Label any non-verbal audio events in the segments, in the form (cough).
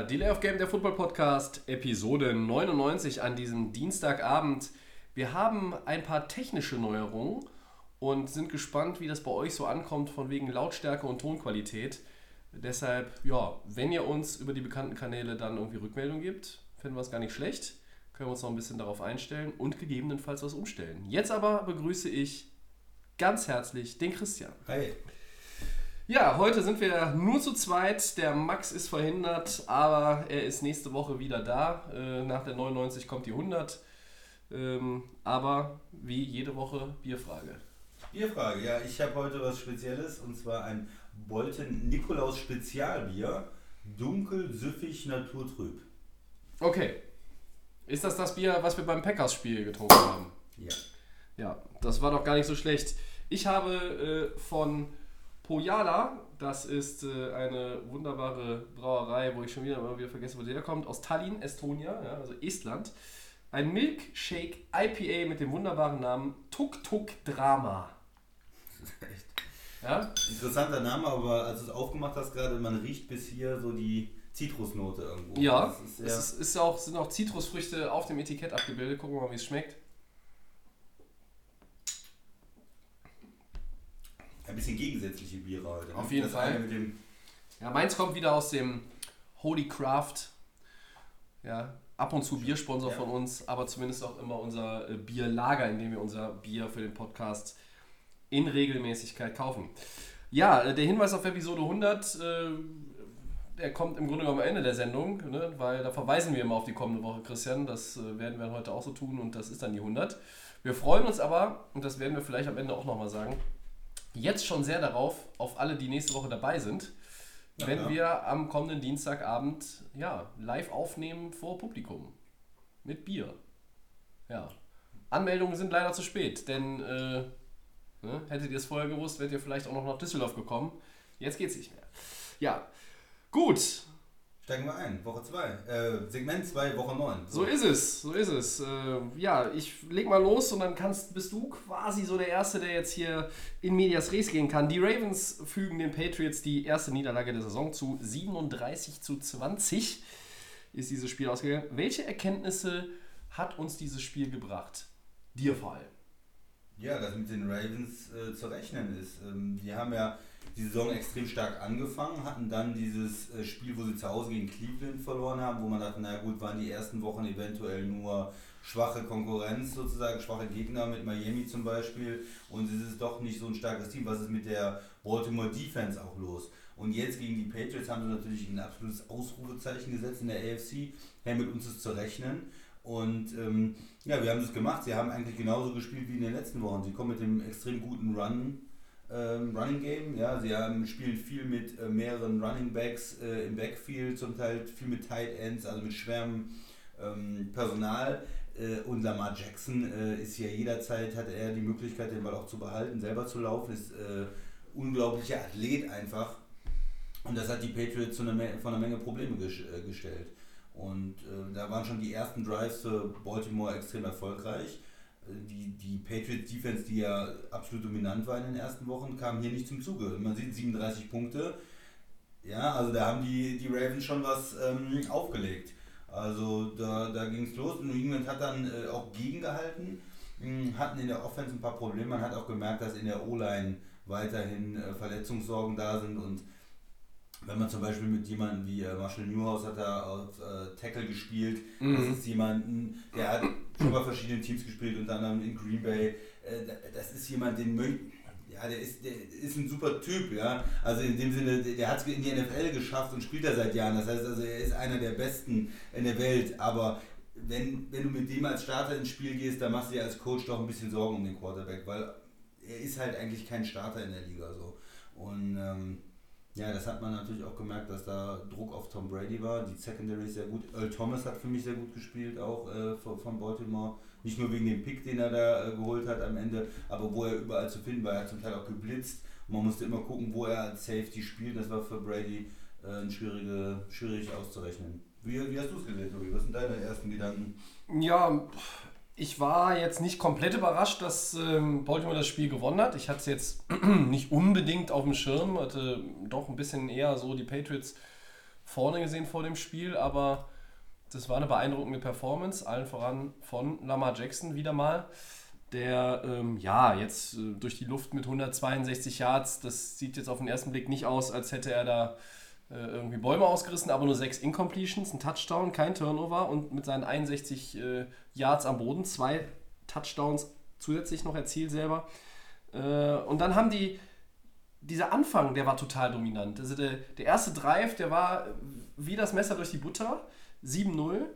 Wieder. Delay of Game, der Football Podcast, Episode 99 an diesem Dienstagabend. Wir haben ein paar technische Neuerungen und sind gespannt, wie das bei euch so ankommt, von wegen Lautstärke und Tonqualität. Deshalb, ja, wenn ihr uns über die bekannten Kanäle dann irgendwie Rückmeldung gibt, finden wir es gar nicht schlecht. Können wir uns noch ein bisschen darauf einstellen und gegebenenfalls was umstellen. Jetzt aber begrüße ich ganz herzlich den Christian. Hi. Ja, heute sind wir nur zu zweit. Der Max ist verhindert, aber er ist nächste Woche wieder da. Äh, nach der 99 kommt die 100. Ähm, aber wie jede Woche Bierfrage. Bierfrage, ja, ich habe heute was Spezielles und zwar ein Bolten Nikolaus Spezialbier. Dunkel, süffig, naturtrüb. Okay. Ist das das Bier, was wir beim Packers-Spiel getrunken haben? Ja. Ja, das war doch gar nicht so schlecht. Ich habe äh, von Pojala, das ist äh, eine wunderbare Brauerei, wo ich schon wieder immer wieder vergesse, wo die herkommt, aus Tallinn, Estonia, ja, also Estland, ein Milkshake IPA mit dem wunderbaren Namen Tuk Tuk Drama. (laughs) Echt. Ja? Interessanter Name, aber als du es aufgemacht hast gerade, man riecht bis hier so die Zitrusnote irgendwo. Ja, ist es ist auch, sind auch Zitrusfrüchte auf dem Etikett abgebildet. Gucken wir mal, wie es schmeckt. Ein bisschen gegensätzliche Biere heute. ne? Auf jeden Fall. Ja, meins kommt wieder aus dem Holy Craft. Ja, ab und zu Biersponsor Ja. von uns, aber zumindest auch immer unser äh, Bierlager, in dem wir unser Bier für den Podcast in Regelmäßigkeit kaufen. Ja, äh, der Hinweis auf Episode 100, äh, der kommt im Grunde genommen am Ende der Sendung, ne? weil da verweisen wir immer auf die kommende Woche, Christian. Das werden wir heute auch so tun und das ist dann die 100. Wir freuen uns aber, und das werden wir vielleicht am Ende auch nochmal sagen, jetzt schon sehr darauf, auf alle, die nächste Woche dabei sind, Ja, wenn klar. wir am kommenden Dienstagabend ja, live aufnehmen vor Publikum. Mit Bier. Ja. Anmeldungen sind leider zu spät, denn äh, ne, hättet ihr es vorher gewusst, wärt ihr vielleicht auch noch nach Düsseldorf gekommen. Jetzt geht's nicht mehr. Ja. Gut, steigen wir ein, Woche 2. Äh, Segment 2, Woche 9. so ist es, so ist es. Äh, ja, ich leg mal los und dann kannst, bist du quasi so der Erste, der jetzt hier in Medias Res gehen kann. Die Ravens fügen den Patriots die erste Niederlage der Saison zu. 37 zu 20 ist dieses Spiel ausgegangen. Welche Erkenntnisse hat uns dieses Spiel gebracht? Dir vor allem. Ja, das mit den Ravens äh, zu rechnen ist. Ähm, die haben ja die Saison extrem stark angefangen, hatten dann dieses äh, Spiel, wo sie zu Hause gegen Cleveland verloren haben, wo man dachte, na gut, waren die ersten Wochen eventuell nur schwache Konkurrenz sozusagen, schwache Gegner mit Miami zum Beispiel und es ist doch nicht so ein starkes Team. Was ist mit der Baltimore Defense auch los? Und jetzt gegen die Patriots haben sie natürlich ein absolutes Ausrufezeichen gesetzt in der AFC. Hey, mit uns ist zu rechnen. Und ähm, ja, wir haben das gemacht. Sie haben eigentlich genauso gespielt wie in den letzten Wochen. Sie kommen mit dem extrem guten Run, ähm, Running Game. Ja, sie haben, spielen viel mit äh, mehreren Running Backs äh, im Backfield, zum Teil viel mit Tight Ends, also mit schwerem ähm, Personal. Äh, und Lamar Jackson äh, ist ja jederzeit, hat er die Möglichkeit, den Ball auch zu behalten, selber zu laufen, ist äh, unglaublicher Athlet einfach. Und das hat die Patriots zu einer von einer Menge Probleme äh, gestellt. Und äh, da waren schon die ersten Drives für Baltimore extrem erfolgreich. Äh, Die, die Patriots Defense, die ja absolut dominant war in den ersten Wochen, kam hier nicht zum Zuge. Man sieht 37 Punkte. Ja, also da haben die, die Ravens schon was ähm, aufgelegt. Also da, da ging es los. New England hat dann äh, auch gegengehalten, mh, hatten in der Offense ein paar Probleme. Man hat auch gemerkt, dass in der O-Line weiterhin äh, Verletzungssorgen da sind und wenn man zum Beispiel mit jemandem wie äh, Marshall Newhouse hat da auf äh, Tackle gespielt, das ist jemanden, der hat schon bei verschiedenen Teams gespielt, unter anderem in Green Bay. Äh, da- das ist jemand, den möchte ja, der ist, der ist ein super Typ, ja. Also in dem Sinne, der, der hat es in die NFL geschafft und spielt da seit Jahren. Das heißt also, er ist einer der Besten in der Welt. Aber wenn, wenn du mit dem als Starter ins Spiel gehst, dann machst du dir als Coach doch ein bisschen Sorgen um den Quarterback, weil er ist halt eigentlich kein Starter in der Liga so. Und ähm, Ja, das hat man natürlich auch gemerkt, dass da Druck auf Tom Brady war. Die Secondary ist sehr gut. Earl Thomas hat für mich sehr gut gespielt, auch äh, von, Baltimore. Nicht nur wegen dem Pick, den er da äh, geholt hat am Ende, aber wo er überall zu finden war. Er hat zum Teil auch geblitzt. Man musste immer gucken, wo er als Safety spielt. Das war für Brady äh, schwierige, schwierig auszurechnen. Wie, wie hast du es gesehen, Tobi? Was sind deine ersten Gedanken? Ja, ich war jetzt nicht komplett überrascht, dass ähm, Baltimore das Spiel gewonnen hat. Ich hatte es jetzt (clears throat) nicht unbedingt auf dem Schirm, hatte doch ein bisschen eher so die Patriots vorne gesehen vor dem Spiel, aber das war eine beeindruckende Performance, allen voran von Lamar Jackson wieder mal, der ähm, ja jetzt äh, durch die Luft mit 162 Yards, das sieht jetzt auf den ersten Blick nicht aus, als hätte er da äh, irgendwie Bäume ausgerissen, aber nur sechs Incompletions, ein Touchdown, kein Turnover und mit seinen 61 äh, Yards am Boden zwei Touchdowns zusätzlich noch erzielt selber. Äh, und dann haben die, dieser Anfang, der war total dominant. Also der, der erste Drive, der war wie das Messer durch die Butter, 7-0.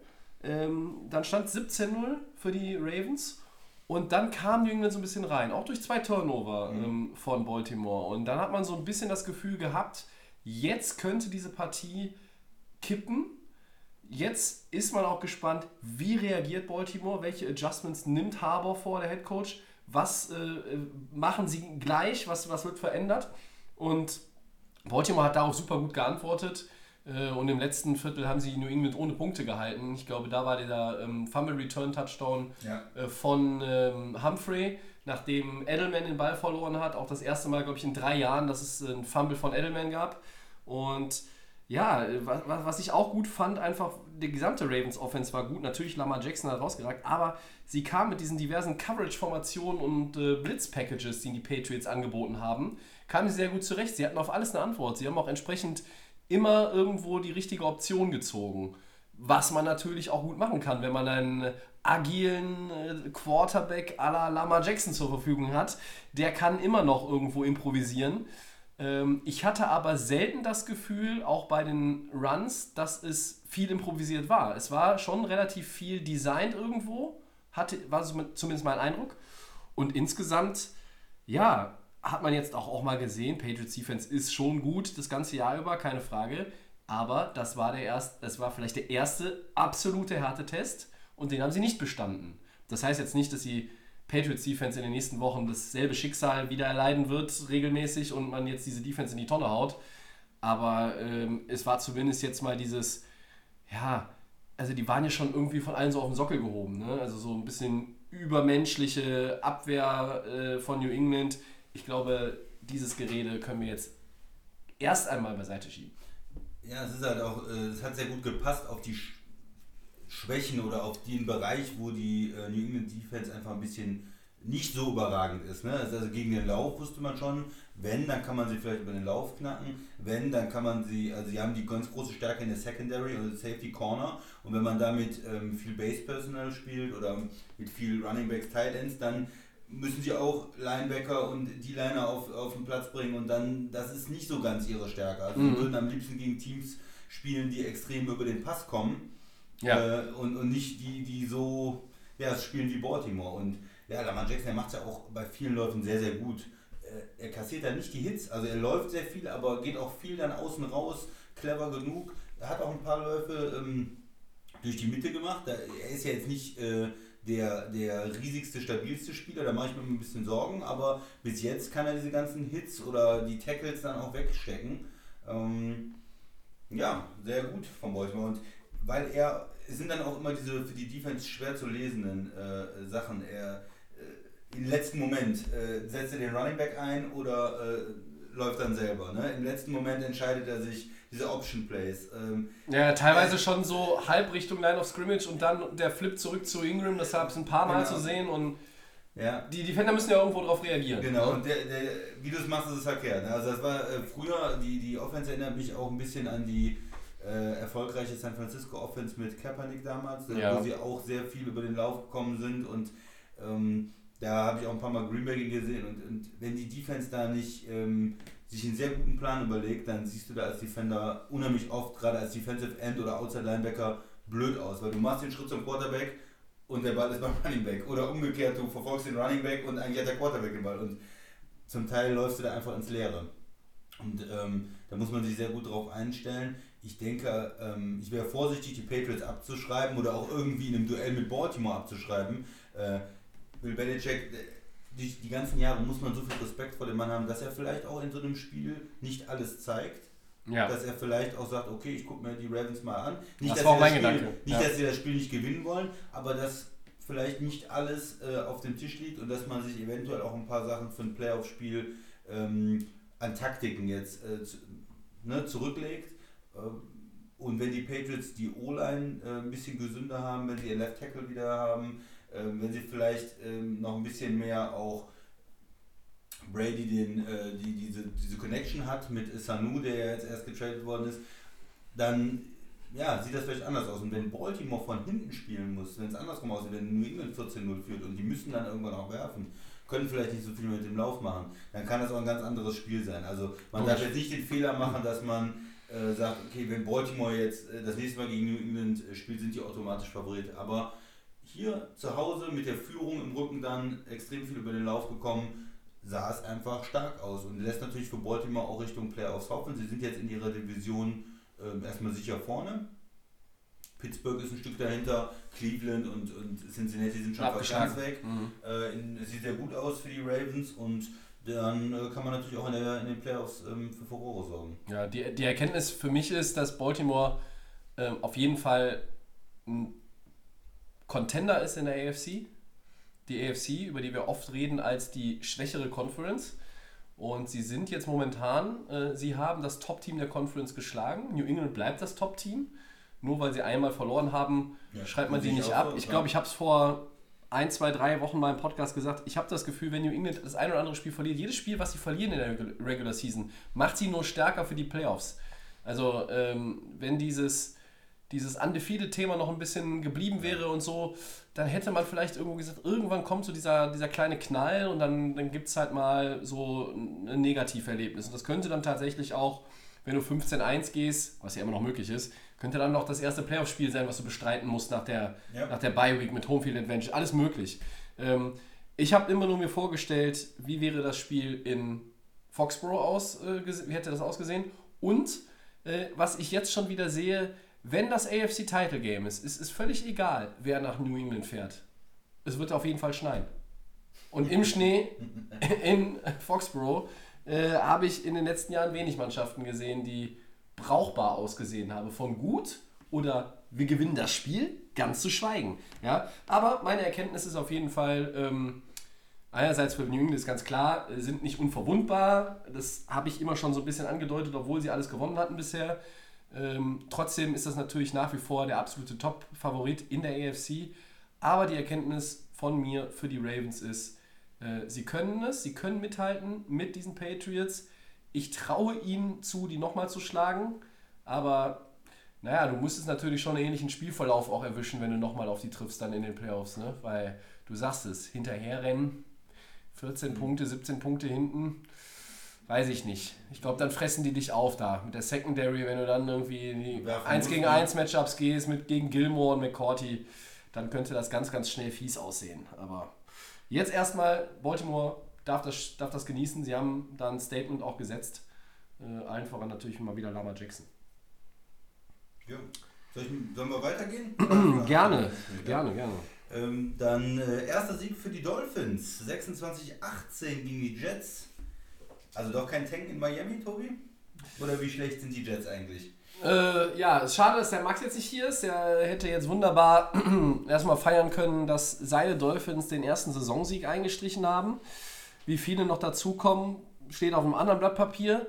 Ähm, dann stand 17-0 für die Ravens. Und dann kam die England so ein bisschen rein, auch durch zwei Turnover mhm. ähm, von Baltimore. Und dann hat man so ein bisschen das Gefühl gehabt, Jetzt könnte diese Partie kippen. Jetzt ist man auch gespannt, wie reagiert Baltimore, welche Adjustments nimmt Harbour vor, der Head Coach, was äh, machen sie gleich, was, was wird verändert. Und Baltimore hat darauf super gut geantwortet. Äh, und im letzten Viertel haben sie New England ohne Punkte gehalten. Ich glaube, da war der ähm, Fumble Return Touchdown ja. äh, von ähm, Humphrey, nachdem Edelman den Ball verloren hat. Auch das erste Mal, glaube ich, in drei Jahren, dass es ein Fumble von Edelman gab. Und ja, was, was ich auch gut fand, einfach die gesamte Ravens Offense war gut. Natürlich Lamar Jackson hat rausgeragt, aber sie kam mit diesen diversen Coverage-Formationen und äh, Blitz-Packages, die die Patriots angeboten haben, kamen sie sehr gut zurecht. Sie hatten auf alles eine Antwort. Sie haben auch entsprechend immer irgendwo die richtige Option gezogen. Was man natürlich auch gut machen kann, wenn man einen agilen äh, Quarterback à la Lamar Jackson zur Verfügung hat. Der kann immer noch irgendwo improvisieren. Ähm, ich hatte aber selten das Gefühl, auch bei den Runs, dass es viel improvisiert war. Es war schon relativ viel designt irgendwo, hatte, war zumindest mein Eindruck. Und insgesamt, ja, hat man jetzt auch, auch mal gesehen, Patriots Defense ist schon gut das ganze Jahr über, keine Frage. Aber das war, der erst, das war vielleicht der erste absolute Härtetest und den haben sie nicht bestanden. Das heißt jetzt nicht, dass sie Patriots Defense in den nächsten Wochen dasselbe Schicksal wieder erleiden wird, regelmäßig, und man jetzt diese Defense in die Tonne haut. Aber ähm, es war zumindest jetzt mal dieses, ja, also die waren ja schon irgendwie von allen so auf den Sockel gehoben. Ne? Also so ein bisschen übermenschliche Abwehr äh, von New England. Ich glaube, dieses Gerede können wir jetzt erst einmal beiseite schieben. Ja, es ist halt auch, äh, es hat sehr gut gepasst auf die Schwächen oder auf den Bereich, wo die äh, New England Defense einfach ein bisschen nicht so überragend ist. Ne? Also, also gegen den Lauf wusste man schon, wenn, dann kann man sie vielleicht über den Lauf knacken. Wenn, dann kann man sie, also sie haben die ganz große Stärke in der Secondary und Safety Corner. Und wenn man damit ähm, viel Base Personal spielt oder mit viel Running Backs, Tight Ends, dann müssen sie auch Linebacker und die Liner auf, auf den Platz bringen und dann, das ist nicht so ganz ihre Stärke. Also mhm. sie würden am liebsten gegen Teams spielen, die extrem über den Pass kommen ja. Äh, und, und nicht die, die so ja, spielen wie Baltimore. Und ja, Lamar Jackson, der macht es ja auch bei vielen Läufen sehr, sehr gut. Äh, er kassiert da nicht die Hits, also er läuft sehr viel, aber geht auch viel dann außen raus, clever genug. Er hat auch ein paar Läufe ähm, durch die Mitte gemacht. Er ist ja jetzt nicht äh, der, der riesigste, stabilste Spieler, da mache ich mir ein bisschen Sorgen, aber bis jetzt kann er diese ganzen Hits oder die Tackles dann auch wegstecken. Ähm, ja, sehr gut von Baltimore. Und weil er, es sind dann auch immer diese für die Defense schwer zu lesenden äh, Sachen. Er äh, im letzten Moment äh, setzt er den Running Back ein oder äh, läuft dann selber. Ne? Im letzten Moment entscheidet er sich diese Option Plays. Ähm, ja, teilweise schon so halb Richtung Line of Scrimmage und dann der Flip zurück zu Ingram, das gab es ein paar Mal genau. zu sehen und ja. Die Defender müssen ja irgendwo darauf reagieren. Genau, und der, der, wie du es machst, ist es verkehrt. Ne? Also das war äh, früher, die, die Offense erinnert mich auch ein bisschen an die äh, erfolgreiche San Francisco Offense mit Kaepernick damals, äh, ja. wo sie auch sehr viel über den Lauf gekommen sind und ähm, da habe ich auch ein paar Mal Greenberg gesehen und, und wenn die Defense da nicht ähm, sich einen sehr guten Plan überlegt, dann siehst du da als Defender unheimlich oft, gerade als Defensive End oder Outside Linebacker, blöd aus, weil du machst den Schritt zum Quarterback und der Ball ist beim Running Back oder umgekehrt, du verfolgst den Running Back und eigentlich hat der Quarterback den Ball und zum Teil läufst du da einfach ins Leere. Und ähm, da muss man sich sehr gut drauf einstellen. Ich denke, ähm, ich wäre vorsichtig, die Patriots abzuschreiben oder auch irgendwie in einem Duell mit Baltimore abzuschreiben. Äh, Bill Belichick, äh, die, die ganzen Jahre muss man so viel Respekt vor dem Mann haben, dass er vielleicht auch in so einem Spiel nicht alles zeigt. Ja. Dass er vielleicht auch sagt, okay, ich gucke mir die Ravens mal an. Nicht, Das dass, war sie das Spiel, Gedanke. nicht Ja. dass sie das Spiel nicht gewinnen wollen, aber dass vielleicht nicht alles äh, auf dem Tisch liegt und dass man sich eventuell auch ein paar Sachen für ein Playoff-Spiel ähm, an Taktiken jetzt äh, zu, ne, zurücklegt. Ähm, und wenn die Patriots die O-Line äh, ein bisschen gesünder haben, wenn sie ihr Left Tackle wieder haben, ähm, wenn sie vielleicht ähm, noch ein bisschen mehr auch Brady den, äh, die, diese, diese Connection hat mit Sanu, der ja jetzt erst getradet worden ist, dann ja, sieht das vielleicht anders aus. Und wenn Baltimore von hinten spielen muss, wenn es andersrum aussieht, wenn New England 14-0 führt und die müssen dann irgendwann auch werfen, können vielleicht nicht so viel mit dem Lauf machen, dann kann das auch ein ganz anderes Spiel sein. Also man darf jetzt nicht den Fehler machen, dass man äh, sagt, okay, wenn Baltimore jetzt äh, das nächste Mal gegen New England äh, spielt, sind die automatisch Favorit. Aber hier zu Hause mit der Führung im Rücken dann extrem viel über den Lauf gekommen, sah es einfach stark aus und lässt natürlich für Baltimore auch Richtung Playoffs hoffen. Sie sind jetzt in ihrer Division äh, erstmal sicher vorne. Pittsburgh ist ein Stück dahinter, Cleveland und, und Cincinnati sind schon fast ganz weg. Mhm. Äh, sieht sehr gut aus für die Ravens und dann äh, kann man natürlich auch in, der, in den Playoffs ähm, für Furore sorgen. Ja, die, die Erkenntnis für mich ist, dass Baltimore ähm, auf jeden Fall ein Contender ist in der AFC. Die AFC, über die wir oft reden, als die schwächere Conference. Und sie sind jetzt momentan, äh, sie haben das Top-Team der Conference geschlagen. New England bleibt das Top-Team. Nur weil sie einmal verloren haben, Ja, schreibt man ich nicht ab. so, Ich glaube, ich habe es vor ein, zwei, drei Wochen mal im Podcast gesagt. Ich habe das Gefühl, wenn New England das ein oder andere Spiel verliert, jedes Spiel, was sie verlieren in der Regu- Regular Season, macht sie nur stärker für die Playoffs. Also, ähm, wenn dieses, dieses Undefeated-Thema noch ein bisschen geblieben wäre und so, dann hätte man vielleicht irgendwo gesagt, irgendwann kommt so dieser, dieser kleine Knall und dann, dann gibt es halt mal so ein Negativerlebnis. Und das könnte dann tatsächlich auch, wenn du 15-1 gehst, was ja immer noch möglich ist, könnte dann noch das erste Playoff-Spiel sein, was du bestreiten musst nach der, Ja. nach der Bye-Week mit Homefield Advantage. Alles möglich. Ähm, ich habe immer nur mir vorgestellt, wie wäre das Spiel in Foxborough aus, äh, wie hätte das ausgesehen? Und äh, was ich jetzt schon wieder sehe, wenn das AFC Title Game ist, ist es völlig egal, wer nach New England fährt. Es wird auf jeden Fall schneien. Und im Schnee (laughs) in Foxborough äh, habe ich in den letzten Jahren wenig Mannschaften gesehen, die brauchbar ausgesehen haben. Von gut oder wir gewinnen das Spiel, ganz zu schweigen. Ja? Aber meine Erkenntnis ist auf jeden Fall, ähm, einerseits für New ist ganz klar, äh, sind nicht unverwundbar. Das habe ich immer schon so ein bisschen angedeutet, obwohl sie alles gewonnen hatten bisher. Ähm, trotzdem ist das natürlich nach wie vor der absolute Top-Favorit in der AFC. Aber die Erkenntnis von mir für die Ravens ist, äh, sie können es, sie können mithalten mit diesen Patriots. Ich traue ihnen zu, die nochmal zu schlagen. Aber naja, du musst es natürlich schon einen ähnlichen Spielverlauf auch erwischen, wenn du nochmal auf die triffst dann in den Playoffs. Ne? Weil du sagst es, hinterherrennen, 14 Punkte, 17 Punkte hinten. Weiß ich nicht. Ich glaube, dann fressen die dich auf da mit der Secondary, wenn du dann irgendwie in die Werfen 1 musst, gegen ne? 1 Matchups gehst mit gegen Gilmore und McCourty, dann könnte das ganz, ganz schnell fies aussehen. Aber jetzt erstmal, Baltimore darf das, darf das genießen. Sie haben da ein Statement auch gesetzt. Äh, allen voran natürlich mal wieder Lama Jackson. Ja. Ich, sollen wir weitergehen? (clears throat) Gerne, gerne, gerne. Ähm, dann äh, erster Sieg für die Dolphins. 26-18 gegen die Jets. Also doch kein Tank in Miami, Tobi? Oder wie schlecht sind die Jets eigentlich? Äh, ja, es ist schade, dass der Max jetzt nicht hier ist. Der hätte jetzt wunderbar (clears throat) erstmal feiern können, dass seine Dolphins den ersten Saisonsieg eingestrichen haben. Wie viele noch dazukommen, steht auf einem anderen Blatt Papier.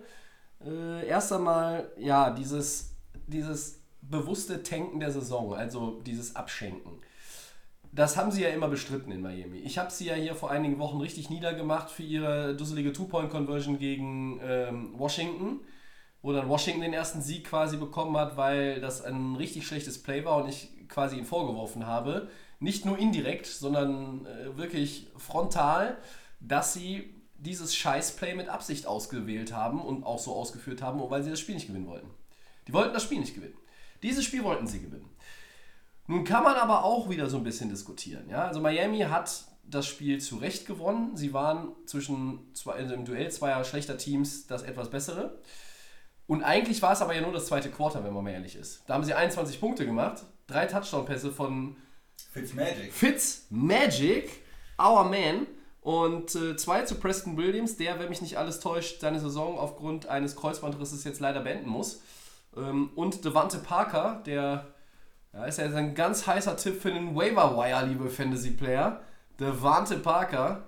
Äh, erst einmal, ja, dieses, dieses bewusste Tanken der Saison, also dieses Abschenken. Das haben sie ja immer bestritten in Miami. Ich habe sie ja hier vor einigen Wochen richtig niedergemacht für ihre dusselige Two-Point-Conversion gegen ähm, Washington wo dann Washington den ersten Sieg quasi bekommen hat, weil das ein richtig schlechtes Play war und ich quasi ihn vorgeworfen habe. Nicht nur indirekt, sondern äh, wirklich frontal, dass sie dieses Scheißplay mit Absicht ausgewählt haben und auch so ausgeführt haben, weil sie das Spiel nicht gewinnen wollten. Die wollten das Spiel nicht gewinnen. Dieses Spiel wollten sie gewinnen. Nun kann man aber auch wieder so ein bisschen diskutieren. Ja? Also Miami hat das Spiel zu Recht gewonnen. Sie waren zwischen zwei, also im Duell zweier schlechter Teams das etwas bessere. Und eigentlich war es aber ja nur das zweite Quarter, wenn man mal ehrlich ist. Da haben sie 21 Punkte gemacht, drei Touchdown-Pässe von Fitzmagic. Fitz Magic, our man. Und äh, zwei zu Preston Williams, der, wenn mich nicht alles täuscht, seine Saison aufgrund eines Kreuzbandrisses jetzt leider beenden muss. Ähm, und Devante Parker, der ja, ist ja jetzt ein ganz heißer Tipp für den Waiver Wire, liebe Fantasy-Player. Devante Parker.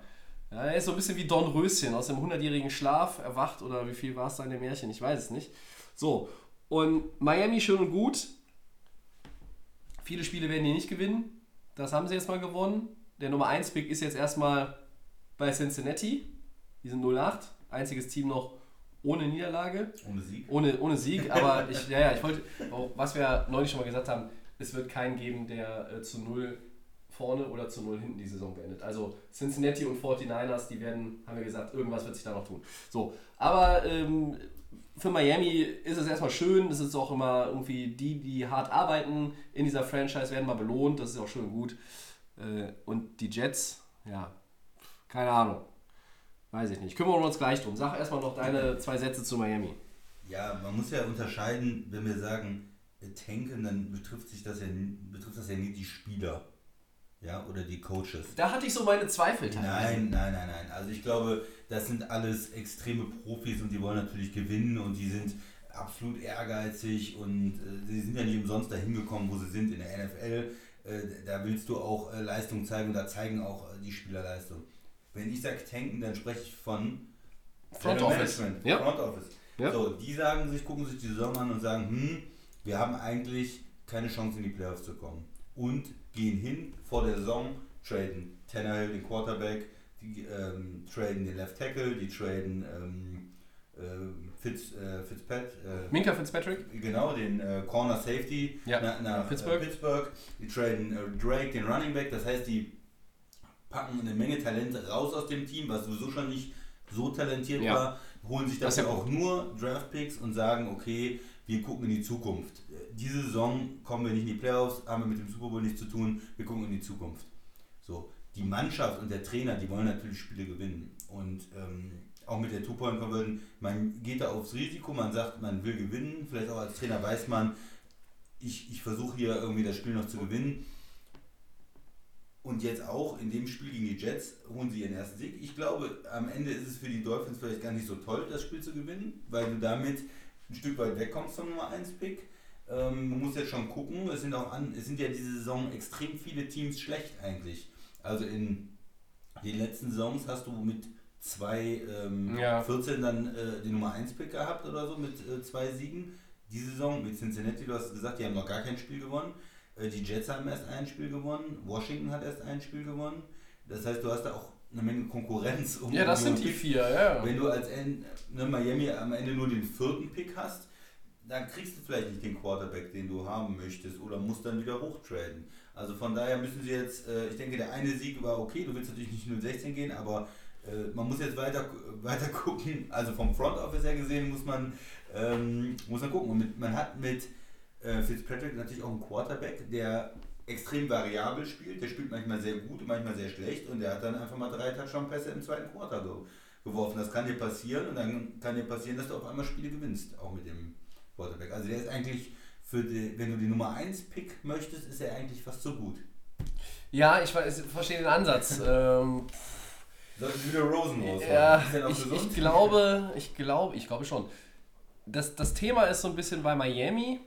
Ja, er ist so ein bisschen wie Don Röschen aus dem 100-jährigen Schlaf erwacht oder wie viel war es da in dem Märchen? Ich weiß es nicht. So, und Miami schön und gut. Viele Spiele werden die nicht gewinnen. Das haben sie jetzt mal gewonnen. Der Nummer 1-Pick ist jetzt erstmal bei Cincinnati. Die sind 0-8. Einziges Team noch ohne Niederlage. Ohne Sieg. Ohne, ohne Sieg, aber (laughs) ich, ja, ja, ich wollte, was wir neulich schon mal gesagt haben, es wird keinen geben, der äh, zu 0 vorne oder zu 0 hinten die Saison beendet. Also Cincinnati und 49ers, die werden, haben wir gesagt, irgendwas wird sich da noch tun. So, aber ähm, für Miami ist es erstmal schön, es ist auch immer irgendwie die, die hart arbeiten in dieser Franchise, werden mal belohnt, das ist auch schön und gut. Äh, und die Jets, ja, keine Ahnung. Weiß ich nicht. Kümmern wir uns gleich drum. Sag erstmal noch deine zwei Sätze zu Miami. Ja, man muss ja unterscheiden, wenn wir sagen, tanken, dann betrifft sich das ja, betrifft das ja nicht die Spieler. Ja, oder die Coaches. Da hatte ich so meine Zweifel teilweise. Nein, nein, nein, nein. Also ich glaube, das sind alles extreme Profis und die wollen natürlich gewinnen und die sind absolut ehrgeizig und äh, sie sind ja nicht umsonst dahin gekommen, wo sie sind in der NFL. Äh, da willst du auch äh, Leistung zeigen und da zeigen auch äh, die Spieler Leistung. Wenn ich sage tanken, dann spreche ich von Front Office. Management, Ja. Front Office. Ja. So, die sagen sich, gucken sich die Saison an und sagen, hm, wir haben eigentlich keine Chance in die Playoffs zu kommen. Und gehen hin vor der Saison, traden Tannehill, den Quarterback, die ähm, traden den Left Tackle, die traden ähm, äh, Fitz, äh, Fitzpat, äh, Minka Fitzpatrick? genau, den äh, Corner Safety Ja, nach, nach Pittsburgh. Pittsburgh. Äh, Pittsburgh. Die traden äh, Drake, den Running Back. Das heißt, die packen eine Menge Talente raus aus dem Team, was sowieso schon nicht so talentiert Ja. war, holen sich Das dafür ja auch nur Draftpicks und sagen, okay, wir gucken in die Zukunft. Äh, Diese Saison kommen wir nicht in die Playoffs, haben wir mit dem Super Bowl nichts zu tun, wir gucken in die Zukunft. So, die Mannschaft und der Trainer, die wollen natürlich Spiele gewinnen. Und ähm, auch mit der Two-Point-Conversion, man geht da aufs Risiko, man sagt, man will gewinnen. Vielleicht auch als Trainer weiß man, ich, ich versuche hier irgendwie das Spiel noch zu gewinnen. Und jetzt auch in dem Spiel gegen die Jets holen sie ihren ersten Sieg. Ich glaube, am Ende ist es für die Dolphins vielleicht gar nicht so toll, das Spiel zu gewinnen, weil du damit ein Stück weit wegkommst vom Nummer 1 Pick. Ähm, man muss jetzt schon gucken, es sind auch an, es sind ja diese Saison extrem viele Teams schlecht eigentlich. Also in den letzten Saisons hast du mit zwei ähm, Ja. 14 dann äh, den Nummer 1 Pick gehabt oder so mit äh, zwei Siegen. Diese Saison mit Cincinnati, du hast gesagt, die haben noch gar kein Spiel gewonnen. Äh, die Jets haben erst ein Spiel gewonnen, Washington hat erst ein Spiel gewonnen. Das heißt, du hast da auch eine Menge Konkurrenz um Ja, das um sind die vier, ja. Wenn du als End, ne, Miami am Ende nur den vierten Pick hast, dann kriegst du vielleicht nicht den Quarterback, den du haben möchtest, oder musst dann wieder hochtraden. Also von daher müssen sie jetzt, äh, ich denke, der eine Sieg war okay, du willst natürlich nicht 0-16 gehen, aber äh, man muss jetzt weiter, (laughs) weiter gucken. Also vom Front Office her gesehen muss man, ähm, muss man gucken. Und mit, man hat mit äh, Fitzpatrick natürlich auch einen Quarterback, der extrem variabel spielt. Der spielt manchmal sehr gut, manchmal sehr schlecht und der hat dann einfach mal drei Touchdown-Pässe im zweiten Quarter ge geworfen. Das kann dir passieren und dann kann dir passieren, dass du auf einmal Spiele gewinnst, auch mit dem Quarterback. Also der ist eigentlich, für die, wenn du die Nummer 1 Pick möchtest, ist er eigentlich fast so gut. Ja, ich, ich verstehe den Ansatz. (laughs) ähm, Sollten sie wieder Rosen rausholen. ja, ich, ich glaube, ich glaube, ich glaube schon. Das, das Thema ist so ein bisschen bei Miami,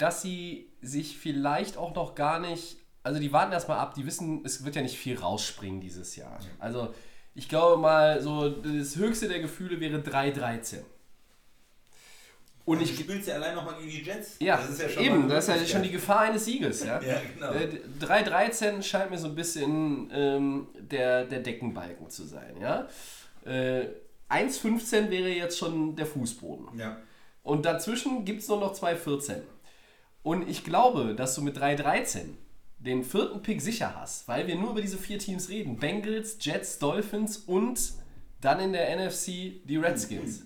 dass sie sich vielleicht auch noch gar nicht, also die warten erstmal ab, die wissen, es wird ja nicht viel rausspringen dieses Jahr. Also ich glaube mal, so das höchste der Gefühle wäre 3-13. Und Und ich, du spielst ja allein nochmal gegen die Jets. ja, das ist ja schon eben, das ist ja schon die Gefahr eines Sieges. Ja? (laughs) Ja, genau. Äh, 3-13 scheint mir so ein bisschen ähm, der, der Deckenbalken zu sein. Ja? Äh, 1-15 wäre jetzt schon der Fußboden. Ja. Und dazwischen gibt es nur noch 2-14. Und ich glaube, dass du mit 3-13 den vierten Pick sicher hast, weil wir nur über diese vier Teams reden. Bengals, Jets, Dolphins und dann in der NFC die Redskins.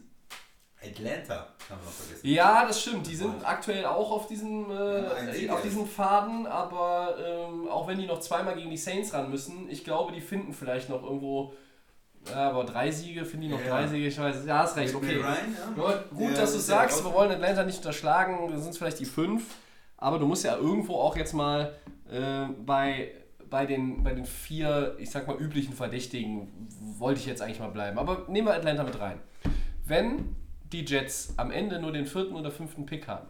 Atlanta haben wir noch vergessen. Ja, das stimmt. Die sind aktuell auch auf diesem, äh, auf diesem Faden, aber ähm, auch wenn die noch zweimal gegen die Saints ran müssen, ich glaube, die finden vielleicht noch irgendwo. Ja, aber drei Siege, finden die noch Ja, drei. Siege, ich weiß. Ja, hast recht, okay. Ryan, ja. Gut, dass du sagst, wir wollen Atlanta nicht unterschlagen, sind es vielleicht die fünf, aber du musst ja irgendwo auch jetzt mal äh, bei, bei, den, bei den vier, ich sag mal, üblichen Verdächtigen, wollte ich jetzt eigentlich mal bleiben. Aber nehmen wir Atlanta mit rein. Wenn die Jets am Ende nur den vierten oder fünften Pick haben,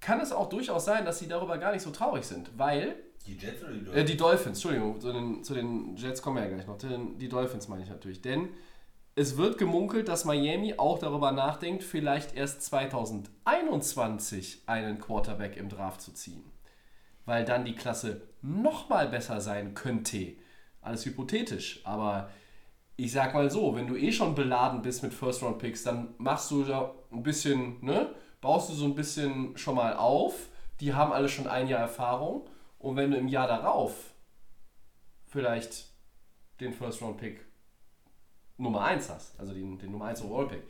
kann es auch durchaus sein, dass sie darüber gar nicht so traurig sind, weil Die Jets oder die äh, Dolphins? die Dolphins, Entschuldigung, zu den, zu den Jets kommen wir ja gleich noch. Den, die Dolphins meine ich natürlich. Denn es wird gemunkelt, dass Miami auch darüber nachdenkt, vielleicht erst 2021 einen Quarterback im Draft zu ziehen. Weil dann die Klasse nochmal besser sein könnte. Alles hypothetisch, aber ich sag mal so, wenn du eh schon beladen bist mit First-Round-Picks, dann machst du ja ein bisschen, ne, baust du so ein bisschen schon mal auf. Die haben alle schon ein Jahr Erfahrung. Und wenn du im Jahr darauf vielleicht den First-Round-Pick Nummer 1 hast, also den, den Nummer 1 Overall-Pick,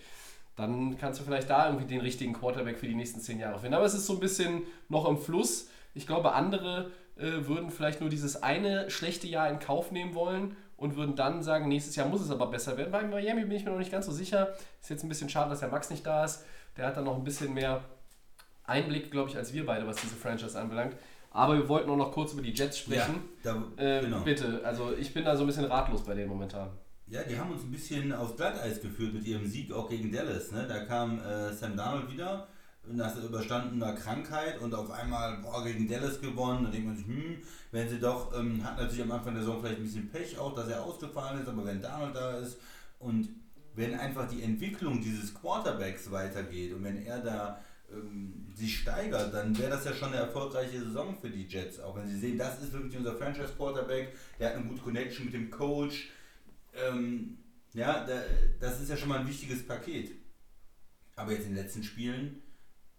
dann kannst du vielleicht da irgendwie den richtigen Quarterback für die nächsten zehn Jahre finden. Aber es ist so ein bisschen noch im Fluss. Ich glaube, andere äh, würden vielleicht nur dieses eine schlechte Jahr in Kauf nehmen wollen und würden dann sagen, nächstes Jahr muss es aber besser werden. Bei Miami bin ich mir noch nicht ganz so sicher. Ist jetzt ein bisschen schade, dass der Max nicht da ist. Der hat dann noch ein bisschen mehr Einblick, glaube ich, als wir beide, was diese Franchise anbelangt. Aber wir wollten auch noch kurz über die Jets sprechen. da, Äh, genau. Bitte, also ich bin da so ein bisschen ratlos bei denen momentan. Ja, die haben uns ein bisschen aufs Glatteis geführt mit ihrem Sieg auch gegen Dallas. Ne? Da kam äh, Sam Darnold wieder nach überstandener Krankheit und auf einmal boah, gegen Dallas gewonnen. Da denkt man sich, hm, wenn sie doch, ähm, hat natürlich am Anfang der Saison vielleicht ein bisschen Pech auch, dass er ausgefallen ist, aber wenn Darnold da ist und wenn einfach die Entwicklung dieses Quarterbacks weitergeht und wenn er da ähm, sich steigert, dann wäre das ja schon eine erfolgreiche Saison für die Jets. Auch wenn sie sehen, das ist wirklich unser Franchise-Quarterback, der hat eine gute Connection mit dem Coach. Ähm, ja, da, das ist ja schon mal ein wichtiges Paket. Aber jetzt in den letzten Spielen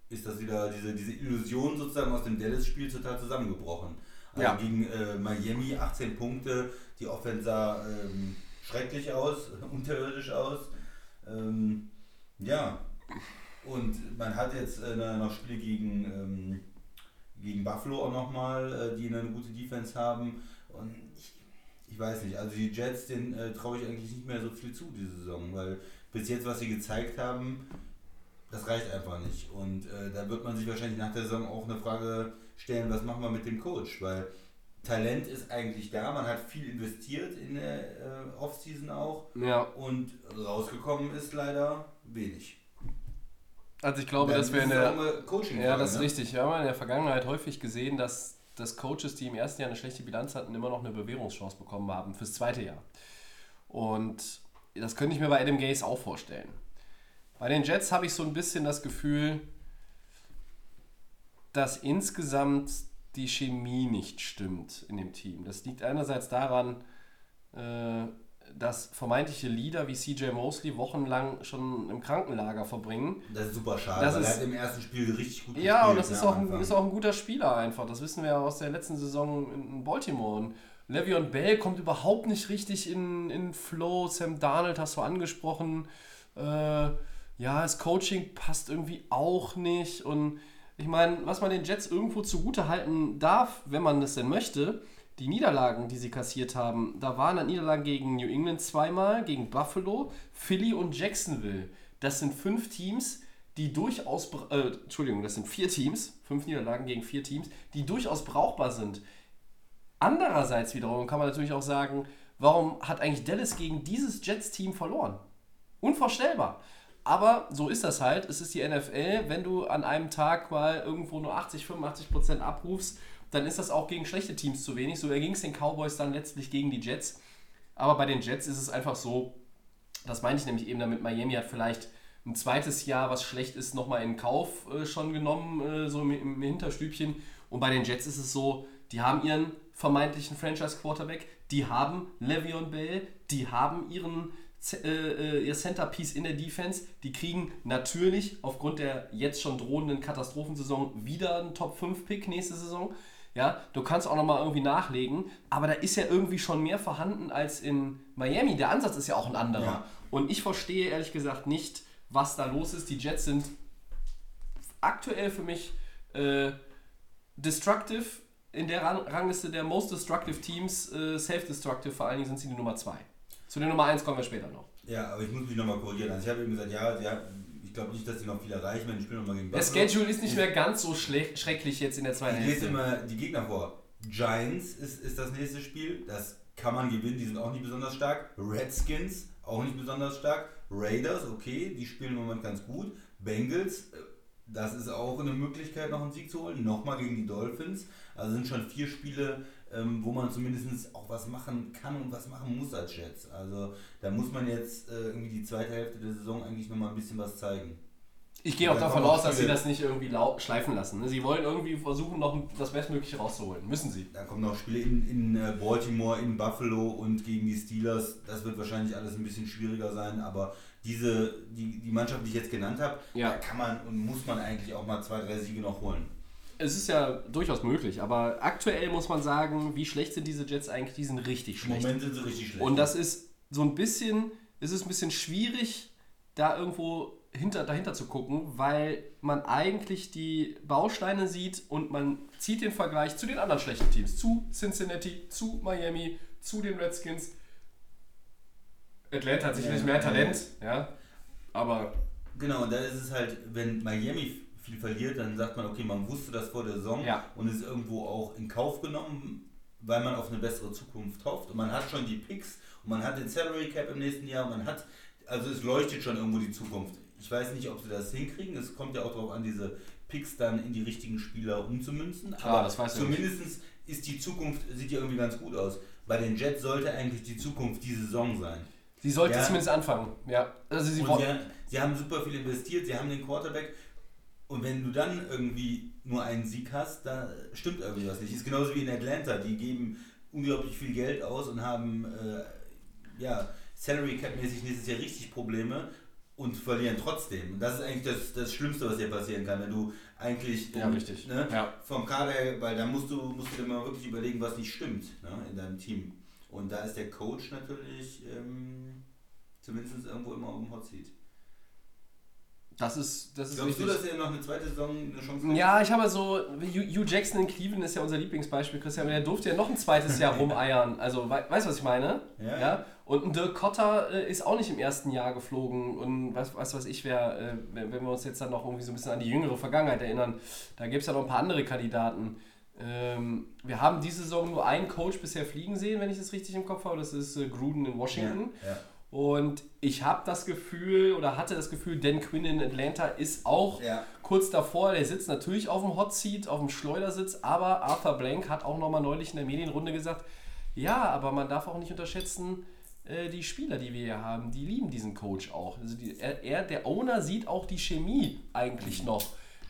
ist das wieder diese, diese Illusion sozusagen aus dem Dallas-Spiel total zusammengebrochen. Also Ja. gegen äh, Miami 18 Punkte, die Offense sah ähm, schrecklich aus, (laughs) unterirdisch aus. Ähm, ja, und man hat jetzt äh, noch Spiele gegen, ähm, gegen Buffalo auch nochmal, äh, die eine gute Defense haben. Und ich, weiß nicht, also die Jets, denen äh, traue ich eigentlich nicht mehr so viel zu diese Saison, weil bis jetzt, was sie gezeigt haben, das reicht einfach nicht. Und äh, da wird man sich wahrscheinlich nach der Saison auch eine Frage stellen, was machen wir mit dem Coach? Weil Talent ist eigentlich da, man hat viel investiert in der äh, Offseason auch Ja, und rausgekommen ist leider wenig. also ich glaube, dass wir in der... Coaching Ja, das ist ne? richtig. Wir haben in der Vergangenheit häufig gesehen, dass, dass Coaches, die im ersten Jahr eine schlechte Bilanz hatten, immer noch eine Bewährungschance bekommen haben fürs zweite Jahr. Und das könnte ich mir bei Adam Gaze auch vorstellen. Bei den Jets habe ich so ein bisschen das Gefühl, dass insgesamt die Chemie nicht stimmt in dem Team. Das liegt einerseits daran, äh, dass vermeintliche Leader wie CJ Mosley wochenlang schon im Krankenlager verbringen. Das ist super schade, Das weil ist- er hat im ersten Spiel richtig gut Ja, und das ist ne, auch, am ein, ist auch ein guter Spieler einfach. Das wissen wir ja aus der letzten Saison in Baltimore. Und Le'Veon Bell kommt überhaupt nicht richtig in, in Flow. Sam Darnold hast du angesprochen. Äh, ja, das Coaching passt irgendwie auch nicht. Und ich meine, was man den Jets irgendwo zugute halten darf, wenn man das denn möchte, die Niederlagen, die sie kassiert haben, da waren dann Niederlagen gegen New England zweimal, gegen Buffalo, Philly und Jacksonville. Das sind fünf Teams, die durchaus, äh, Entschuldigung, das sind vier Teams, fünf Niederlagen gegen vier Teams, die durchaus brauchbar sind. Andererseits wiederum kann man natürlich auch sagen, warum hat eigentlich Dallas gegen dieses Jets-Team verloren? Unvorstellbar. Aber so ist das halt. Es ist die NFL. Wenn du an einem Tag mal irgendwo nur 80, 85 Prozent abrufst, dann ist das auch gegen schlechte Teams zu wenig. So erging es den Cowboys dann letztlich gegen die Jets. Aber bei den Jets ist es einfach so, das meine ich nämlich eben damit, Miami hat vielleicht ein zweites Jahr, was schlecht ist, nochmal in Kauf äh, schon genommen, äh, so im, im Hinterstübchen. Und bei den Jets ist es so, die haben ihren vermeintlichen Franchise-Quarterback, die haben Le'Veon Bell, die haben ihren äh, äh, ihr Centerpiece in der Defense. Die kriegen natürlich aufgrund der jetzt schon drohenden Katastrophensaison wieder einen Top-5-Pick nächste Saison. Ja, du kannst auch nochmal irgendwie nachlegen, aber da ist ja irgendwie schon mehr vorhanden als in Miami. Der Ansatz ist ja auch ein anderer. Ja. Und ich verstehe ehrlich gesagt nicht, was da los ist. Die Jets sind aktuell für mich äh, destructive in der Rang Rangliste der Most Destructive Teams, äh, Self-Destructive, vor allen Dingen sind sie die Nummer 2. Zu der Nummer 1 kommen wir später noch. Ja, aber ich muss mich nochmal korrigieren. Also ich habe eben gesagt, ja, sie hat, ich glaube nicht, dass sie noch viel erreichen, wenn die spielen nochmal gegen Der. Schedule ist nicht mehr ganz so schrecklich jetzt in der zweiten Ich lese Hälfte. immer die Gegner vor. Giants ist, ist das nächste Spiel. Das kann man gewinnen, die sind auch nicht besonders stark. Redskins, auch nicht besonders stark. Raiders, okay, die spielen im Moment ganz gut. Bengals, äh, das ist auch eine Möglichkeit, noch einen Sieg zu holen. Nochmal gegen die Dolphins. Also sind schon vier Spiele, ähm, wo man zumindest auch was machen kann und was machen muss als Jets. Also da muss man jetzt äh, irgendwie die zweite Hälfte der Saison eigentlich nochmal ein bisschen was zeigen. Ich gehe auch Da davon aus, dass sie das nicht irgendwie schleifen lassen. ne? Sie wollen irgendwie versuchen, noch das Bestmögliche rauszuholen. Müssen sie. Da kommen noch Spiele in, in äh, Baltimore, in Buffalo und gegen die Steelers. Das wird wahrscheinlich alles ein bisschen schwieriger sein, aber diese, die, die Mannschaft, die ich jetzt genannt habe, Ja. da kann man und muss man eigentlich auch mal zwei, drei Siege noch holen. Es ist ja durchaus möglich, aber aktuell muss man sagen, wie schlecht sind diese Jets eigentlich? Die sind richtig Im schlecht. Moment sind sie richtig schlecht. Und das ist so ein bisschen, es ist ein bisschen schwierig, da irgendwo hinter, dahinter zu gucken, weil man eigentlich die Bausteine sieht und man zieht den Vergleich zu den anderen schlechten Teams, zu Cincinnati, zu Miami, zu den Redskins. Atlanta hat sicherlich Ja. mehr Talent, ja, aber Genau, und da ist es halt, wenn Miami viel verliert, dann sagt man, okay, man wusste das vor der Saison Ja. und ist irgendwo auch in Kauf genommen, weil man auf eine bessere Zukunft hofft. Und man hat schon die Picks und man hat den Salary Cap im nächsten Jahr und man hat, also es leuchtet schon irgendwo die Zukunft. Ich weiß nicht, ob sie das hinkriegen. Es kommt ja auch darauf an, diese Picks dann in die richtigen Spieler umzumünzen. Klar, das weiß zumindest ist die Zukunft, sieht ja irgendwie ganz gut aus. Bei den Jets sollte eigentlich die Zukunft die Saison sein. sie sollte Ja. zumindest anfangen. Ja, also sie Und sie, sie haben super viel investiert, sie haben den Quarterback. Und wenn du dann irgendwie nur einen Sieg hast, da stimmt irgendwie was nicht. Ist genauso wie in Atlanta. Die geben unglaublich viel Geld aus und haben äh, ja, Salary Cap mäßig nächstes Jahr richtig Probleme und verlieren trotzdem. Und das ist eigentlich das, das Schlimmste, was dir passieren kann, wenn du eigentlich Ja, richtig. Ne, Ja. vom Kader, weil da musst du, musst du dir mal wirklich überlegen, was nicht stimmt ne, in deinem Team. Und da ist der Coach natürlich ähm, zumindest irgendwo immer auf dem Hot Seat. Das ist, das ist Glaubst du, dass er noch eine zweite Saison eine Chance hat? Ja, ich habe so, Hugh Jackson in Cleveland ist ja unser Lieblingsbeispiel, Christian, der durfte ja noch ein zweites Jahr (laughs) rumeiern. Also, we weißt du, was ich meine? Ja. Und ein Dirk Cotter äh, ist auch nicht im ersten Jahr geflogen und was, was weiß ich, wer, äh, wenn, wenn wir uns jetzt dann noch irgendwie so ein bisschen an die jüngere Vergangenheit erinnern, da gibt es ja noch ein paar andere Kandidaten. Ähm, wir haben diese Saison nur einen Coach bisher fliegen sehen, wenn ich das richtig im Kopf habe, das ist äh, Gruden in Washington. Ja. Und ich habe das Gefühl oder hatte das Gefühl, Dan Quinn in Atlanta ist auch Ja. kurz davor. Der sitzt natürlich auf dem Hot Seat, auf dem Schleudersitz, aber Arthur Blank hat auch nochmal neulich in der Medienrunde gesagt, ja, aber man darf auch nicht unterschätzen, äh, die Spieler, die wir hier haben, die lieben diesen Coach auch. Also die, er, er, der Owner sieht auch die Chemie eigentlich noch.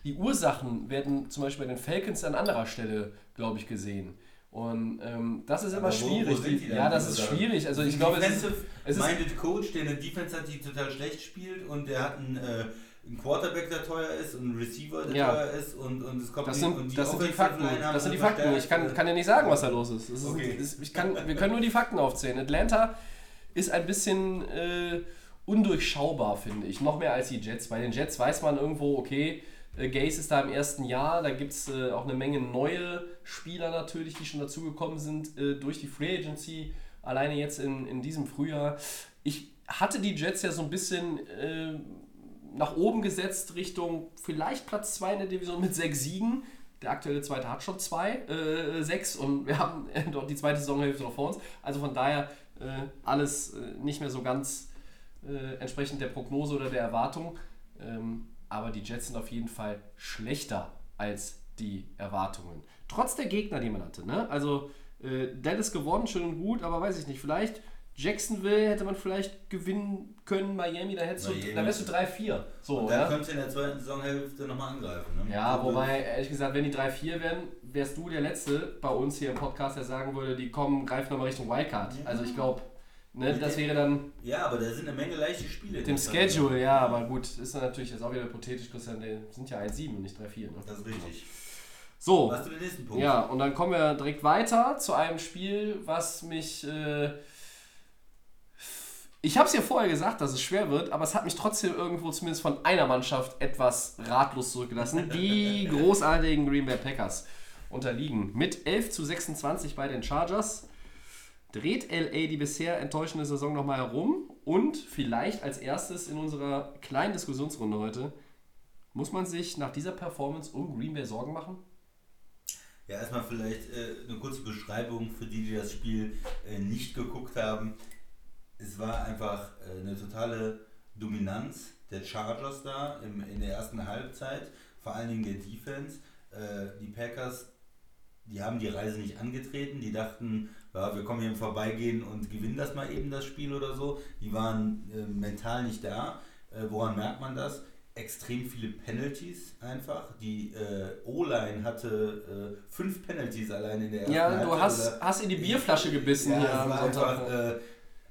Die Ursachen werden zum Beispiel bei den Falcons an anderer Stelle, glaube ich, gesehen. Und ähm, das ist immer Aber wo schwierig. Die, die ja, das diese ist Sachen? schwierig. Also ich glaube, es ist, es ist minded Coach, der eine Defense hat, die total schlecht spielt und der hat einen, äh, einen Quarterback, der teuer ist und einen Receiver, der Ja. teuer ist und, und es kommt Das die- sind, und das sind die Fakten. Das sind die Fakten. Ich kann, kann dir nicht sagen, was da los ist. Ist Okay. das, ich kann, wir können nur die Fakten aufzählen. Atlanta ist ein bisschen äh, undurchschaubar, finde ich. Noch mehr als die Jets. Bei den Jets weiß man irgendwo, okay, äh, Gaze ist da im ersten Jahr. Da gibt es äh, auch eine Menge neue Spieler natürlich, die schon dazugekommen sind äh, durch die Free Agency. Alleine jetzt in, in diesem Frühjahr. Ich hatte die Jets ja so ein bisschen äh, nach oben gesetzt Richtung vielleicht Platz 2 in der Division mit sechs Siegen. Der aktuelle Zweite hat schon zwei, äh, sechs und wir haben äh, doch die zweite Saisonhälfte noch vor uns. Also von daher äh, alles äh, nicht mehr so ganz entsprechend der Prognose oder der Erwartung. Ähm, aber die Jets sind auf jeden Fall schlechter als die Erwartungen. Trotz der Gegner, die man hatte. Ne? Also äh, Dallas gewonnen, schön und gut, aber weiß ich nicht, vielleicht Jacksonville hätte man vielleicht gewinnen können, Miami, da hättest du, Miami. da wärst du 3-4. So, Und dann ja? könntest du in der zweiten Saisonhälfte nochmal angreifen. Ne? Ja, Also, wobei, ehrlich gesagt, wenn die 3-4 wären, wärst du der Letzte bei uns hier im Podcast, der sagen würde, die kommen, greifen nochmal Richtung Wildcard. Also ich glaube, ne, das wäre dann Ja, aber da sind eine Menge leichte Spiele. mit dem Schedule, ja, aber gut, ist natürlich jetzt auch wieder hypothetisch, Christian, die sind ja 1-7 und nicht 3-4. Ne? Das ist richtig. So, Was du den nächsten Punkt? ja, und dann kommen wir direkt weiter zu einem Spiel, was mich äh, Ich habe es ja vorher gesagt, dass es schwer wird, aber es hat mich trotzdem irgendwo zumindest von einer Mannschaft etwas ratlos zurückgelassen. Die (laughs) großartigen Green Bay Packers unterliegen mit 11 zu 26 bei den Chargers. Dreht LA die bisher enttäuschende Saison nochmal herum und vielleicht als erstes in unserer kleinen Diskussionsrunde heute, muss man sich nach dieser Performance um Green Bay Sorgen machen? Ja, erstmal vielleicht äh, eine kurze Beschreibung für die, die das Spiel äh, nicht geguckt haben. Es war einfach äh, eine totale Dominanz der Chargers da im, in der ersten Halbzeit, vor allen Dingen der Defense. Äh, die Packers, die haben die Reise nicht angetreten, die dachten, ja, wir kommen hier im Vorbeigehen und gewinnen das mal eben das Spiel oder so. Die waren äh, mental nicht da. Äh, woran merkt man das? extrem viele Penalties einfach. Die äh, O-Line hatte äh, fünf Penalties allein in der ersten Ja, Halbzeit. du hast, hast in die Bierflasche gebissen ja, hier am Sonntag. einfach äh,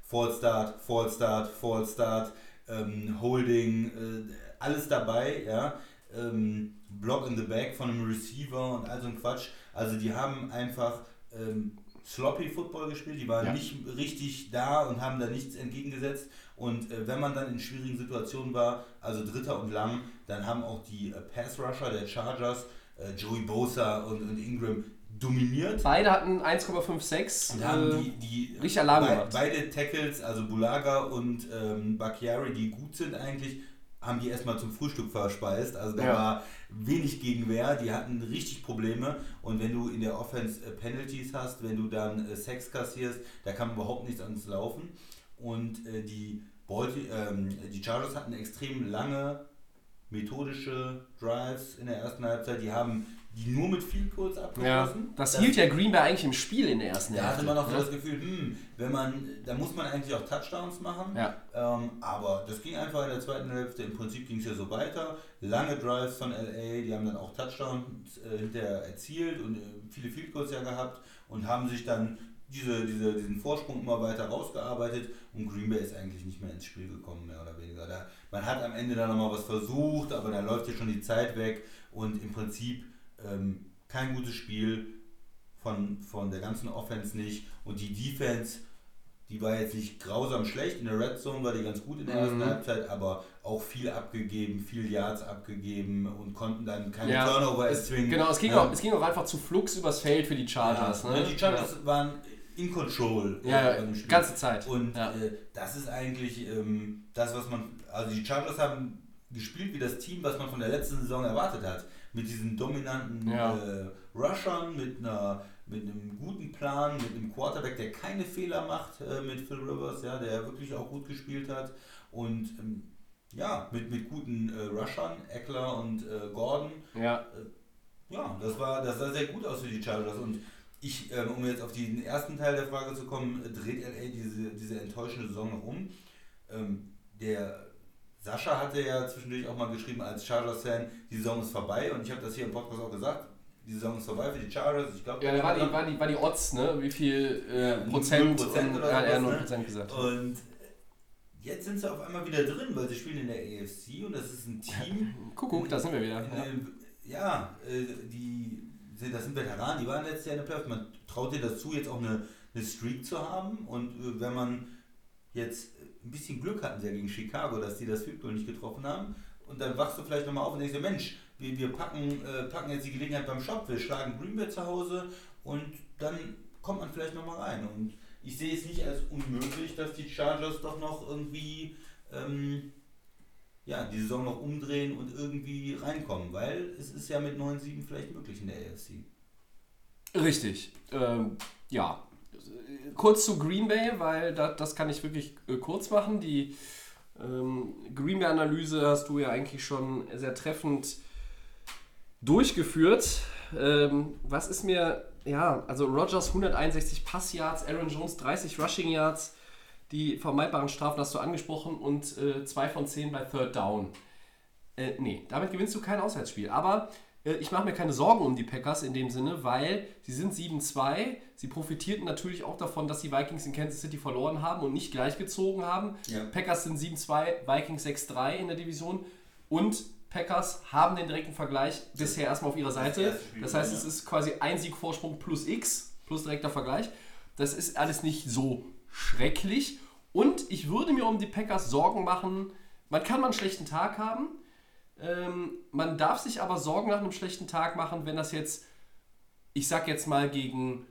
Fall Start, Fall Start, Fall Start, ähm, Holding, äh, alles dabei, ja. Ähm, Block in the Back von einem Receiver und all so ein Quatsch. Also die haben einfach ähm, sloppy Football gespielt, die waren Ja. nicht richtig da und haben da nichts entgegengesetzt. Und äh, wenn man dann in schwierigen Situationen war, also Dritter und Lang, dann haben auch die äh, Pass Rusher der Chargers, äh, Joey Bosa und, und Ingram dominiert. Beide hatten 1,56. Und haben äh, die, die richtig Alarm bei, gemacht. beide Tackles, also Bulaga und ähm, Bakiari, die gut sind eigentlich, haben die erstmal zum Frühstück verspeist. Also da Ja. war wenig Gegenwehr, die hatten richtig Probleme. Und wenn du in der Offense äh, Penalties hast, wenn du dann äh, Sex kassierst, da kann überhaupt nichts ans Laufen. Und äh, die, Balti ähm, die Chargers hatten extrem lange methodische Drives in der ersten Halbzeit. Die haben die nur mit Goals ja, abgeschlossen. das hielt ja Green Bay eigentlich im Spiel in der ersten Da hatte Hälfte. man auch so ne? das Gefühl, hm, wenn man, da muss man eigentlich auch Touchdowns machen. Ja. Ähm, aber das ging einfach in der zweiten Hälfte. Im Prinzip ging es ja so weiter. Lange Drives von LA, die haben dann auch Touchdowns äh, hinterher erzielt und äh, viele Field Goals ja gehabt und haben sich dann diese, diese, diesen Vorsprung immer weiter rausgearbeitet und Green Bay ist eigentlich nicht mehr ins Spiel gekommen, mehr oder weniger. Da, man hat am Ende dann nochmal was versucht, aber da läuft ja schon die Zeit weg und im Prinzip ähm, kein gutes Spiel von, von der ganzen Offense nicht. Und die Defense, die war jetzt nicht grausam schlecht. In der Red Zone war die ganz gut in der ersten Mhm. Halbzeit, aber auch viel abgegeben, viel Yards abgegeben und konnten dann keine Ja, Turnover erzwingen. genau, es ging, Ja. auch, es ging auch einfach zu Flux übers Feld für die Chargers. Ja, ne? Die Chargers waren in Control. Ja, Spiel. ganze Zeit. Und Ja. äh, das ist eigentlich ähm, das, was man. Also die Chargers haben gespielt wie das Team, was man von der letzten Saison erwartet hat. Mit diesen dominanten Ja. äh, Rushern, mit, einer, mit einem guten Plan, mit einem Quarterback, der keine Fehler macht, äh, mit Phil Rivers, ja, der wirklich auch gut gespielt hat. Und ähm, ja, mit, mit guten äh, Rushern, Eckler und äh, Gordon. Ja, Ja, das war, das sah sehr gut aus für die Chargers. Und ich, ähm, um jetzt auf den ersten Teil der Frage zu kommen, dreht LA diese, diese enttäuschende Saison noch um. Ähm, der Sascha hatte ja zwischendurch auch mal geschrieben als Chargers-Fan, die Saison ist vorbei. Und ich habe das hier im Podcast auch gesagt. Die Saison ist vorbei für die Chargers. Ich glaube, ja da war die, war, die, war die Odds, ne? Wie viel äh, Prozent? 0% und, oder ja, ja, sowas, 0% ne? gesagt. Und jetzt sind sie auf einmal wieder drin, weil sie spielen in der AFC und das ist ein Team. (laughs) Kuckuck, da sind wir wieder. In Ja. äh, die sind, das sind Veteranen, die waren letztes Jahr in der Playoffs. Man traut dir dazu, jetzt auch eine, eine Streak zu haben. Und äh, wenn man jetzt ein bisschen Glück hatten sie ja gegen Chicago, dass die das Field nicht getroffen haben. Und dann wachst du vielleicht nochmal auf und denkst dir, Mensch, wir, wir packen, äh, packen jetzt die Gelegenheit beim Shop, wir schlagen Green Bay zu Hause und dann kommt man vielleicht nochmal rein. Und ich sehe es nicht als unmöglich, dass die Chargers doch noch irgendwie ähm, ja, die Saison noch umdrehen und irgendwie reinkommen, weil es ist ja mit 9-7 vielleicht möglich in der AFC. Richtig. Ähm, ja. Kurz zu Green Bay, weil da, das kann ich wirklich äh, kurz machen. Die ähm, Green Bay-Analyse hast du ja eigentlich schon sehr treffend durchgeführt. Ähm, was ist mir, ja, also Rogers 161 Passyards, Aaron Jones 30 Rushing Yards, die vermeidbaren Strafen hast du angesprochen und 2 von 10 bei Third Down. Äh, nee, damit gewinnst du kein Auswärtsspiel. Aber äh, ich mache mir keine Sorgen um die Packers in dem Sinne, weil sie sind 7-2. Sie profitierten natürlich auch davon, dass die Vikings in Kansas City verloren haben und nicht gleichgezogen haben. Ja. Packers sind 7-2, Vikings 6-3 in der Division. Und Packers haben den direkten Vergleich bisher erstmal auf ihrer Seite. Das heißt, es ist quasi ein Siegvorsprung plus X, plus direkter Vergleich. Das ist alles nicht so schrecklich. Und ich würde mir um die Packers Sorgen machen. Man kann mal einen schlechten Tag haben. Ähm, man darf sich aber Sorgen nach einem schlechten Tag machen, wenn das jetzt, ich sag jetzt mal, gegen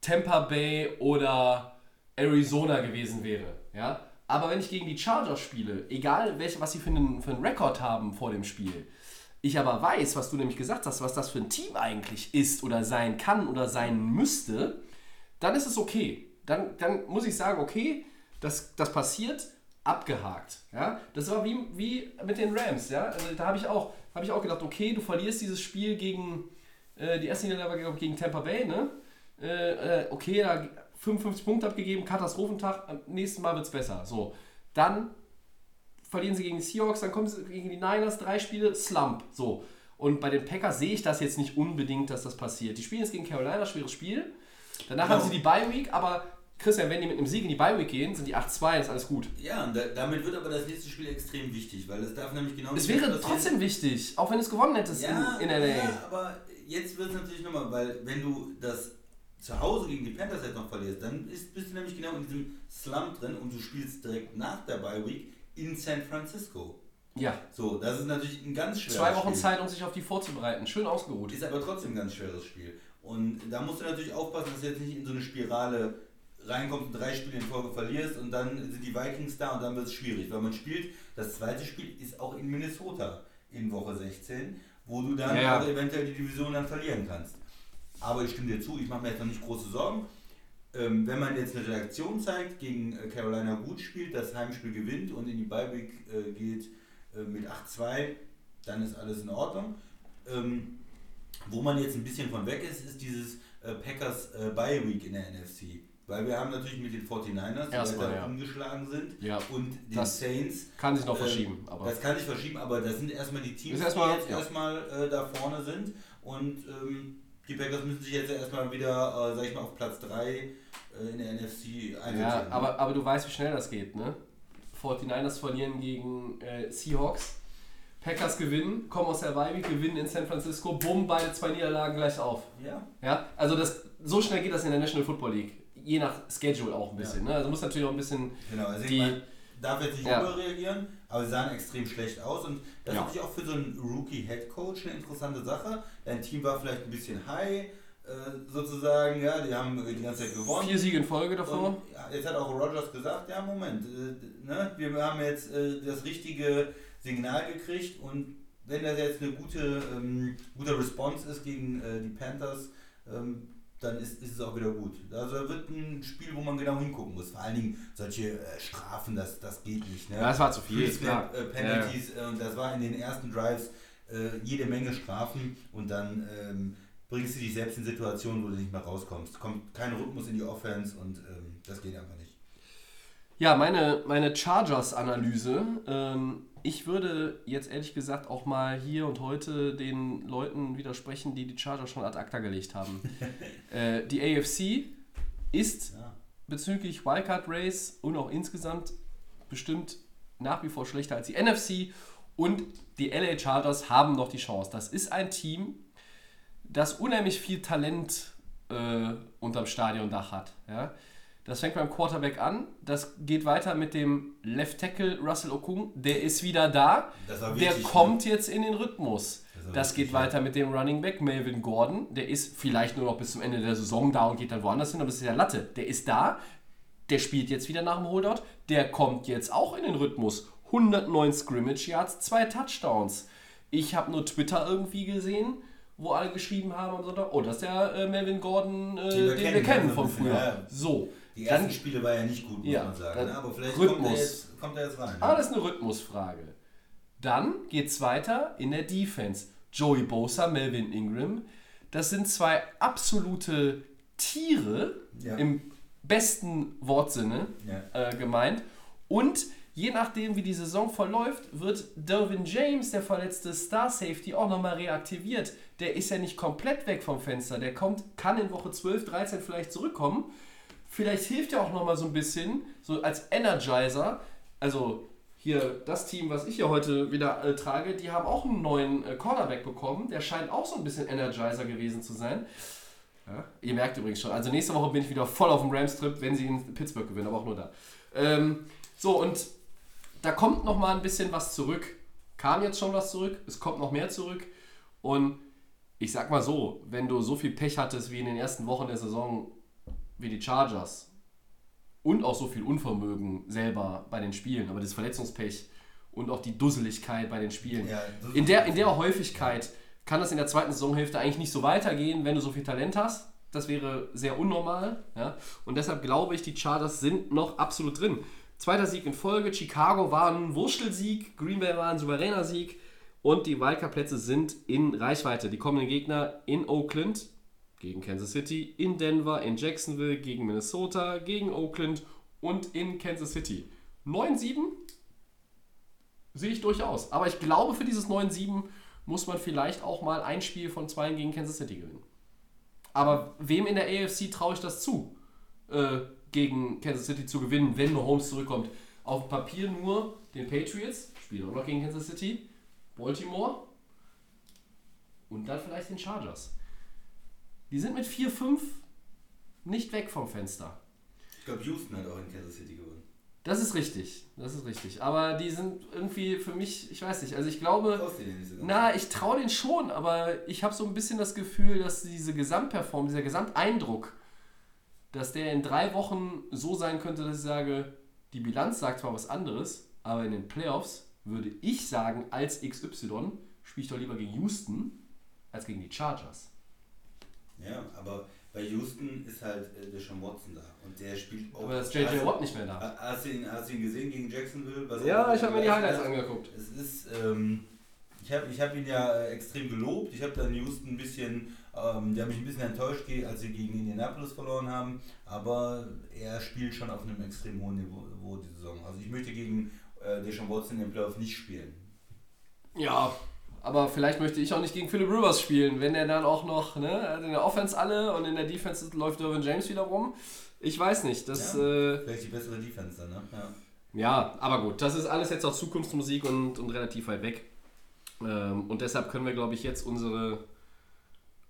Tampa Bay oder Arizona gewesen wäre. Ja? Aber wenn ich gegen die Chargers spiele, egal welche, was sie für einen, für einen Rekord haben vor dem Spiel, ich aber weiß, was du nämlich gesagt hast, was das für ein Team eigentlich ist oder sein kann oder sein müsste, dann ist es okay. Dann, dann muss ich sagen, okay, das, das passiert, abgehakt. Ja? Das war wie, wie mit den Rams. Ja? Also da habe ich, auch, hab ich auch gedacht, okay, du verlierst dieses Spiel gegen, äh, die erste Niederlage gegen Tampa Bay, ne? Äh, äh, okay, da 55 Punkte abgegeben, Katastrophentag, am nächsten Mal wird es besser. So, dann verlieren sie gegen die Seahawks, dann kommen sie gegen die Niners, drei Spiele, Slump. So. Und bei den Packers sehe ich das jetzt nicht unbedingt, dass das passiert. Die spielen jetzt gegen Carolina, schweres Spiel. Danach Genau. haben sie die Bye Week, aber Christian, wenn die mit einem Sieg in die Bye Week gehen, sind die 8-2, ist alles gut. Ja, und da, damit wird aber das nächste Spiel extrem wichtig, weil es darf nämlich genau Es wäre passieren. trotzdem wichtig, auch wenn du es gewonnen hättest ja, in, in LA. Ja, aber jetzt wird es natürlich nochmal, weil wenn du das zu Hause gegen die Panthers jetzt noch verlierst, dann ist, bist du nämlich genau in diesem Slump drin und du spielst direkt nach der Bye Week in San Francisco. Ja, So, das ist natürlich ein ganz schweres zwei Wochen Spiel. Zeit, um sich auf die vorzubereiten. Schön ausgeruht. Ist aber trotzdem ein ganz schweres Spiel. Und da musst du natürlich aufpassen, dass du jetzt nicht in so eine Spirale reinkommst und drei Spiele in Folge verlierst und dann sind die Vikings da und dann wird es schwierig. Weil man spielt, das zweite Spiel ist auch in Minnesota in Woche 16, wo du dann Ja, ja. eventuell die Division dann verlieren kannst. Aber ich stimme dir zu, ich mache mir jetzt noch nicht große Sorgen. Ähm, wenn man jetzt eine Reaktion zeigt, gegen äh, Carolina gut spielt, das Heimspiel gewinnt und in die Week äh, geht äh, mit 8-2, dann ist alles in Ordnung. Ähm, wo man jetzt ein bisschen von weg ist, ist dieses äh, Packers äh, Bye Week in der NFC. Weil wir haben natürlich mit den 49ers, die Erstmal, ja. umgeschlagen sind, Ja, und den das Saints. Kann sich noch ähm, verschieben, aber. Das kann sich verschieben, aber das sind erstmal die Teams, erstmal- die jetzt ja. erstmal äh, da vorne sind. Und ähm, die Packers müssen sich jetzt erstmal wieder, äh, sag ich mal, auf Platz 3 äh, in der NFC einsetzen. Ja, aber, aber du weißt, wie schnell das geht, ne? 49ers verlieren gegen äh, Seahawks. Packers gewinnen, kommen aus der Week, gewinnen in San Francisco, bumm, beide zwei Niederlagen gleich auf. ja. Ja, also das, so schnell geht das in der National Football League. Je nach Schedule auch ein bisschen. Ne? Also muss natürlich auch ein bisschen. Genau, also Die- ich mein, darf jetzt nicht Ja. überreagieren, aber sie sahen extrem schlecht aus und das Ja. ist natürlich auch für so einen Rookie-Head-Coach eine interessante Sache. Dein Team war vielleicht ein bisschen high, äh, sozusagen, ja, die haben äh, die ganze Zeit gewonnen. Vier Siege in Folge davor. Und ja, jetzt hat auch Rogers gesagt, ja Moment, äh, ne, wir haben jetzt äh, das richtige Signal gekriegt und wenn das jetzt eine gute, ähm, gute Response ist gegen äh, die Panthers, ähm, dann ist, ist es auch wieder gut. Also wird ein Spiel, wo man genau hingucken muss. Vor allen Dingen solche äh, Strafen, das, das geht nicht. Ne? Ja, das war zu viel, klar. Äh, Penalties äh, und das war in den ersten Drives äh, jede Menge Strafen und dann ähm, bringst du dich selbst in Situationen, wo du nicht mehr rauskommst. Kommt kein Rhythmus in die Offense und ähm, das geht einfach nicht. Ja, meine, meine Chargers-Analyse. Ähm, ich würde jetzt ehrlich gesagt auch mal hier und heute den Leuten widersprechen, die die Chargers schon ad acta gelegt haben. (laughs) äh, die AFC ist Ja. bezüglich Wildcard Race und auch insgesamt bestimmt nach wie vor schlechter als die NFC und die LA Chargers haben noch die Chance. Das ist ein Team, das unheimlich viel Talent äh, unterm Stadiondach hat. Ja? Das fängt beim Quarterback an, das geht weiter mit dem Left Tackle Russell Okung, der ist wieder da, war der wichtig, kommt jetzt in den Rhythmus. Das wichtig, geht ja. weiter mit dem Running Back Melvin Gordon, der ist vielleicht nur noch bis zum Ende der Saison da und geht dann woanders hin, aber das ist ja Latte. Der ist da, der spielt jetzt wieder nach dem Holdout, der kommt jetzt auch in den Rhythmus. 109 Scrimmage Yards, zwei Touchdowns. Ich habe nur Twitter irgendwie gesehen, wo alle geschrieben haben am Sonntag, oh, das ist der äh, Melvin Gordon, äh, den, wir kennen, ja, von so ein bisschen, früher. ja. So, Die dann, ersten Spiele war ja nicht gut, muss Ja, man sagen. dann Ne? Aber vielleicht Rhythmus. kommt er, jetzt, kommt er jetzt rein. aber das ist eine Rhythmusfrage. Dann geht es weiter in der Defense. Joey Bosa, Melvin Ingram, das sind zwei absolute Tiere Ja. im besten Wortsinne Ja. äh, gemeint. Und je nachdem, wie die Saison verläuft, wird Dervin James, der verletzte Star Safety, auch nochmal reaktiviert. Der ist ja nicht komplett weg vom Fenster. Der kommt, kann in Woche 12, 13 vielleicht zurückkommen. Vielleicht hilft er auch nochmal so ein bisschen, so als Energizer. Also hier das Team, was ich hier heute wieder äh, trage, die haben auch einen neuen äh, Cornerback bekommen. Der scheint auch so ein bisschen Energizer gewesen zu sein. Ja? Ihr merkt übrigens schon, also nächste Woche bin ich wieder voll auf dem Rams-Trip, wenn sie in Pittsburgh gewinnen, aber auch nur da. Ähm, so, und da kommt noch mal ein bisschen was zurück. Kam jetzt schon was zurück, es kommt noch mehr zurück. Und ich sag mal so, wenn du so viel Pech hattest wie in den ersten Wochen der Saison wie die Chargers und auch so viel Unvermögen selber bei den Spielen, aber das Verletzungspech und auch die Dusseligkeit bei den Spielen. Ja, in, der, in der Häufigkeit kann das in der zweiten Saisonhälfte eigentlich nicht so weitergehen, wenn du so viel Talent hast. Das wäre sehr unnormal. Ja? Und deshalb glaube ich, die Chargers sind noch absolut drin. Zweiter Sieg in Folge. Chicago war ein Wurstelsieg. Green Bay war ein souveräner Sieg. Und die Wildcard-Plätze sind in Reichweite. Die kommenden Gegner in Oakland gegen Kansas City, in Denver, in Jacksonville, gegen Minnesota, gegen Oakland und in Kansas City. 9-7 sehe ich durchaus. Aber ich glaube, für dieses 9-7 muss man vielleicht auch mal ein Spiel von zwei gegen Kansas City gewinnen. Aber wem in der AFC traue ich das zu, äh, gegen Kansas City zu gewinnen, wenn Mahomes zurückkommt? Auf Papier nur den Patriots, spielen auch noch gegen Kansas City, Baltimore und dann vielleicht den Chargers. Die sind mit 4-5 nicht weg vom Fenster. Ich glaube, Houston hat auch in Kansas City gewonnen. Das ist richtig, das ist richtig. Aber die sind irgendwie für mich, ich weiß nicht, also ich glaube, na, ich traue den schon, aber ich habe so ein bisschen das Gefühl, dass diese Gesamtperformance, dieser Gesamteindruck, dass der in drei Wochen so sein könnte, dass ich sage, die Bilanz sagt zwar was anderes, aber in den Playoffs würde ich sagen, als XY spiele ich doch lieber gegen Houston als gegen die Chargers. Ja, aber bei Houston ist halt äh, Deshaun Watson da und der spielt auch. Aber das ist JJ Watt nicht mehr da. Ha- Hast du ihn, hast du ihn gesehen gegen Jacksonville? Was Ja, ich habe mir die Highlights er- angeguckt. Es ist, ähm, ich habe ich hab ihn ja äh, extrem gelobt. Ich habe dann Houston ein bisschen, ähm, der hat mich ein bisschen enttäuscht, als sie gegen Indianapolis verloren haben. Aber er spielt schon auf einem extrem hohen Niveau, die Saison. Also ich möchte gegen äh, Deshaun Watson in den Playoffs nicht spielen. Ja, aber vielleicht möchte ich auch nicht gegen Philip Rivers spielen, wenn er dann auch noch, ne, also in der Offense alle und in der Defense läuft Derwin James wieder rum. Ich weiß nicht, das, Ja. äh, Vielleicht die bessere Defense dann, ne? Ja. ja, aber gut, das ist alles jetzt auch Zukunftsmusik und, und relativ weit weg. Ähm, und deshalb können wir, glaube ich, jetzt unsere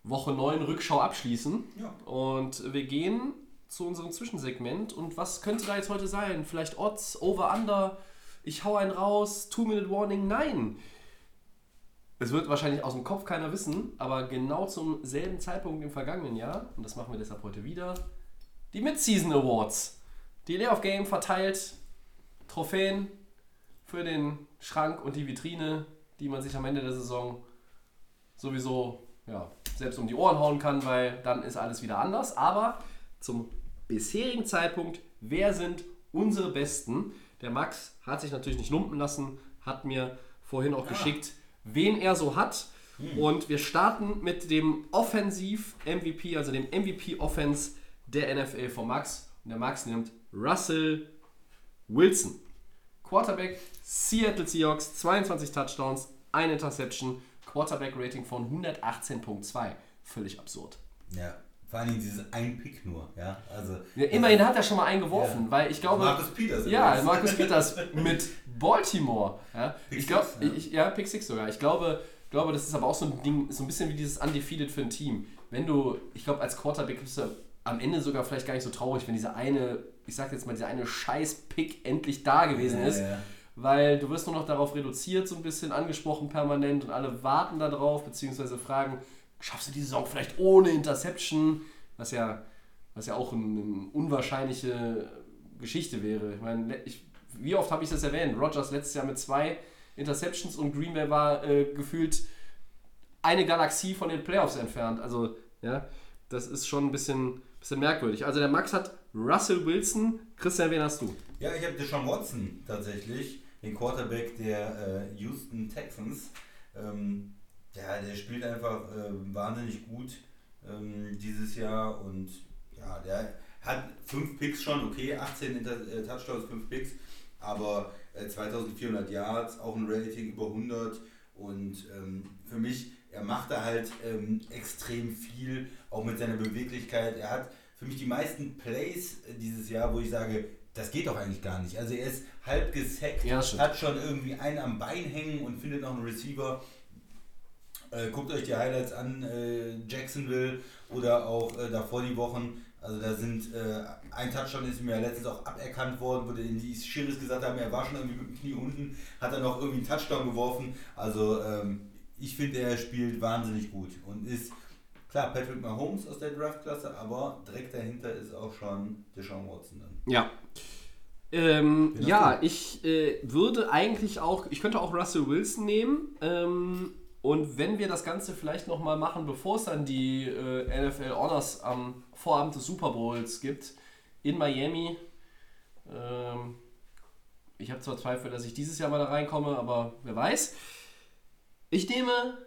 Woche 9 Rückschau abschließen. Ja. Und wir gehen zu unserem Zwischensegment. Und was könnte da jetzt heute sein? Vielleicht Odds, Over, Under, ich hau einen raus, Two-Minute-Warning? Nein! Es wird wahrscheinlich aus dem Kopf keiner wissen, aber genau zum selben Zeitpunkt im vergangenen Jahr, und das machen wir deshalb heute wieder, die Mid-Season Awards. Die Layoff Game verteilt Trophäen für den Schrank und die Vitrine, die man sich am Ende der Saison sowieso ja, selbst um die Ohren hauen kann, weil dann ist alles wieder anders. Aber zum bisherigen Zeitpunkt, wer sind unsere Besten? Der Max hat sich natürlich nicht lumpen lassen, hat mir vorhin auch geschickt, wen er so hat. Und wir starten mit dem Offensiv-MVP, also dem MVP-Offense der NFL von Max. Und der Max nimmt Russell Wilson. Quarterback Seattle Seahawks, 22 Touchdowns, eine Interception, Quarterback-Rating von 118.2. Völlig absurd. Ja. Vor allem dieses ein Pick nur, ja. Also, Ja, immerhin hat er schon mal einen geworfen, Ja. weil ich glaube. Marcus Peters Ja, übrigens. Marcus Peters (laughs) mit Baltimore. Ja, Pick ich glaube, six, ja. ich, ja, Pick 6 sogar. Ich glaube, glaube, das ist aber auch so ein Ding, so ein bisschen wie dieses Undefeated für ein Team. Wenn du, ich glaube, als Quarterback bist du am Ende sogar vielleicht gar nicht so traurig, wenn diese eine, ich sag jetzt mal, dieser eine Scheiß-Pick endlich da gewesen ist. Weil du wirst nur noch darauf reduziert, so ein bisschen angesprochen permanent und alle warten da drauf, beziehungsweise fragen, schaffst du die Saison vielleicht ohne Interception? Was ja, was ja auch eine, eine unwahrscheinliche Geschichte wäre. Ich meine, ich, wie oft habe ich das erwähnt? Rogers letztes Jahr mit zwei Interceptions und Green Bay war äh, gefühlt eine Galaxie von den Playoffs entfernt. Also, ja, das ist schon ein bisschen, bisschen merkwürdig. Also, der Max hat Russell Wilson. Christian, wen hast du? Ja, ich habe Deshaun Watson tatsächlich, den Quarterback der äh, Houston Texans. Ähm, ja, der spielt einfach äh, wahnsinnig gut ähm, dieses Jahr und ja, der hat fünf Picks schon, okay, 18 Inter äh, Touchdowns, fünf Picks, aber äh, 2400 Yards, auch ein Rating über 100 und ähm, für mich, er macht da halt ähm, extrem viel, auch mit seiner Beweglichkeit. Er hat für mich die meisten Plays äh, dieses Jahr, wo ich sage, das geht doch eigentlich gar nicht. Also er ist halb gesackt, Ja, hat schon irgendwie einen am Bein hängen und findet noch einen Receiver. Äh, guckt euch die Highlights an, äh, Jacksonville oder auch äh, davor die Wochen. Also da sind äh, ein Touchdown ist mir letztens auch aberkannt worden, wo die Schiris gesagt haben, er war schon irgendwie mit dem Knie unten, hat dann auch irgendwie einen Touchdown geworfen. Also ähm, ich finde, er spielt wahnsinnig gut und ist klar Patrick Mahomes aus der Draftklasse, aber direkt dahinter ist auch schon Deshaun Watson dann. Ja. Ähm, ja, ich äh, würde eigentlich auch, ich könnte auch Russell Wilson nehmen. Ähm, und wenn wir das Ganze vielleicht nochmal machen, bevor es dann die äh, NFL Honors am Vorabend des Super Bowls gibt, in Miami. Ähm, ich habe zwar Zweifel, dass ich dieses Jahr mal da reinkomme, aber wer weiß. Ich nehme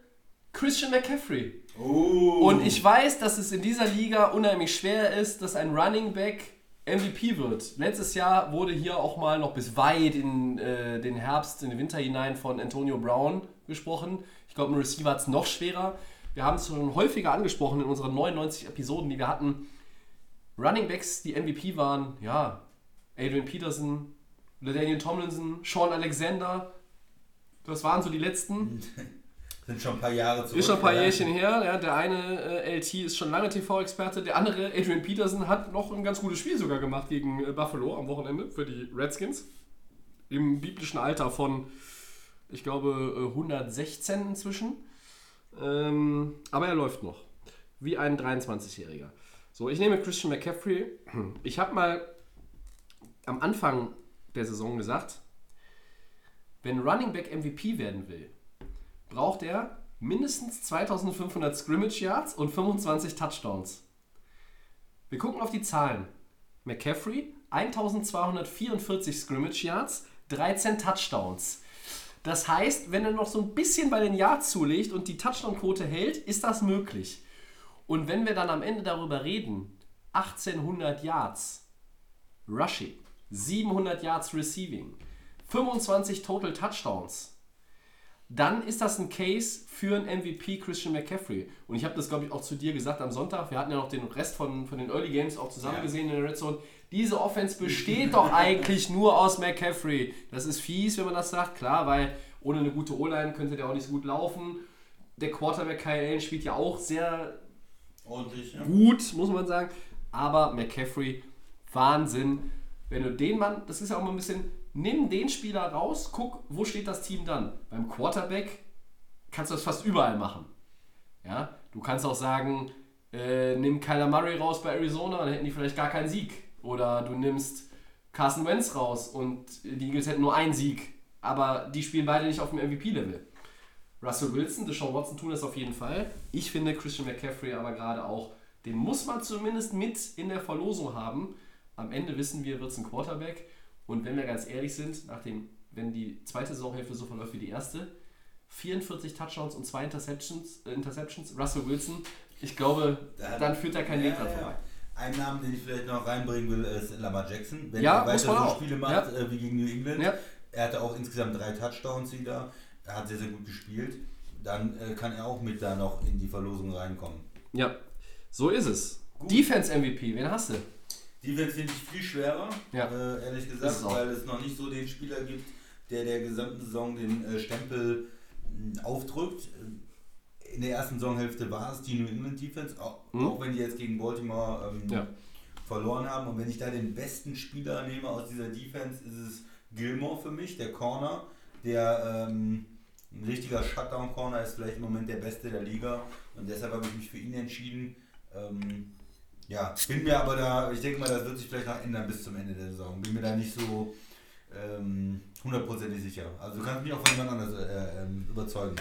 Christian McCaffrey. Oh. Und ich weiß, dass es in dieser Liga unheimlich schwer ist, dass ein Running Back MVP wird. Letztes Jahr wurde hier auch mal noch bis weit in äh, den Herbst, in den Winter hinein von Antonio Brown gesprochen. Ich glaube, im Receiver hat es noch schwerer. Wir haben es schon häufiger angesprochen in unseren 99 Episoden, die wir hatten. Running Backs, die MVP waren, ja, Adrian Peterson, Daniel Tomlinson, Sean Alexander. Das waren so die letzten. (laughs) Sind schon ein paar Jahre zurück. Ist schon ein paar. Jährchen her. Ja, der eine äh, LT ist schon lange TV-Experte. Der andere, Adrian Peterson, hat noch ein ganz gutes Spiel sogar gemacht gegen äh, Buffalo am Wochenende für die Redskins. Im biblischen Alter von, ich glaube, äh, 116 inzwischen. Ähm, aber er läuft noch. Wie ein 23-Jähriger. So, ich nehme Christian McCaffrey. Ich habe mal am Anfang der Saison gesagt, wenn Running Back MVP werden will, braucht er mindestens 2500 Scrimmage Yards und 25 Touchdowns. Wir gucken auf die Zahlen. McCaffrey 1244 Scrimmage Yards, 13 Touchdowns. Das heißt, wenn er noch so ein bisschen bei den Yards zulegt und die Touchdown-Quote hält, ist das möglich. Und wenn wir dann am Ende darüber reden, 1800 Yards Rushing, 700 Yards Receiving, 25 Total Touchdowns, dann ist das ein Case für einen MVP Christian McCaffrey. Und ich habe das, glaube ich, auch zu dir gesagt am Sonntag. Wir hatten ja noch den Rest von, von den Early Games auch zusammen Ja. gesehen in der Red Zone. Diese Offense besteht doch eigentlich nur aus McCaffrey. Das ist fies, wenn man das sagt, klar, weil ohne eine gute O-Line könnte der auch nicht so gut laufen. Der Quarterback Kyle Allen spielt ja auch sehr Ordentlich, ja. gut, muss man sagen. Aber McCaffrey, Wahnsinn. Wenn du den Mann, das ist ja auch mal ein bisschen, nimm den Spieler raus, guck, wo steht das Team dann? Beim Quarterback kannst du das fast überall machen. Ja, du kannst auch sagen, äh, nimm Kyler Murray raus bei Arizona, dann hätten die vielleicht gar keinen Sieg. Oder du nimmst Carson Wentz raus und die Eagles hätten nur einen Sieg. Aber die spielen beide nicht auf dem MVP-Level. Russell Wilson, Deshaun Watson tun das auf jeden Fall. Ich finde Christian McCaffrey aber gerade auch, den muss man zumindest mit in der Verlosung haben. Am Ende wissen wir, wird es ein Quarterback. Und wenn wir ganz ehrlich sind, nach dem, wenn die zweite Saisonhälfte so verläuft wie die erste, 44 Touchdowns und zwei Interceptions, äh, Interceptions Russell Wilson, ich glaube, Da hat- dann führt er kein Weg dran vorbei. Ein Namen, den ich vielleicht noch reinbringen will, ist Lamar Jackson. Wenn Ja, er weiter so auch. Spiele macht äh, wie gegen New England. Ja. Er hatte auch insgesamt drei Touchdowns wieder. Er hat sehr, sehr gut gespielt. Dann äh, kann er auch mit da noch in die Verlosung reinkommen. Ja, so ist es. Defense MVP, wen hast du? Defense finde ich viel schwerer, Ja. äh, ehrlich gesagt, weil es noch nicht so den Spieler gibt, der der gesamten Saison den äh, Stempel mh, aufdrückt. In der ersten Saisonhälfte war es die New England Defense, auch, Mhm. auch wenn die jetzt gegen Baltimore ähm, Ja. verloren haben. Und wenn ich da den besten Spieler nehme aus dieser Defense, ist es Gilmore für mich, der Corner, der ähm, ein richtiger Shutdown-Corner ist, vielleicht im Moment der beste der Liga. Und deshalb habe ich mich für ihn entschieden. Ähm, ja, bin mir aber da, ich denke mal, das wird sich vielleicht noch ändern bis zum Ende der Saison. Bin mir da nicht so ähm, hundertprozentig sicher. Also du kannst mich auch von jemand anders äh, ähm, überzeugen.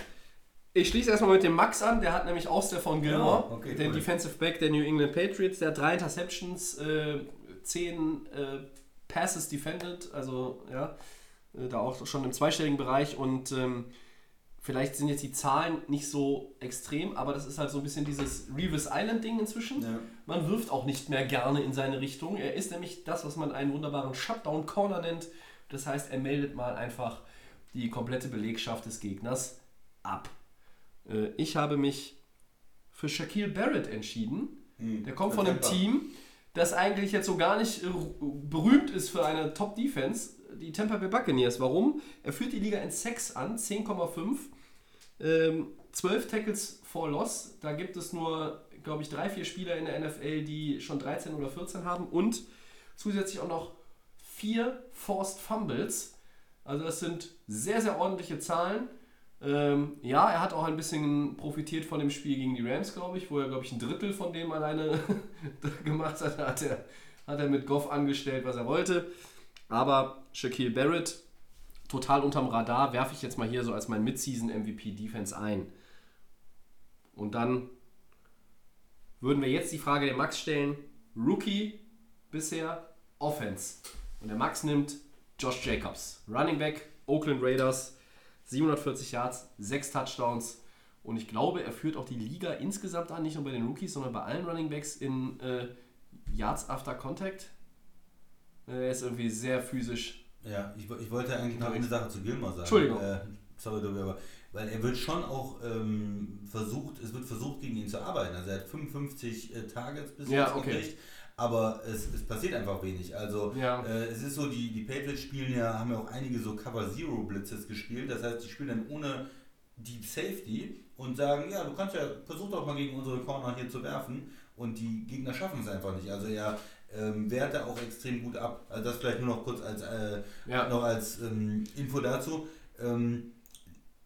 Ich schließe erstmal mit dem Max an, der hat nämlich auch Stefan Gilmore, Ja, okay, den cool. Defensive Back der New England Patriots, der hat drei Interceptions, äh, zehn äh, Passes defended, also ja, äh, da auch schon im zweistelligen Bereich und ähm, vielleicht sind jetzt die Zahlen nicht so extrem, aber das ist halt so ein bisschen dieses Revis Island Ding inzwischen. Ja. Man wirft auch nicht mehr gerne in seine Richtung. Er ist nämlich das, was man einen wunderbaren Shutdown Corner nennt. Das heißt, er meldet mal einfach die komplette Belegschaft des Gegners ab. Äh, Ich habe mich für Shaquille Barrett entschieden. Hm. Der kommt von einem. Team, das eigentlich jetzt so gar nicht äh, berühmt ist für eine Top-Defense, die Tampa Bay Buccaneers. Warum? Er führt die Liga in Sex an, 10,5. Ähm, 12 Tackles for Loss. Da gibt es nur, glaube ich, drei, vier Spieler in der NFL, die schon 13 oder 14 haben. Und zusätzlich auch noch vier Forced Fumbles. Also das sind sehr, sehr ordentliche Zahlen. Ähm, ja, er hat auch ein bisschen profitiert von dem Spiel gegen die Rams, glaube ich, wo er, glaube ich, ein Drittel von dem alleine (laughs) gemacht hat. Hat er, hat er mit Goff angestellt, was er wollte. Aber Shaquille Barrett, total unterm Radar, werfe ich jetzt mal hier so als mein Mid-Season-MVP-Defense ein. Und dann würden wir jetzt die Frage der Max stellen: Rookie bisher Offense. Und der Max nimmt Josh Jacobs, Running Back, Oakland Raiders, 740 Yards, 6 Touchdowns. Und ich glaube, er führt auch die Liga insgesamt an, nicht nur bei den Rookies, sondern bei allen Running Backs in äh, Yards after Contact. Äh, Er ist irgendwie sehr physisch. Ja, ich, ich wollte eigentlich noch eine Sache zu Gilmore sagen. Entschuldigung. Äh, sorry, Tobi, aber weil er wird schon auch ähm, versucht, es wird versucht, gegen ihn zu arbeiten. Also er hat 55 äh, Targets bis Ja, jetzt okay. gekriegt, aber es, es passiert einfach wenig. Also Ja. äh, es ist so, die, die Patriots spielen ja, haben ja auch einige so Cover Zero Blitzes gespielt. Das heißt, die spielen dann ohne Deep Safety und sagen, ja, du kannst ja, versuch doch mal gegen unsere Corner hier zu werfen. Und die Gegner schaffen es einfach nicht. Also er ähm, wehrt da auch extrem gut ab. Also das vielleicht nur noch kurz als, äh, Ja. noch als ähm, Info dazu. Ähm,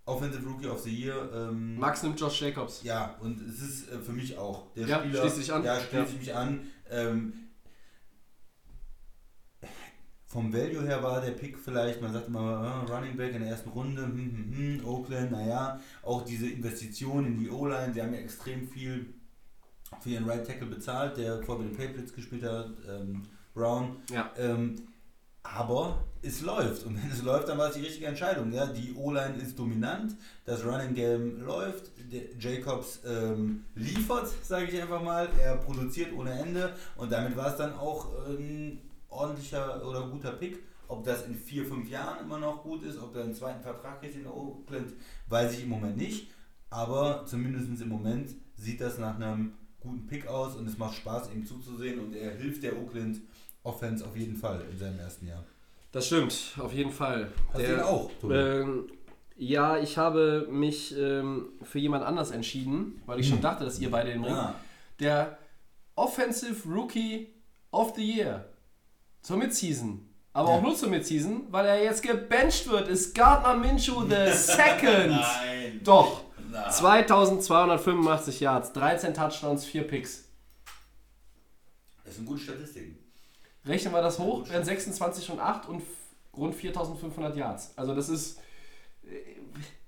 Offensive Rookie of the Year. Ähm, Max nimmt Josh Jacobs. ja, und es ist äh, für mich auch der Ja, Spieler. schließt sich an. Ja, schließt Ja. sich mich an. Ähm, vom Value her war der Pick vielleicht, man sagt immer äh, Running Back in der ersten Runde, hm, hm, hm, Oakland, naja, auch diese Investition in die O-Line, sie haben ja extrem viel für ihren Right Tackle bezahlt, der vor den Patriots gespielt hat, ähm, Brown. Ja. Ähm, aber es läuft. Und wenn es läuft, dann war es die richtige Entscheidung. Ja? Die O-Line ist dominant, das Running Game läuft, Jacobs ähm, liefert, sage ich einfach mal. Er produziert ohne Ende und damit war es dann auch ein ordentlicher oder guter Pick. Ob das in vier, fünf Jahren immer noch gut ist, ob er einen zweiten Vertrag kriegt in Oakland, weiß ich im Moment nicht. Aber zumindest im Moment sieht das nach einem guten Pick aus und es macht Spaß, ihm zuzusehen und er hilft der Oakland Offense auf jeden Fall in seinem ersten Jahr. Das stimmt, auf jeden Fall. Hast du ihn auch? Ähm, ja, ich habe mich ähm, für jemand anders entschieden, weil ich schon dachte, dass ihr beide den bringt. Ah. Der Offensive Rookie of the Year zur Midseason. Aber auch nur zur Midseason, weil er jetzt gebencht wird, ist Gardner Minshew the (laughs) Second. Nein. Doch. Na. 2285 Yards, 13 Touchdowns, 4 Picks. Das sind gute Statistiken. Rechnen wir das hoch, wären 26 und 8 und rund 4500 Yards. Also das ist. äh,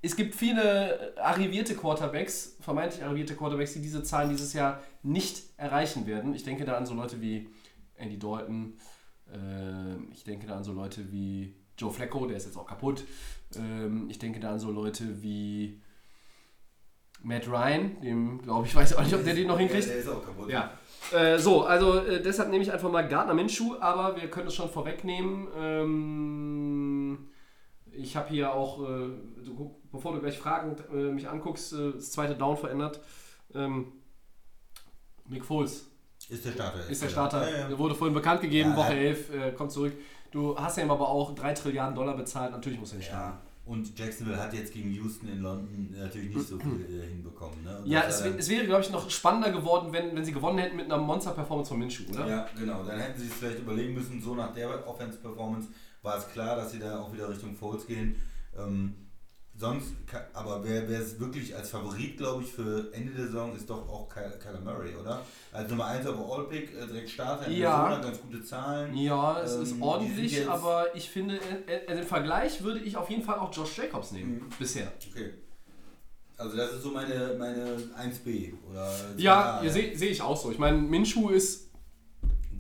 Es gibt viele arrivierte Quarterbacks, vermeintlich arrivierte Quarterbacks, die diese Zahlen dieses Jahr nicht erreichen werden. Ich denke da an so Leute wie Andy Dalton. ähm, Ich denke da an so Leute wie Joe Flacco, der ist jetzt auch kaputt. Ähm, Ich denke da an so Leute wie Matt Ryan, dem glaube ich, weiß auch nicht, ob der den noch hinkriegt. Der ist auch kaputt. Ja. Äh, so, also äh, deshalb nehme ich einfach mal Gardner Minshew, aber wir können es schon vorwegnehmen. Ähm, ich habe hier auch, äh, du, bevor du gleich fragend äh, mich anguckst, äh, das zweite Down verändert. Ähm, Nick Foles Ist der Starter. ist der Starter. Ja, ja. Wurde vorhin bekannt gegeben, Ja. Woche 11, äh, kommt zurück. Du hast ihm aber auch 3 Trilliarden Dollar bezahlt, natürlich muss er nicht starten. Und Jacksonville hat jetzt gegen Houston in London natürlich nicht so viel äh, hinbekommen. Ne? Ja, es, es wäre, glaube ich, noch spannender geworden, wenn, wenn sie gewonnen hätten mit einer Monster-Performance von Minshew, oder? Ja, genau. Dann hätten sie es vielleicht überlegen müssen, so nach der Offense-Performance war es klar, dass sie da auch wieder Richtung Foles gehen. Ähm, sonst, aber wer es wirklich als Favorit, glaube ich, für Ende der Saison ist doch auch Ky- Kyler Murray, oder? Als Nummer 1 Overall-Pick, äh, direkt Starter in Ja. Arizona, ganz gute Zahlen. Ja, es Ähm, ist ordentlich, aber ich finde, äh, äh, den Vergleich würde ich auf jeden Fall auch Josh Jacobs nehmen, Mhm. bisher. Okay. Also das ist so meine, meine 1B oder Ja, 2A, ja, sehe seh ich auch so. Ich meine, Minshu ist,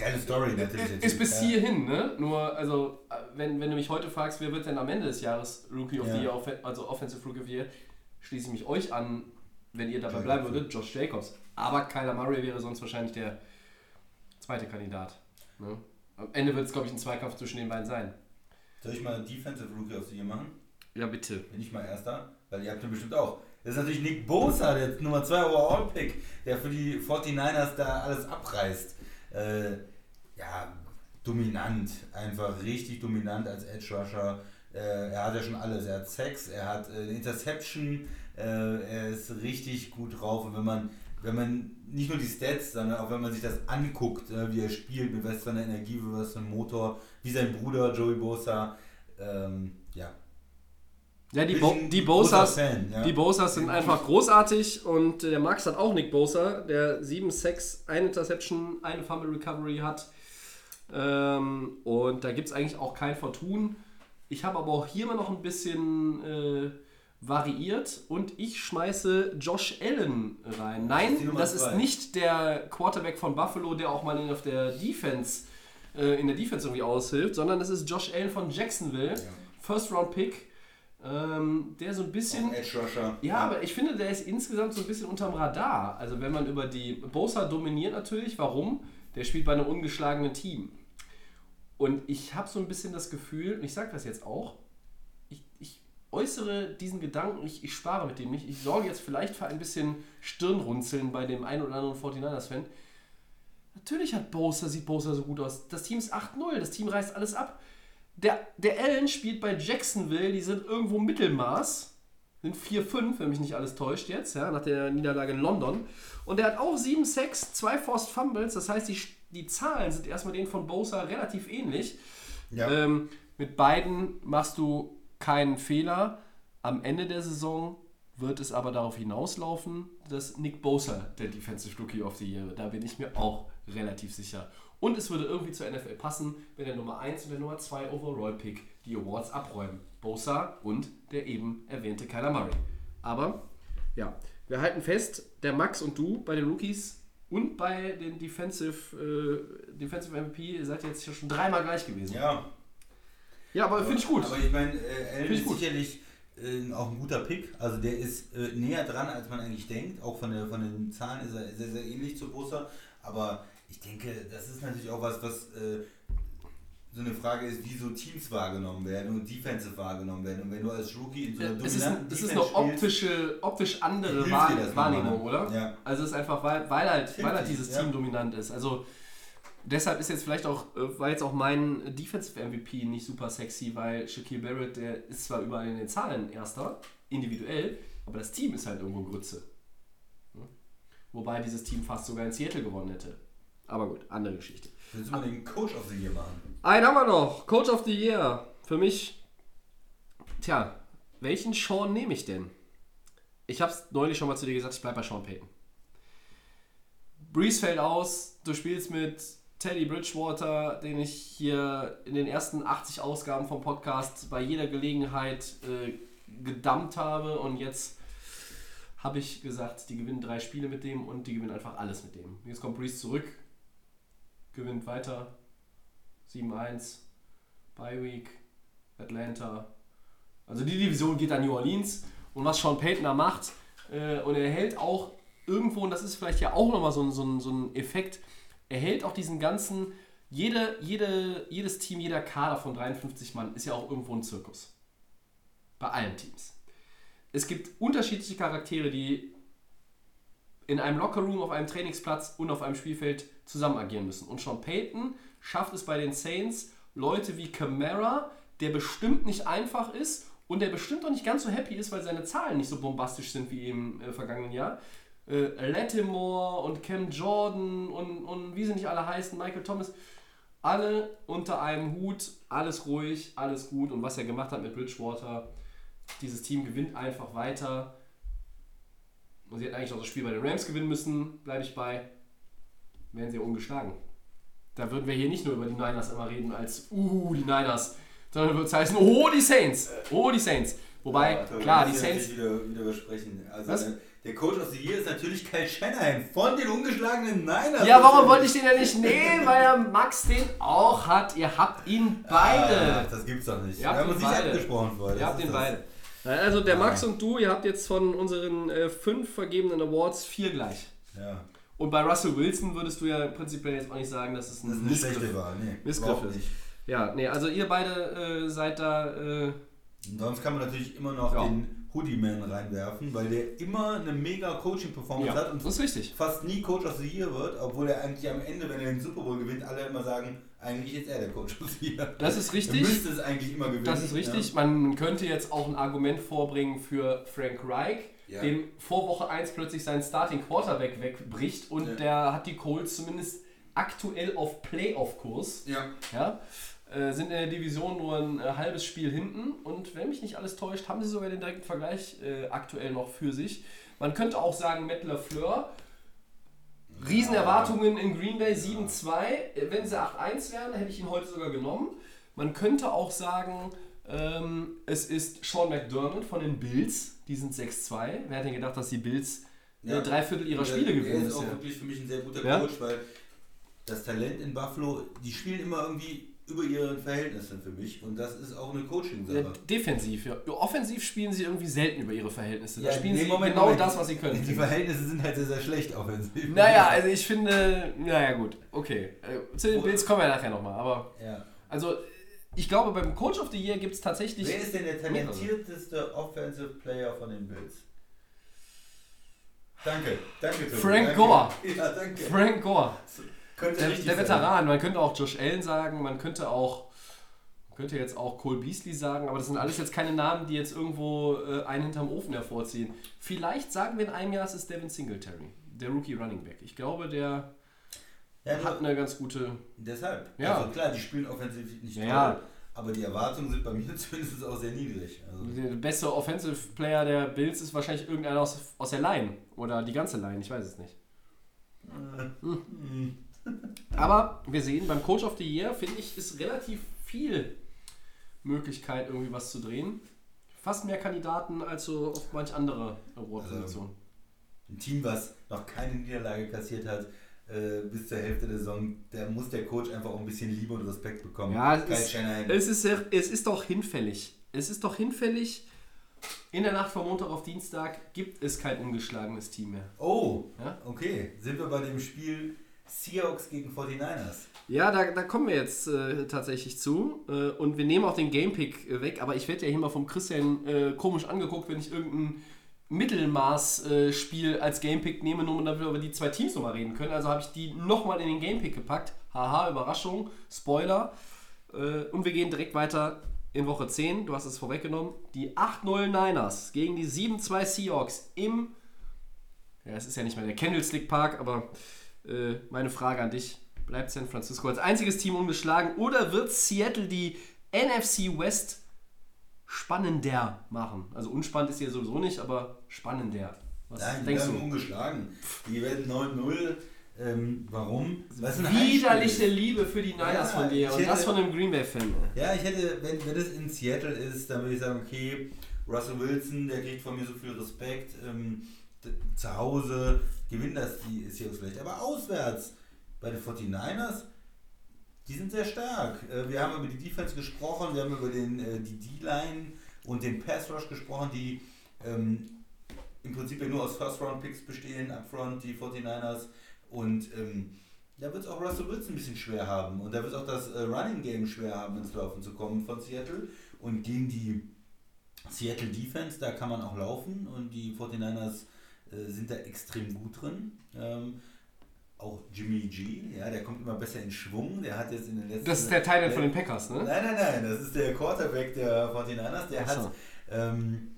Geile Story natürlich. ist bis hierhin, ne? Nur, also, wenn, wenn du mich heute fragst, wer wird denn am Ende des Jahres Rookie of Ja. the Year, also Offensive Rookie of the Year, schließe ich mich euch an, wenn ihr dabei Jacobs. bleiben würdet, Josh Jacobs. Aber Kyler Murray wäre sonst wahrscheinlich der zweite Kandidat. Ne? Am Ende wird es, glaube ich, ein Zweikampf zwischen den beiden sein. Soll ich mal Defensive Rookie of the Year machen? Ja, bitte. Bin ich mal Erster? Weil ihr habt den bestimmt auch. Das ist natürlich Nick Bosa, der Nummer 2 Overall-Pick, der für die 49ers da alles abreißt. Äh, ja, dominant. Einfach richtig dominant als Edge Rusher. Äh, er hat ja schon alles. Er hat Sex, er hat äh, Interception, Äh, er ist richtig gut drauf und wenn man, wenn man nicht nur die Stats, sondern auch wenn man sich das anguckt, äh, wie er spielt, mit was für einer Energie, mit was für einem Motor, wie sein Bruder Joey Bosa, ähm, ja. Ja, die, Bo die Bosas, Fan, ja. die Bosas sind einfach großartig und der Max hat auch Nick Bosa, der 7 Sacks, eine Interception, eine Fumble Recovery hat. Ähm, und da gibt es eigentlich auch kein Vertun. Ich habe aber auch hier mal noch ein bisschen äh, variiert und ich schmeiße Josh Allen rein. Nein, das ist nicht der Quarterback von Buffalo, der auch mal in, auf der Defense, äh, in der Defense irgendwie aushilft, sondern das ist Josh Allen von Jacksonville, First Round Pick, ähm, der so ein bisschen. Rusher. Ja, aber ich finde, der ist insgesamt so ein bisschen unterm Radar. Also wenn man über die Bosa dominiert natürlich, warum? Der spielt bei einem ungeschlagenen Team. Und ich habe so ein bisschen das Gefühl, und ich sage das jetzt auch, ich, ich äußere diesen Gedanken, ich, ich spare mit dem nicht. Ich sorge jetzt vielleicht für ein bisschen Stirnrunzeln bei dem einen oder anderen 49ers-Fan. Natürlich hat Bosa, sieht Bosa so gut aus. Das Team ist 8-0, das Team reißt alles ab. Der, der Allen spielt bei Jacksonville, die sind irgendwo Mittelmaß. Sind 4-5, wenn mich nicht alles täuscht jetzt, ja, nach der Niederlage in London. Und der hat auch 7 Sacks, 2 Forced Fumbles. Das heißt, die, die Zahlen sind erstmal denen von Bosa relativ ähnlich. Ja. Ähm, mit beiden machst du keinen Fehler. Am Ende der Saison wird es aber darauf hinauslaufen, dass Nick Bosa der Defensive Rookie of the Year wird. Da bin ich mir auch relativ sicher. Und es würde irgendwie zur NFL passen, wenn der Nummer 1 und der Nummer 2 Overall Pick die Awards abräumen. Bosa und der eben erwähnte Kyler Murray. Aber ja, wir halten fest, der Max und du bei den Rookies und bei den Defensive, äh, Defensive MVP ihr seid jetzt schon dreimal gleich gewesen. Ja. Ja, aber finde ich gut. Aber ich meine, äh, Allen ist gut. sicherlich äh, auch ein guter Pick. Also der ist äh, näher dran, als man eigentlich denkt. Auch von, der, von den Zahlen ist er sehr, sehr ähnlich zu Bosa. Aber ich denke, das ist natürlich auch was, was äh, so eine Frage ist, wie so Teams wahrgenommen werden und Defensive wahrgenommen werden. Und wenn du als Rookie in so einer es ist, es ist eine optische, optisch andere Wahr das Wahrnehmung, oder? ne? Ja. Also es ist einfach, weil, weil halt, weil halt dieses ja. Team dominant ist. Also deshalb ist jetzt vielleicht auch, äh, war jetzt auch mein Defensive MVP nicht super sexy, weil Shaquille Barrett, der ist zwar überall in den Zahlen erster, individuell, aber das Team ist halt irgendwo Grütze. Hm? Wobei dieses Team fast sogar in Seattle gewonnen hätte. Aber gut, andere Geschichte. Willst du mal den Coach of the Year machen? Einen haben wir noch. Coach of the Year. Für mich. Tja, welchen Sean nehme ich denn? Ich habe es neulich schon mal zu dir gesagt, ich bleibe bei Sean Payton. Breeze fällt aus. Du spielst mit Teddy Bridgewater, den ich hier in den ersten 80 Ausgaben vom Podcast bei jeder Gelegenheit äh, gedammt habe. Und jetzt habe ich gesagt, die gewinnen drei Spiele mit dem und die gewinnen einfach alles mit dem. Jetzt kommt Breeze zurück, gewinnt weiter, 7-1, Bye Week, Atlanta. Also die Division geht an New Orleans. Und was Sean Payton da macht, äh, und er hält auch irgendwo, und das ist vielleicht ja auch nochmal so, ein- so, so ein Effekt, er hält auch diesen ganzen, jede, jede, jedes Team, jeder Kader von 53 Mann ist ja auch irgendwo ein Zirkus. Bei allen Teams. Es gibt unterschiedliche Charaktere, die in einem Lockerroom, auf einem Trainingsplatz und auf einem Spielfeld zusammen agieren müssen. Und Sean Payton schafft es bei den Saints, Leute wie Camara, der bestimmt nicht einfach ist und der bestimmt auch nicht ganz so happy ist, weil seine Zahlen nicht so bombastisch sind wie im äh, vergangenen Jahr. Äh, Lattimore und Cam Jordan und, und wie sie nicht alle heißen, Michael Thomas, alle unter einem Hut, alles ruhig, alles gut. Und was er gemacht hat mit Bridgewater, dieses Team gewinnt einfach weiter. Und sie hätten eigentlich auch das Spiel bei den Rams gewinnen müssen, bleibe ich bei. Wären sie ungeschlagen. Da würden wir hier nicht nur über die Niners immer reden als, uh, die Niners, sondern würde es heißen, oh, die Saints, oh, die Saints. Wobei, Ja, klar, die Saints, Wieder, wieder besprechen. Also Was? der, Coach of the Year ist natürlich Kyle Shanahan von den ungeschlagenen Niners. ja, warum wollte ich den ja nicht nehmen? Weil der Max den auch hat. Ihr habt ihn beide. Ach, das gibt's doch nicht. Ihr Wir habt haben ihn uns nicht beide. abgesprochen vorher. Ihr habt den das. beide. Also der Max und du, ihr habt jetzt von unseren äh, fünf vergebenen Awards vier gleich. Ja, Und bei Russell Wilson würdest du ja prinzipiell jetzt auch nicht sagen, dass es ein das ist eine Missgriff schlechte Wahl. Nee, Missgriff ist. nicht. Ja, nee, also ihr beide äh, seid da. Äh, sonst kann man natürlich immer noch Ja. den Hoodie Man reinwerfen, weil der immer eine mega Coaching-Performance hat und das ist richtig. fast nie Coach of the Year wird, obwohl er eigentlich am Ende, wenn er den Super Bowl gewinnt, alle immer sagen, eigentlich ist er der Coach of the Year. Das ist Er richtig. müsste es eigentlich immer gewinnen. Das ist richtig. Man könnte jetzt auch ein Argument vorbringen für Frank Reich, Ja. dem vor Woche 1 plötzlich sein Starting Quarterback wegbricht und Ja. der hat die Colts zumindest aktuell auf Playoff-Kurs. Ja. Ja, äh, sind in der Division nur ein äh, halbes Spiel hinten und wenn mich nicht alles täuscht, haben sie sogar den direkten Vergleich äh, aktuell noch für sich. Man könnte auch sagen, Matt LaFleur, Riesenerwartungen in Green Bay 7-2. Äh, Wenn sie 8-1 wären, hätte ich ihn heute sogar genommen. Man könnte auch sagen, ähm, es ist Sean McDermott von den Bills, die sind 6-2. Wer hätte denn gedacht, dass die Bills Ja. drei Viertel ihrer Der- Spiele Er gewinnen ist auch wirklich für mich ein sehr guter Ja? Coach, weil das Talent in Buffalo, die spielen immer irgendwie über ihre Verhältnisse für mich und das ist auch eine Coaching-Sache. defensiv, ja. Offensiv spielen sie irgendwie selten über ihre Verhältnisse. Da Ja, spielen nee, sie Moment, genau Moment. das, was sie können. Die Verhältnisse sind halt sehr, sehr schlecht offensiv. Naja, (laughs) also ich finde, naja gut, okay. Äh, Zu den Bills kommen wir nachher nochmal, aber Ja. also ich glaube beim Coach of the Year gibt es tatsächlich... Wer ist denn der talentierteste Offensive Player von den Bills? Danke, danke. Tobi, Frank danke. Gore. Ja, danke. Frank Gore, der, der. Veteran. Man könnte auch Josh Allen sagen, man könnte auch... Könnte jetzt auch Cole Beasley sagen, aber das sind alles jetzt keine Namen, die jetzt irgendwo äh, einen hinterm Ofen hervorziehen. Vielleicht sagen wir in einem Jahr, es ist Devin Singletary, der Rookie Running Back. Ich glaube, der Ja, hat eine ganz gute Deshalb. Ja. Also klar, die spielen offensiv nicht Ja, toll, aber die Erwartungen sind bei mir (laughs) zumindest auch sehr niedrig. Also, Der beste Offensive Player der Bills ist wahrscheinlich irgendeiner aus, aus der Line. Oder die ganze Line, ich weiß es nicht. Hm. Aber wir sehen, beim Coach of the Year, finde ich, ist relativ viel Möglichkeit, irgendwie was zu drehen. Fast mehr Kandidaten als so auf manch andere Award-Positionen. ein Team, was noch keine Niederlage kassiert hat äh, bis zur Hälfte der Saison, da muss der Coach einfach auch ein bisschen Liebe und Respekt bekommen. Ja, es ist, es, ist, es ist doch hinfällig. Es ist doch hinfällig. In der Nacht von Montag auf Dienstag gibt es kein ungeschlagenes Team mehr. oh, Ja? okay. Sind wir bei dem Spiel Seahawks gegen 49ers? Ja, da, da kommen wir jetzt äh, tatsächlich zu. Äh, und wir nehmen auch den Gamepick äh, weg, aber ich werde ja hier mal vom Christian äh, komisch angeguckt, wenn ich irgendein Mittelmaß-Spiel als Gamepick nehme, nur damit wir über die zwei Teams nochmal reden können. Also habe ich die nochmal in den Gamepick gepackt. Haha, Überraschung, Spoiler. Äh, und wir gehen direkt weiter in Woche 10. Du hast es vorweggenommen. Die 8-0 Niners gegen die 7-2 Seahawks im ja, es ist ja nicht mehr der Candlestick Park, aber äh, meine Frage an dich: Bleibt San Francisco als einziges Team ungeschlagen oder wird Seattle die NFC West spannender machen? Also unspannend ist ja sowieso nicht, aber spannender. Was Nein, die denkst werden du? ungeschlagen. Die werden 9-0. Ähm, warum? Widerliche. Liebe für die Niners Ja, von dir und das hätte- von einem Green Bay-Fan. Ja, ich hätte, wenn, wenn das in Seattle ist, dann würde ich sagen, okay, Russell Wilson, der kriegt von mir so viel Respekt. Ähm, zu Hause gewinnt das die Seahawks vielleicht. Aber auswärts bei den 49ers, die sind sehr stark. Äh, wir haben über die Defense gesprochen, wir haben über den, äh, die D-Line und den Pass Rush gesprochen, die ähm, im Prinzip ja nur aus First-Round-Picks bestehen, upfront, die 49ers. Und ähm, da wird es auch Russell Wilson ein bisschen schwer haben. Und da wird auch das äh, Running Game schwer haben, ins Laufen zu kommen von Seattle. Und gegen die Seattle Defense, da kann man auch laufen. Und die 49ers äh, sind da extrem gut drin. Ähm, auch Jimmy G, ja, der kommt immer besser in Schwung. Der hat jetzt in den letzten. Das ist der Teil von den Packers, ne? Nein, nein, nein, das ist der Quarterback der 49ers. Der so. hat. Ähm,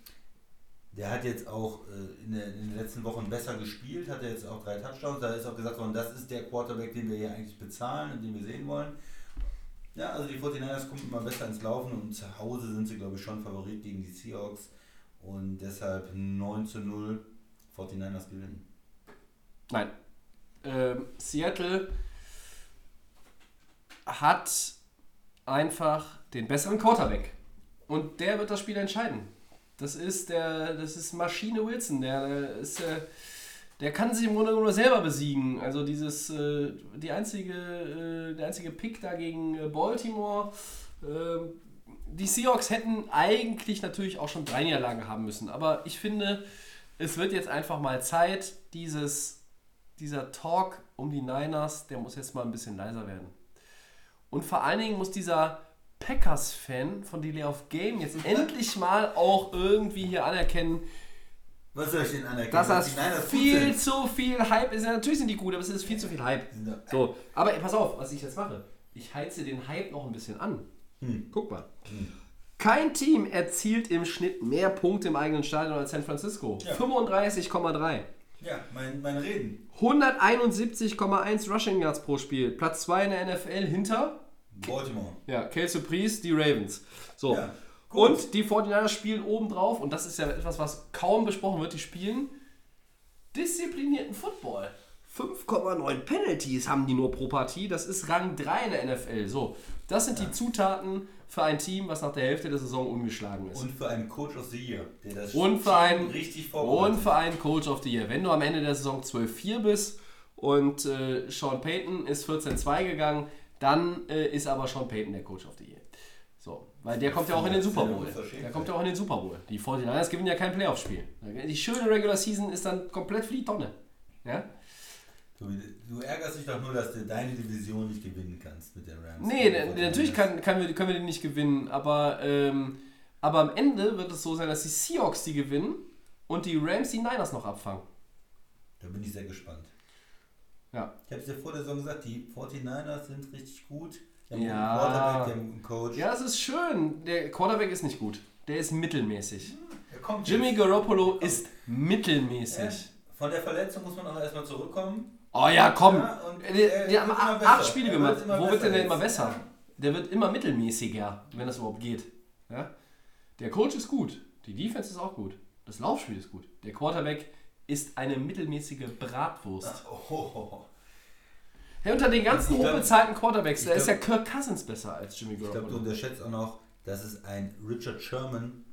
der hat jetzt auch äh, in, der, in den letzten Wochen besser gespielt, hat er jetzt auch drei Touchdowns. Da ist auch gesagt worden, das ist der Quarterback, den wir hier eigentlich bezahlen und den wir sehen wollen. Ja, also die 49ers kommen immer besser ins Laufen und zu Hause sind sie, glaube ich, schon Favorit gegen die Seahawks. Und deshalb 9 zu 0 49ers gewinnen. Nein. Ähm, Seattle hat einfach den besseren Quarterback. Und der wird das Spiel entscheiden. Das ist der, das ist Maschine Wilson. Der, der ist, äh, der kann sich im Grunde nur selber besiegen. Also dieses, äh, die einzige, äh, der einzige Pick da gegen Baltimore. Äh, die Seahawks hätten eigentlich natürlich auch schon drei Niederlagen haben müssen. Aber ich finde, es wird jetzt einfach mal Zeit, dieses, dieser Talk um die Niners, der muss jetzt mal ein bisschen leiser werden. Und vor allen Dingen muss dieser Packers-Fan von Delay of Game jetzt (laughs) endlich mal auch irgendwie hier anerkennen, Was soll ich denn anerkennen? dass das Niners viel zu viel Hype ist. Ja, natürlich sind die gut, aber es ist viel zu viel Hype. So, aber ey, pass auf, was ich jetzt mache. Ich heize den Hype noch ein bisschen an. Hm. Guck mal. Kein Team erzielt im Schnitt mehr Punkte im eigenen Stadion als San Francisco. Ja. 35,3. Ja, mein, mein Reden. 171,1 Rushing Yards pro Spiel. Platz 2 in der NFL hinter Baltimore. ja, Kelsey Priest, die Ravens. So. Ja, und die 49ers spielen obendrauf, und das ist ja etwas, was kaum besprochen wird, die spielen disziplinierten Football. 5,9 Penalties haben die nur pro Partie. Das ist Rang 3 in der NFL. So, das sind die Zutaten für ein Team, was nach der Hälfte der Saison ungeschlagen ist. Und für einen Coach of the Year, der das Und für einen, richtig und vorbereitet. für einen Coach of the Year. Wenn du am Ende der Saison 12-4 bist und äh, Sean Payton ist 14-2 gegangen, dann äh, ist aber Sean Payton der Coach of the Year. So, weil der kommt ja auch in den Super Bowl. Der kommt ja auch in den Super Bowl. Die 49ers gewinnen ja kein Playoff-Spiel. Die schöne Regular Season ist dann komplett für die Tonne. Ja? Du, ärgerst dich doch nur, dass du deine Division nicht gewinnen kannst mit den Rams. Nee, n- natürlich kann, kann wir, können wir den nicht gewinnen, aber, ähm, aber am Ende wird es so sein, dass die Seahawks die gewinnen und die Rams die Niners noch abfangen. Da bin ich sehr gespannt. Ja. Ich habe es dir vor der Saison gesagt, die 49ers sind richtig gut. Die haben Ja. einen Quarterback, die haben einen guten Coach. Ja, das ist schön. Der Quarterback ist nicht gut. Der ist mittelmäßig. Kommt Jimmy. Garoppolo ist mittelmäßig. Ja, Von der Verletzung muss man auch erstmal zurückkommen. Oh ja, komm. Ja, und der, der hat wird immer acht, Spiele gemacht. Wo wird denn der immer besser? Der wird immer mittelmäßiger, wenn das überhaupt geht. Ja? Der Coach ist gut. Die Defense ist auch gut. Das Laufspiel ist gut. Der Quarterback ist eine mittelmäßige Bratwurst. Oh, oh. Hey, unter den ganzen hochbezahlten Quarterbacks, da ist ja Kirk Cousins besser als Jimmy Ich glaube, du Garoppolo. unterschätzt auch noch, dass es ein Richard Sherman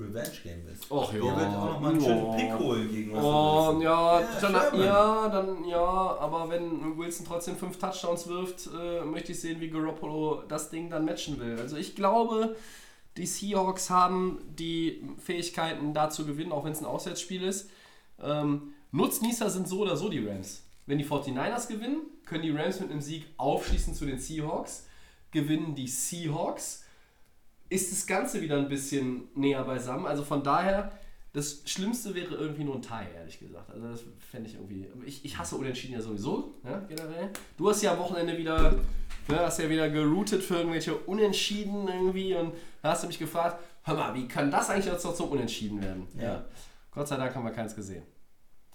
Revenge Game ist. Och, Der ja. wird auch noch mal einen schönen. Pick holen gegen Russell Oh, ja, Ja, dann, ja, dann, ja, aber wenn Wilson trotzdem fünf Touchdowns wirft, äh, möchte ich sehen, wie Garoppolo das Ding dann matchen will. Also ich glaube, die Seahawks haben die Fähigkeiten da zu gewinnen, auch wenn es ein Auswärtsspiel ist. Ähm, Nutznießer sind so oder so die Rams. Wenn die 49ers gewinnen, können die Rams mit einem Sieg aufschließen zu den Seahawks. Gewinnen die Seahawks, ist das Ganze wieder ein bisschen näher beisammen. Also von daher, das Schlimmste wäre irgendwie nur ein Tie, ehrlich gesagt. Also das fände ich irgendwie. Ich, ich hasse Unentschieden ja sowieso, ne, generell. Du hast ja am Wochenende wieder, ne, hast ja wieder geroutet für irgendwelche Unentschieden irgendwie und da hast du mich gefragt, hör mal, wie kann das eigentlich jetzt noch zum Unentschieden werden? Ja. Gott sei Dank haben wir keins gesehen.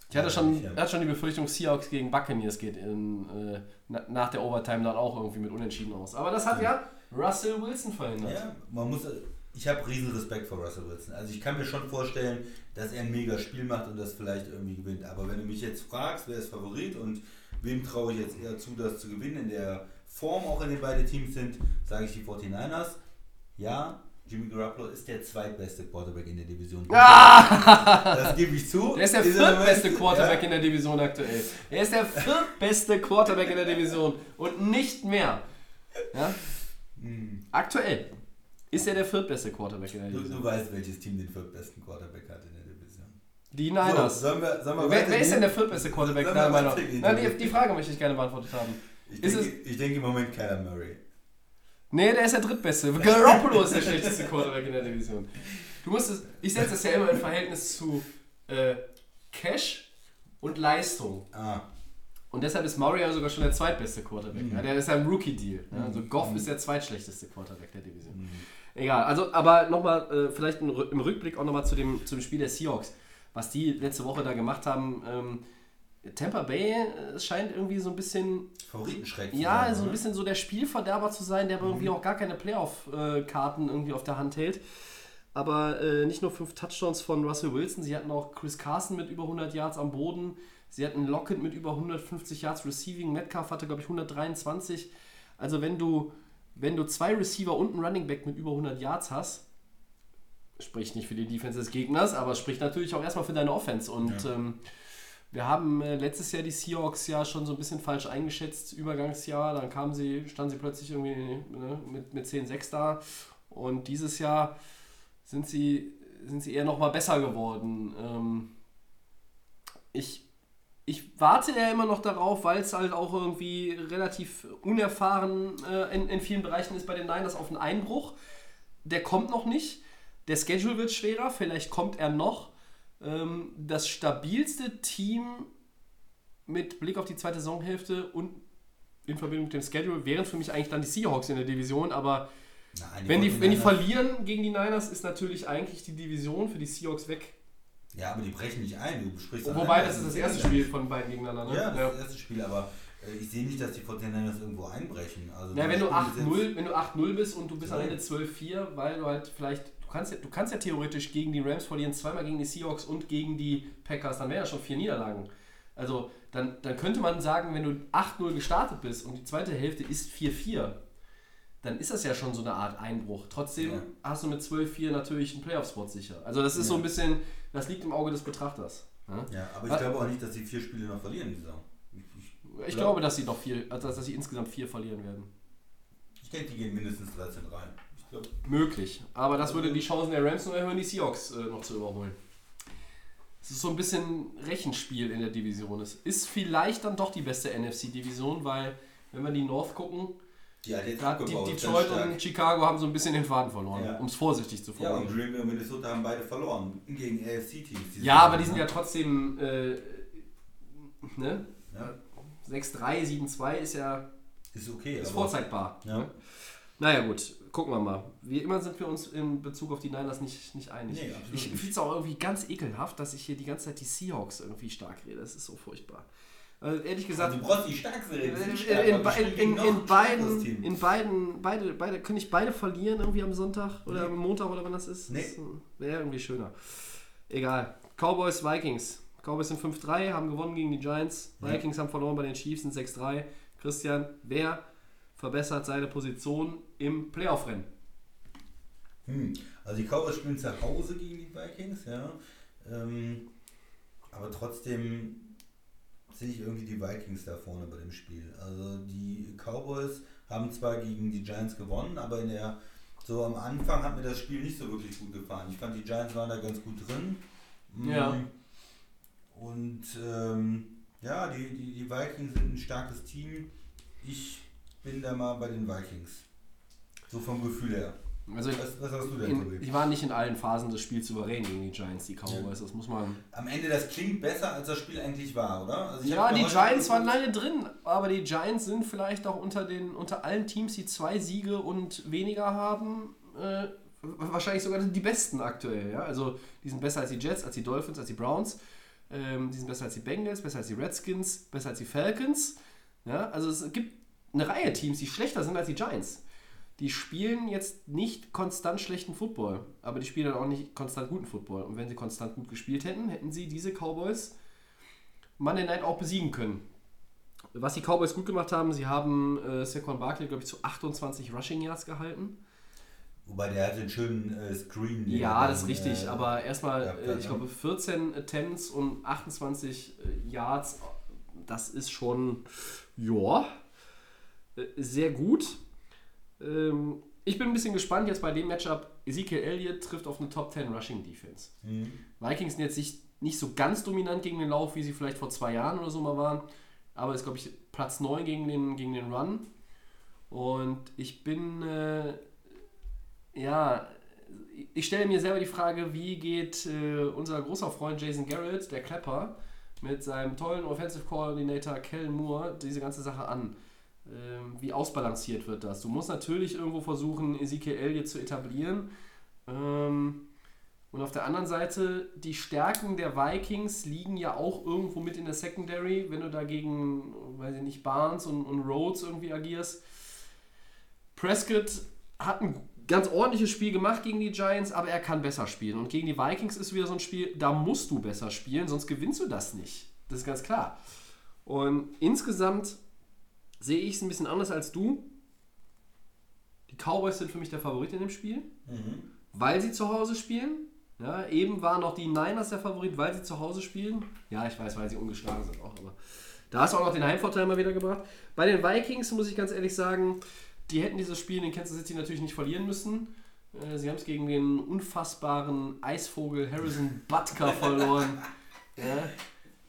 Ich hatte Ja, schon, ja. hatte schon die Befürchtung, Seahawks gegen Buccaneers geht in, äh, na, nach der Overtime dann auch irgendwie mit Unentschieden aus. Aber das hat ja Russell Wilson verhindert. Ja, man muss. Ich habe riesen Respekt vor Russell Wilson. Also ich kann mir schon vorstellen, dass er ein mega Spiel macht und das vielleicht irgendwie gewinnt. Aber wenn du mich jetzt fragst, wer ist Favorit und wem traue ich jetzt eher zu, das zu gewinnen, in der Form auch in den beiden Teams sind, sage ich die 49ers. Ja, Jimmy Garoppolo ist der zweitbeste Quarterback in der Division. (laughs) Das gebe ich zu. Der ist der Ist er viertbeste Quarterback ja. in der Division aktuell. Er ist der viertbeste Quarterback in der Division und nicht mehr. Ja? Aktuell ist er der viertbeste Quarterback in der Du, Division. du weißt, welches Team den viertbesten Quarterback hat in der Division. Die Niners. So, sollen wir, sollen wir wer, wer ist denn der viertbeste Quarterback? Deiner Meinung? Nein, die, die Frage möchte ich gerne beantwortet haben. Ich Ist denke, ich denke im Moment Kyler Murray. Nee, der ist der drittbeste. Garoppolo ist der schlechteste Quarterback in der Division. Du musst es, ich setze das ja immer im Verhältnis zu äh, Cash und Leistung. Ah, Und deshalb ist ja sogar schon der zweitbeste Quarterback. Mhm. Ja, der ist ja im Rookie-Deal. Ja, also Goff ist der zweitschlechteste Quarterback der Division. Egal, also aber nochmal, äh, vielleicht im Rü- im Rückblick auch nochmal zu dem, zu dem Spiel der Seahawks. Was die letzte Woche da gemacht haben, ähm, Tampa Bay äh, scheint irgendwie so ein bisschen Favoritenschreck. ja, sein, so ein bisschen so der Spielverderber zu sein, der aber irgendwie auch gar keine Playoff-Karten irgendwie auf der Hand hält. Aber äh, nicht nur fünf Touchdowns von Russell Wilson, sie hatten auch Chris Carson mit über 100 Yards am Boden. Sie hatten Lockett mit über 150 Yards Receiving. Metcalf hatte, glaube ich, 123. Also wenn du, wenn du zwei Receiver und einen Running Back mit über 100 Yards hast, spricht nicht für die Defense des Gegners, aber spricht natürlich auch erstmal für deine Offense. Und ähm, wir haben äh, letztes Jahr die Seahawks ja schon so ein bisschen falsch eingeschätzt, Übergangsjahr. Dann kamen sie, standen sie plötzlich irgendwie ne, mit, mit 10-6 da. Und dieses Jahr sind sie, sind sie eher nochmal besser geworden. Ähm, ich, ich warte ja immer noch darauf, weil es halt auch irgendwie relativ unerfahren äh, in, in vielen Bereichen ist bei den Niners auf einen Einbruch. Der kommt noch nicht. Der Schedule wird schwerer, vielleicht kommt er noch. Ähm, das stabilste Team mit Blick auf die zweite Saisonhälfte und in Verbindung mit dem Schedule wären für mich eigentlich dann die Seahawks in der Division, aber Nein, Wenn die, wenn die 49ers verlieren gegen die Niners, ist natürlich eigentlich die Division für die Seahawks weg. Ja, aber die brechen nicht ein. Du sprichst Wobei, allein, das ist das erste. Spiel von beiden gegeneinander. Ne? Ja, das ist das erste Spiel, aber äh, ich sehe nicht, dass die 49ers irgendwo einbrechen. Also Ja, wenn du Spiele 8-0, wenn du 8-0 bist und du bist am Ja. Ende 12-4, weil du halt vielleicht, du kannst ja, du kannst ja theoretisch gegen die Rams verlieren, zweimal gegen die Seahawks und gegen die Packers, dann wären ja schon vier Niederlagen. Also dann, dann könnte man sagen, wenn du 8-0 gestartet bist und die zweite Hälfte ist 4-4, dann ist das ja schon so eine Art Einbruch. Trotzdem Ja. hast du mit 12-4 natürlich einen Playoff-Spot sicher. Also das ist so Ja. ein bisschen, das liegt im Auge des Betrachters. Ja? Ja, aber ich glaube auch nicht, dass sie vier Spiele noch verlieren die Saison. Ich, ich, glaube, dass sie noch vier, also dass sie insgesamt vier verlieren werden. ich denke, die gehen mindestens 13 rein. Ich glaube, Möglich. Aber das würde die Chancen der Rams nur erhöhen, die Seahawks äh, noch zu überholen. Es ist so ein bisschen Rechenspiel in der Division. Es ist vielleicht dann doch die beste NFC-Division, weil, wenn wir die North gucken, die hat jetzt die abgebaut, ganz Detroit und Chicago haben so ein bisschen den Faden verloren, Ja. um es vorsichtig zu Ja, und formulieren. Green Bay und Minnesota haben beide verloren gegen AFC-Teams. Ja, aber die sind ja trotzdem äh, ne? Ja, 6-3, 7-2 ist ja ist okay. ist vorzeigbar. Ja. Ne? Naja gut, gucken wir mal. Wie immer sind wir uns in Bezug auf die Niners nicht, nicht einig. Nee, ich finde es auch irgendwie ganz ekelhaft, dass ich hier die ganze Zeit die Seahawks irgendwie stark rede. Das ist so furchtbar. Also ehrlich gesagt, Du brauchst die in, die sind stark, in, in, in, in, beiden, in beiden, beide, beide, können ich beide verlieren irgendwie am Sonntag oder Nee. am Montag oder wann das ist? Nee. Das Wäre irgendwie schöner. Egal. Cowboys, Vikings. Cowboys sind 5-3, haben gewonnen gegen die Giants. Ja. Vikings haben verloren bei den Chiefs, sind 6-3. Christian, wer verbessert seine Position im Playoff-Rennen? Hm. Also die Cowboys spielen zu Hause gegen die Vikings, ja. Ähm, aber trotzdem sehe ich irgendwie die Vikings da vorne bei dem Spiel. Also die Cowboys haben zwar gegen die Giants gewonnen, aber in der so am Anfang hat mir das Spiel nicht so wirklich gut gefallen. Ich fand die Giants waren da ganz gut drin. Mm. Ja. Und ähm, ja, die, die, die Vikings sind ein starkes Team. Ich bin da mal bei den Vikings. So vom Gefühl her. Also Was, was hast du denn, in, Tobi? die waren nicht in allen Phasen des Spiels souverän gegen die Giants, die Cowboys. Das muss man. Am Ende, das klingt besser, als das Spiel eigentlich war, oder? Also ich Ja, die Giants waren lange drin, aber die Giants sind vielleicht auch unter den unter allen Teams, die zwei Siege und weniger haben, äh, wahrscheinlich sogar die besten aktuell. Ja? Also die sind besser als die Jets, als die Dolphins, als die Browns. Ähm, die sind besser als die Bengals, besser als die Redskins, besser als die Falcons. Ja? Also es gibt eine Reihe Teams, die schlechter sind als die Giants. Die spielen jetzt nicht konstant schlechten Football, aber die spielen dann auch nicht konstant guten Football. Und wenn sie konstant gut gespielt hätten, hätten sie diese Cowboys Monday Night auch besiegen können. Was die Cowboys gut gemacht haben, sie haben äh, Saquon Barkley, glaube ich, zu 28 Rushing Yards gehalten. Wobei der hatte einen schönen äh, Screen. Ja, das ist richtig, äh, aber erstmal, äh, hat, ich ne? glaube, 14 Attempts und 28 äh, Yards, das ist schon, ja, äh, sehr gut. Ähm, ich bin ein bisschen gespannt jetzt bei dem Matchup. Ezekiel Elliott trifft auf eine Top 10 Rushing Defense. Mhm. Vikings sind jetzt nicht, nicht so ganz dominant gegen den Lauf, wie sie vielleicht vor zwei Jahren oder so mal waren. Aber ist, glaube ich, Platz 9 gegen den, gegen den Run. Und ich bin, äh, ja, ich stelle mir selber die Frage, wie geht äh, unser großer Freund Jason Garrett, der Klepper, mit seinem tollen Offensive Coordinator Kellen Moore diese ganze Sache an? Ähm, wie ausbalanciert wird das? Du musst natürlich irgendwo versuchen, Ezekiel Elliott zu etablieren. Ähm, und auf der anderen Seite, die Stärken der Vikings liegen ja auch irgendwo mit in der Secondary, wenn du dagegen, weiß ich nicht, Barnes und, und Rhodes irgendwie agierst. Prescott hat ein ganz ordentliches Spiel gemacht gegen die Giants, aber er kann besser spielen. Und gegen die Vikings ist wieder so ein Spiel, da musst du besser spielen, sonst gewinnst du das nicht. Das ist ganz klar. Und insgesamt sehe ich es ein bisschen anders als du. Die Cowboys sind für mich der Favorit in dem Spiel Mhm. weil sie zu Hause spielen. Ja, eben waren noch die Niners der Favorit, weil sie zu Hause spielen. Ja, ich weiß, weil sie ungeschlagen sind auch, aber da hast du auch noch den Heimvorteil mal wieder gebracht. Bei den Vikings muss ich ganz ehrlich sagen, die hätten dieses Spiel in Kansas City natürlich nicht verlieren müssen. Äh, Sie haben es gegen den unfassbaren Eisvogel Harrison Butker verloren. (laughs) Ja,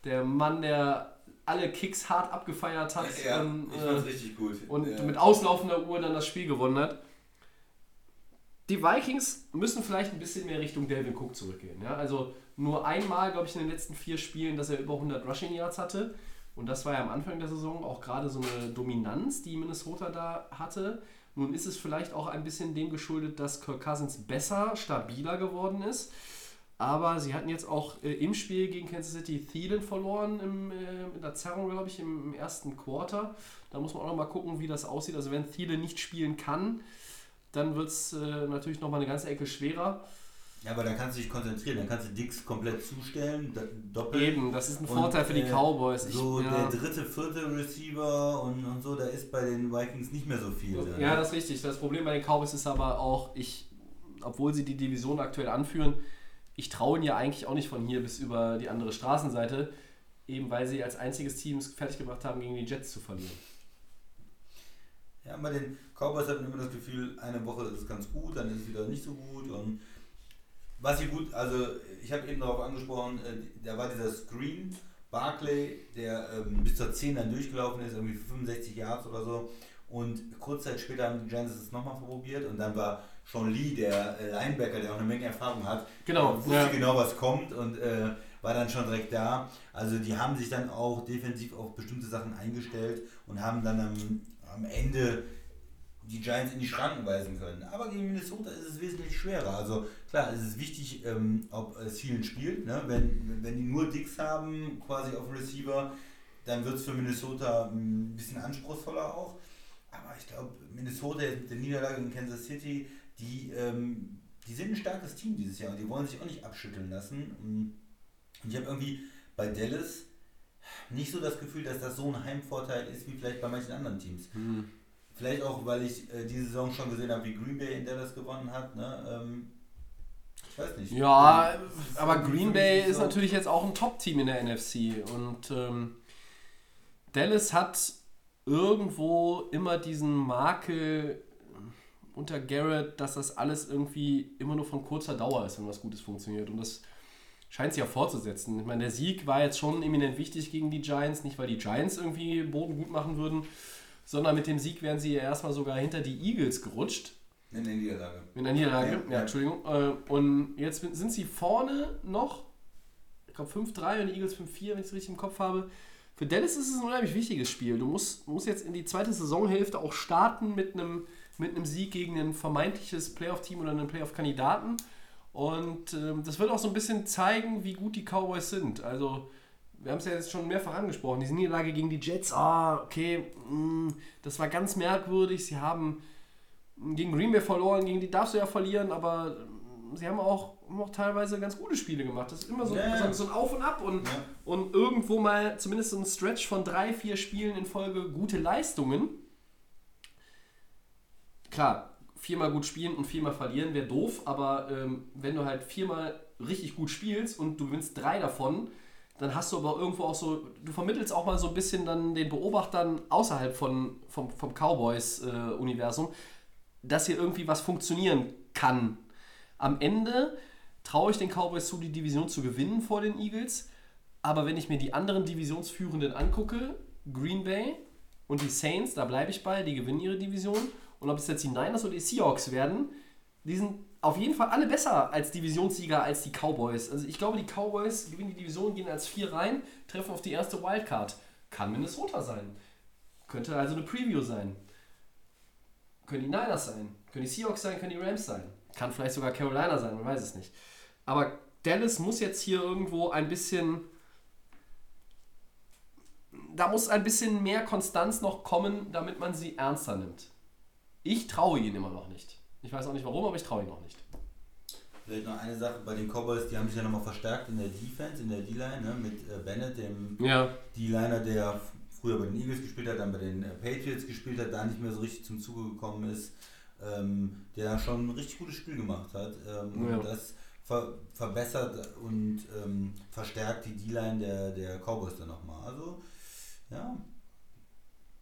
der Mann, der alle Kicks hart abgefeiert hat Ja, und, ich äh, fand's richtig gut. und ja. mit auslaufender Uhr dann das Spiel gewonnen hat. Die Vikings müssen vielleicht ein bisschen mehr Richtung Delvin Cook zurückgehen. Ja? Also nur einmal, glaube ich, in den letzten vier Spielen, dass er über 100 Rushing Yards hatte. Und das war ja am Anfang der Saison auch gerade so eine Dominanz, die Minnesota da hatte. Nun ist es vielleicht auch ein bisschen dem geschuldet, dass Kirk Cousins besser, stabiler geworden ist. Aber sie hatten jetzt auch äh, im Spiel gegen Kansas City Thielen verloren im, äh, in der Zerrung, glaube ich, im, im, ersten Quarter. Da muss man auch noch mal gucken, wie das aussieht. Also wenn Thielen nicht spielen kann, dann wird es äh, natürlich noch mal eine ganze Ecke schwerer. Ja, aber da kannst du dich konzentrieren, dann kannst du Dix komplett zustellen, doppelt. Eben, das ist ein Vorteil und, für die äh, Cowboys. Ich, so ja. der dritte, vierte Receiver und, und so, da ist bei den Vikings nicht mehr so viel. Ja, das ist richtig. Das Problem bei den Cowboys ist aber auch, ich, obwohl sie die Division aktuell anführen, ich traue ihnen ja eigentlich auch nicht von hier bis über die andere Straßenseite, eben weil sie als einziges Team es fertiggebracht haben, gegen die Jets zu verlieren. Ja, bei den Cowboys hat man immer das Gefühl, eine Woche ist es ganz gut, dann ist es wieder nicht so gut und was ich gut, also ich habe eben darauf angesprochen, äh, da war dieser Screen, Barclay, der ähm, bis zur 10 dann durchgelaufen ist, irgendwie 65 Yards oder so. Und kurz Zeit später haben die Giants es nochmal probiert und dann war Sean Lee, der äh, Linebacker, der auch eine Menge Erfahrung hat, genau, wusste ja. genau, was kommt und äh, war dann schon direkt da. Also die haben sich dann auch defensiv auf bestimmte Sachen eingestellt und haben dann am, am Ende die Giants in die Schranken weisen können. Aber gegen Minnesota ist es wesentlich schwerer. Also klar, es ist wichtig, ähm, ob äh, Thielen spielt. Ne? Wenn, wenn die nur Dicks haben, quasi auf Receiver, dann wird es für Minnesota ein bisschen anspruchsvoller auch. Ich glaube, Minnesota mit der Niederlage in Kansas City, die, ähm, die sind ein starkes Team dieses Jahr und die wollen sich auch nicht abschütteln lassen. Und ich habe irgendwie bei Dallas nicht so das Gefühl, dass das so ein Heimvorteil ist wie vielleicht bei manchen anderen Teams. Mhm. Vielleicht auch, weil ich äh, diese Saison schon gesehen habe, wie Green Bay in Dallas gewonnen hat. Ne? Ähm, ich weiß nicht. Ja, aber Green Bay ist so. natürlich jetzt auch ein Top-Team in der NFC. Und ähm, Dallas hat irgendwo immer diesen Makel unter Garrett, dass das alles irgendwie immer nur von kurzer Dauer ist, wenn was Gutes funktioniert. Und das scheint sich ja fortzusetzen. Ich meine, der Sieg war jetzt schon eminent wichtig gegen die Giants, nicht weil die Giants irgendwie Boden gut machen würden, sondern mit dem Sieg wären sie ja erstmal sogar hinter die Eagles gerutscht. In der Niederlage. In der Niederlage, ja, ja Entschuldigung. Äh, und jetzt sind sie vorne noch, ich glaube 5-3 und die Eagles 5-4, wenn ich es richtig im Kopf habe. Für Dallas ist es ein unheimlich wichtiges Spiel. Du musst, musst jetzt in die zweite Saisonhälfte auch starten mit einem, mit einem Sieg gegen ein vermeintliches Playoff-Team oder einen Playoff-Kandidaten. Und äh, das wird auch so ein bisschen zeigen, wie gut die Cowboys sind. Also wir haben es ja jetzt schon mehrfach angesprochen, diese Niederlage gegen die Jets, ah, okay, mh, mm, das war ganz merkwürdig. Sie haben gegen Green Bay verloren, gegen die darfst du ja verlieren, aber sie haben auch, auch teilweise ganz gute Spiele gemacht. Das ist immer so, yeah. so ein Auf und Ab und, ja. und irgendwo mal zumindest so ein Stretch von drei, vier Spielen in Folge gute Leistungen. Klar, viermal gut spielen und viermal verlieren wäre doof, aber ähm, wenn du halt viermal richtig gut spielst und du gewinnst drei davon, dann hast du aber irgendwo auch so, du vermittelst auch mal so ein bisschen dann den Beobachtern außerhalb von, vom, vom Cowboys-Universum, äh, dass hier irgendwie was funktionieren kann. Am Ende traue ich den Cowboys zu, die Division zu gewinnen vor den Eagles. Aber wenn ich mir die anderen Divisionsführenden angucke, Green Bay und die Saints, da bleibe ich bei, die gewinnen ihre Division. Und ob es jetzt die Niners oder die Seahawks werden, die sind auf jeden Fall alle besser als Divisionssieger als die Cowboys. Also ich glaube, die Cowboys gewinnen die Division, gehen als vier rein, treffen auf die erste Wildcard. Kann Minnesota sein. Könnte also eine Preview sein. Können die Niners sein. Können die Seahawks sein, können die Rams sein. Kann vielleicht sogar Carolina sein, man weiß es nicht. Aber Dallas muss jetzt hier irgendwo ein bisschen. Da muss ein bisschen mehr Konstanz noch kommen, damit man sie ernster nimmt. Ich traue ihnen immer noch nicht. Ich weiß auch nicht warum, aber ich traue ihnen noch nicht. Vielleicht noch eine Sache bei den Cowboys, die haben sich ja nochmal verstärkt in der Defense, in der D-Line, ne, mit äh, Bennett, dem ja. D-Liner, der früher bei den Eagles gespielt hat, dann bei den äh, Patriots gespielt hat, da nicht mehr so richtig zum Zuge gekommen ist, ähm, der schon ein richtig gutes Spiel gemacht hat. Ähm, ja. Und das ver verbessert und ähm, verstärkt die D-Line der, der Cowboys dann nochmal. Also, ja,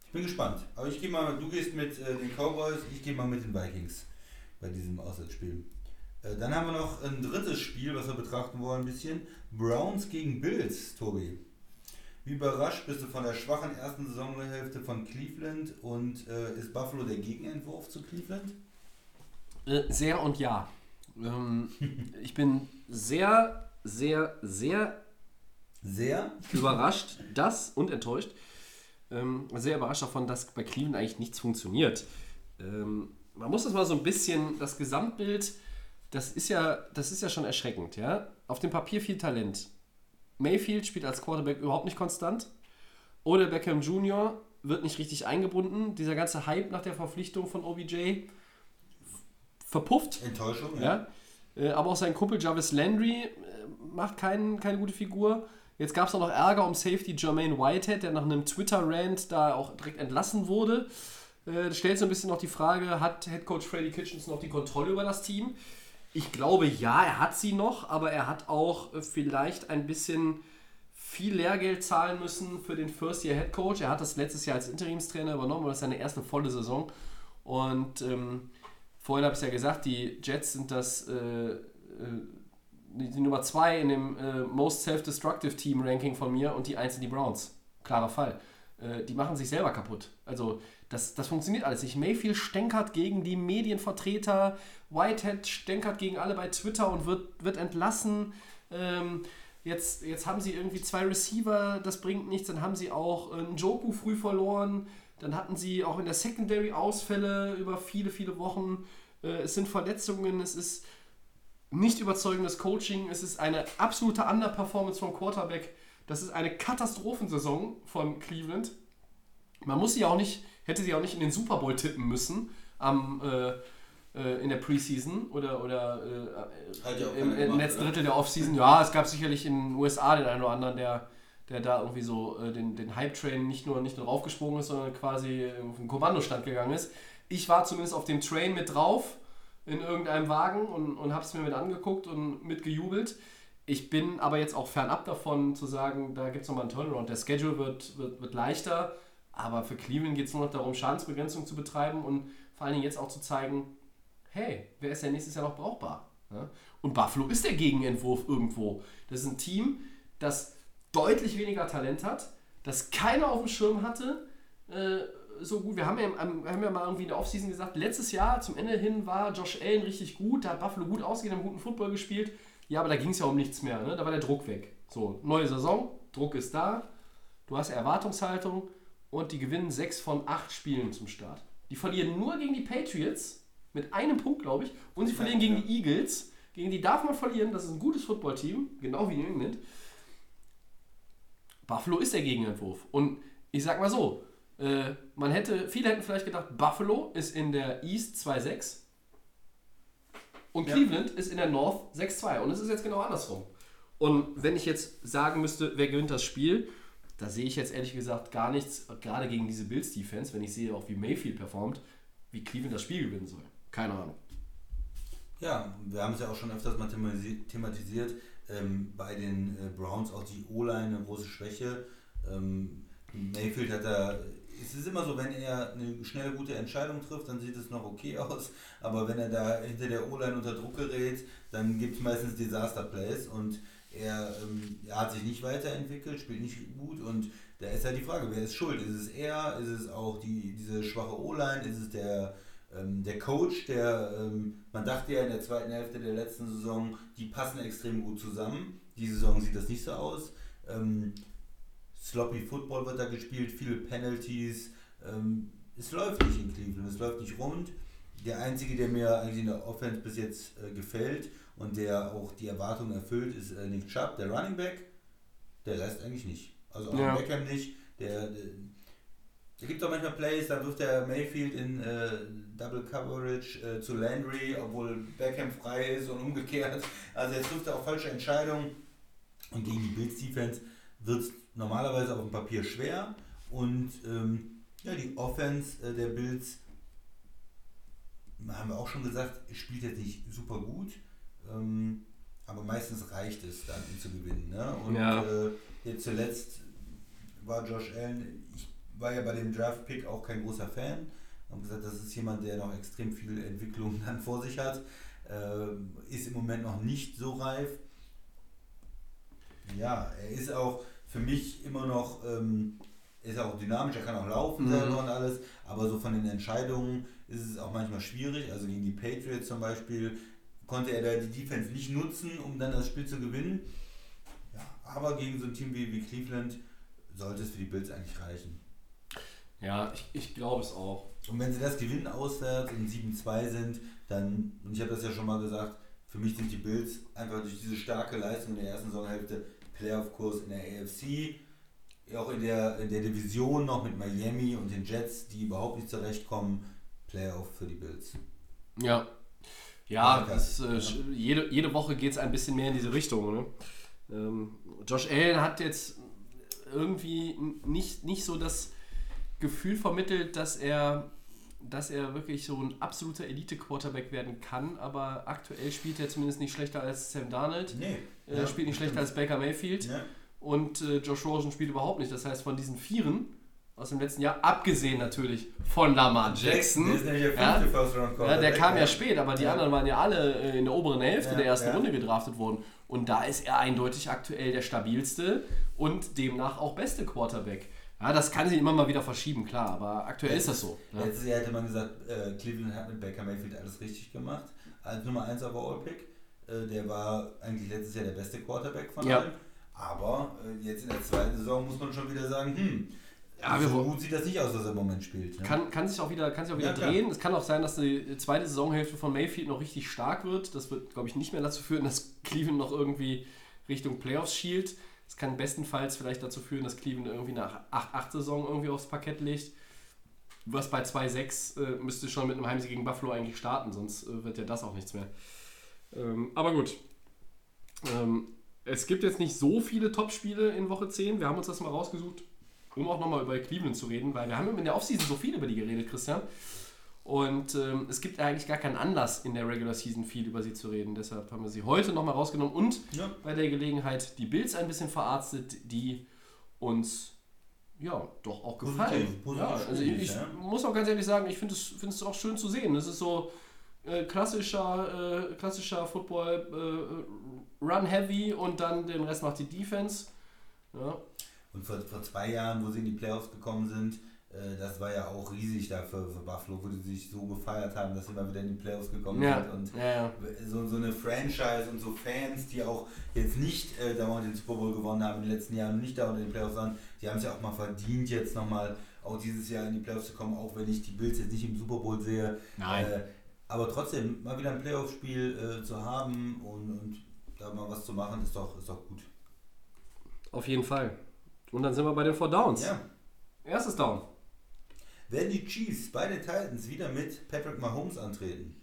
ich bin gespannt. Aber ich gehe mal, du gehst mit äh, den Cowboys, ich gehe mal mit den Vikings bei diesem Auswärtsspiel. Äh, dann haben wir noch ein drittes Spiel, was wir betrachten wollen ein bisschen. Browns gegen Bills, Tobi. Wie überrascht bist du von der schwachen ersten Saisonhälfte von Cleveland und äh, ist Buffalo der Gegenentwurf zu Cleveland? Äh, sehr und ja. Ähm, ich bin sehr, sehr, sehr, sehr überrascht, dass und enttäuscht. Ähm, sehr überrascht davon, dass bei Cleveland eigentlich nichts funktioniert. Ähm, man muss das mal so ein bisschen, das Gesamtbild, das ist ja, das ist ja schon erschreckend, ja. Auf dem Papier viel Talent. Mayfield spielt als Quarterback überhaupt nicht konstant. Oder Beckham Jr. wird nicht richtig eingebunden. Dieser ganze Hype nach der Verpflichtung von OBJ verpufft. Enttäuschung, Ja. Äh, Aber auch sein Kumpel Jarvis Landry äh, macht kein, keine gute Figur. Jetzt gab es auch noch Ärger um Safety Jermaine Whitehead, der nach einem Twitter-Rant da auch direkt entlassen wurde. Äh, Das stellt so ein bisschen noch die Frage, hat Head Coach Freddy Kitchens noch die Kontrolle über das Team? Ich glaube ja, er hat sie noch, aber er hat auch äh, vielleicht ein bisschen viel Lehrgeld zahlen müssen für den First-Year-Head Coach. Er hat das letztes Jahr als Interimstrainer übernommen das ist seine erste volle Saison. Und ähm, vorhin habe ich es ja gesagt, die Jets sind das äh, äh, die, Nummer 2 in dem äh, Most Self-Destructive Team Ranking von mir und die 1 sind die Browns. Klarer Fall. Äh, die machen sich selber kaputt. Also das, das funktioniert alles nicht. Mayfield stänkert gegen die Medienvertreter, Whitehead stänkert gegen alle bei Twitter und wird, wird entlassen. Ähm, jetzt, jetzt haben sie irgendwie zwei Receiver, das bringt nichts. Dann haben sie auch äh, einen Joku früh verloren. Dann hatten sie auch in der Secondary Ausfälle über viele, viele Wochen. Äh, es sind Verletzungen, es ist nicht überzeugendes Coaching, es ist eine absolute Underperformance vom Quarterback. Das ist eine Katastrophensaison von Cleveland. Man muss sie auch nicht, hätte sie auch nicht in den Super Bowl tippen müssen am, äh, äh, in der Preseason oder, oder äh, im, keiner im gemacht, letzten? Drittel der Offseason. Ja, es gab sicherlich in den USA den einen oder anderen, der, der da irgendwie so äh, den, den Hype-Train nicht nur, nicht nur raufgesprungen ist, sondern quasi auf den Kommandostand gegangen ist. Ich war zumindest auf dem Train mit drauf in irgendeinem Wagen und, und habe es mir mit angeguckt und mitgejubelt. Ich bin aber jetzt auch fernab davon zu sagen, da gibt es nochmal einen Turnaround. Der Schedule wird, wird, wird leichter, aber für Cleveland geht es nur noch darum, Schadensbegrenzung zu betreiben und vor allen Dingen jetzt auch zu zeigen, hey, wer ist denn nächstes Jahr noch brauchbar? Und Buffalo ist der Gegenentwurf irgendwo. Das ist ein Team, das deutlich weniger Talent hat, das keiner auf dem Schirm hatte. Äh, so gut, wir haben ja, haben ja mal irgendwie in der Offseason gesagt, letztes Jahr zum Ende hin war Josh Allen richtig gut, da hat Buffalo gut ausgesehen, haben guten Football gespielt. Ja, aber da ging es ja um nichts mehr, ne? da war der Druck weg. So, neue Saison, Druck ist da, du hast Erwartungshaltung und die gewinnen sechs von acht Spielen zum Start. Die verlieren nur gegen die Patriots mit einem Punkt, glaube ich, und sie verlieren gegen die Eagles. Gegen die darf man verlieren, das ist ein gutes Footballteam, genau wie New England. Buffalo ist der Gegenentwurf. Und ich sag mal so, äh, man hätte, viele hätten vielleicht gedacht, Buffalo ist in der East 2-6 und Ja. Cleveland ist in der North 6-2. Und es ist jetzt genau andersrum. Und wenn ich jetzt sagen müsste, wer gewinnt das Spiel, da sehe ich jetzt ehrlich gesagt gar nichts, gerade gegen diese Bills-Defense, wenn ich sehe auch, wie Mayfield performt, wie Cleveland das Spiel gewinnen soll. Keine Ahnung. Ja, wir haben es ja auch schon öfters mal thematisiert. Ähm, bei den äh, Browns auch die O-Line eine große Schwäche. Ähm, Mayfield hat da. Es ist immer so, wenn er eine schnelle, gute Entscheidung trifft, dann sieht es noch okay (laughs) aus. Aber wenn er da hinter der O-Line unter Druck gerät, dann gibt es meistens Disaster-Plays. Und er, ähm, er hat sich nicht weiterentwickelt, spielt nicht gut. Und da ist halt die Frage, wer ist schuld? Ist es er? Ist es auch die, diese schwache O-Line? Ist es der ähm, der Coach, der, ähm, man dachte ja in der zweiten Hälfte der letzten Saison, die passen extrem gut zusammen. Die Saison sieht das nicht so aus. Ähm, sloppy Football wird da gespielt, viele Penalties. Ähm, es läuft nicht in Cleveland, es läuft nicht rund. Der einzige, der mir eigentlich in der Offense bis jetzt äh, gefällt und der auch die Erwartungen erfüllt, ist äh, Nick Chubb, der Running Back. Der Rest eigentlich nicht. Also auch Ja. Beckham nicht. Der, der, es gibt auch manchmal Plays, da wirft der Mayfield in äh, Double Coverage äh, zu Landry, obwohl Beckham frei ist und umgekehrt. Also jetzt trifft er auch falsche Entscheidungen. Und gegen die Bills Defense wird es normalerweise auf dem Papier schwer. Und ähm, ja, die Offense äh, der Bills, haben wir auch schon gesagt, spielt jetzt nicht super gut. Ähm, aber meistens reicht es dann, um zu gewinnen. Ne? Und Ja. äh, jetzt zuletzt war Josh Allen, ich war ja bei dem Draft-Pick auch kein großer Fan. Haben gesagt, das ist jemand, der noch extrem viel Entwicklung (laughs) dann vor sich hat. Ähm, ist im Moment noch nicht so reif. Ja, er ist auch für mich immer noch, ähm, ist auch dynamisch, er kann auch laufen Mhm. selber und alles, aber so von den Entscheidungen ist es auch manchmal schwierig. Also gegen die Patriots zum Beispiel konnte er da die Defense nicht nutzen, um dann das Spiel zu gewinnen. Ja, aber gegen so ein Team wie, wie Cleveland sollte es für die Bills eigentlich reichen. Ja, ich, ich glaube es auch. Und wenn sie das gewinnen auswärts und 7-2 sind, dann, und ich habe das ja schon mal gesagt, für mich sind die Bills einfach durch diese starke Leistung in der ersten Saisonhälfte Playoff-Kurs in der AFC, auch in der, in der Division noch mit Miami und den Jets, die überhaupt nicht zurechtkommen, Playoff für die Bills. Ja. Ja, das, äh, Jede, jede Woche geht es ein bisschen mehr in diese Richtung. Ne? Ähm, Josh Allen hat jetzt irgendwie nicht, nicht so das Gefühl vermittelt, dass er, dass er wirklich so ein absoluter Elite-Quarterback werden kann, aber aktuell spielt er zumindest nicht schlechter als Sam Darnold. Nee. Er spielt nicht schlechter als Baker Mayfield. Ja. Und äh, Josh Rosen spielt überhaupt nicht. Das heißt, von diesen Vieren aus dem letzten Jahr, abgesehen natürlich von Lamar Jackson, Der ist nämlich der ja, ja, der kam ja spät, aber die Ja. anderen waren ja alle äh, in der oberen Hälfte Ja, der ersten ja. Runde gedraftet worden. Und da ist er eindeutig aktuell der stabilste und demnach auch beste Quarterback. Ja, das kann sich immer mal wieder verschieben, klar, aber aktuell ist das so. ne? Letztes Jahr hätte man gesagt, äh, Cleveland hat mit Baker Mayfield alles richtig gemacht. Als Nummer 1 Overall-Pick. Äh, der war eigentlich letztes Jahr der beste Quarterback von Ja. allen. Aber äh, jetzt in der zweiten Saison muss man schon wieder sagen, hm, Ja, so gut sieht das nicht aus, was er im Moment spielt. Ne? Kann, kann sich auch wieder, kann sich auch wieder Ja, drehen. Es kann auch sein, dass die zweite Saisonhälfte von Mayfield noch richtig stark wird. Das wird, glaube ich, nicht mehr dazu führen, dass Cleveland noch irgendwie Richtung Playoffs schielt. Es kann bestenfalls vielleicht dazu führen, dass Cleveland irgendwie nach 8-8-Saison irgendwie aufs Parkett legt. Was bei 2-6 äh, müsste schon mit einem Heimsieg gegen Buffalo eigentlich starten, sonst äh, wird ja das auch nichts mehr. Ähm, aber gut. Ähm, es gibt jetzt nicht so viele Topspiele in Woche 10. Wir haben uns das mal rausgesucht, um auch nochmal über Cleveland zu reden, weil wir haben in der Offseason so viel über die geredet, Christian. Und ähm, es gibt eigentlich gar keinen Anlass in der Regular Season viel über sie zu reden. Deshalb haben wir sie heute nochmal rausgenommen und Ja. bei der Gelegenheit die Bills ein bisschen verarztet, die uns ja doch auch Positiv, gefallen. positiv ja, also ich, ich ja. muss auch ganz ehrlich sagen, ich finde es, finde es auch schön zu sehen. Es ist so äh, klassischer, äh, klassischer Football, äh, Run Heavy und dann den Rest macht die Defense. Ja, Und vor, vor zwei Jahren, wo sie in die Playoffs gekommen sind, äh, das war ja auch riesig da für, für Buffalo, wo die sich so gefeiert haben, dass sie mal wieder in die Playoffs gekommen ja, sind. Und ja, ja. so, so eine Franchise und so Fans, die auch jetzt nicht äh, dauernd den Super Bowl gewonnen haben in den letzten Jahren und nicht dauernd in den Playoffs waren, die haben es ja auch mal verdient, jetzt nochmal auch dieses Jahr in die Playoffs zu kommen, auch wenn ich die Bills jetzt nicht im Super Bowl sehe. Nein. Äh, aber trotzdem, mal wieder ein Playoff-Spiel äh, zu haben und, und da mal was zu machen, ist doch, ist doch gut. Auf jeden Fall. Und dann sind wir bei den Four Downs. Ja. Erstes Down. Werden die Chiefs bei den Titans wieder mit Patrick Mahomes antreten?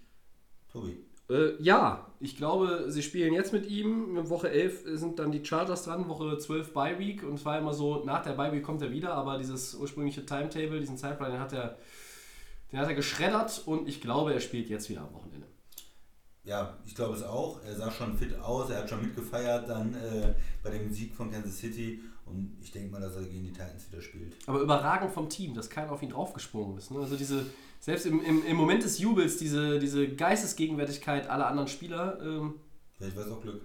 Tobi. Äh, ja, ich glaube, sie spielen jetzt mit ihm. Woche 11 sind dann die Chargers dran, Woche 12 Bye Week. Und es war immer so, nach der Bye Week kommt er wieder, aber dieses ursprüngliche Timetable, diesen Zeitplan, den hat er, den hat er geschreddert und ich glaube, er spielt jetzt wieder am Wochenende. Ja, ich glaube es auch. Er sah schon fit aus, er hat schon mitgefeiert dann äh, bei dem Sieg von Kansas City und ich denke mal, dass er gegen die Titans wieder spielt. Aber überragend vom Team, dass keiner auf ihn draufgesprungen ist. Ne? Also diese, selbst im, im, im Moment des Jubels, diese, diese Geistesgegenwärtigkeit aller anderen Spieler, ähm, Vielleicht war es auch Glück.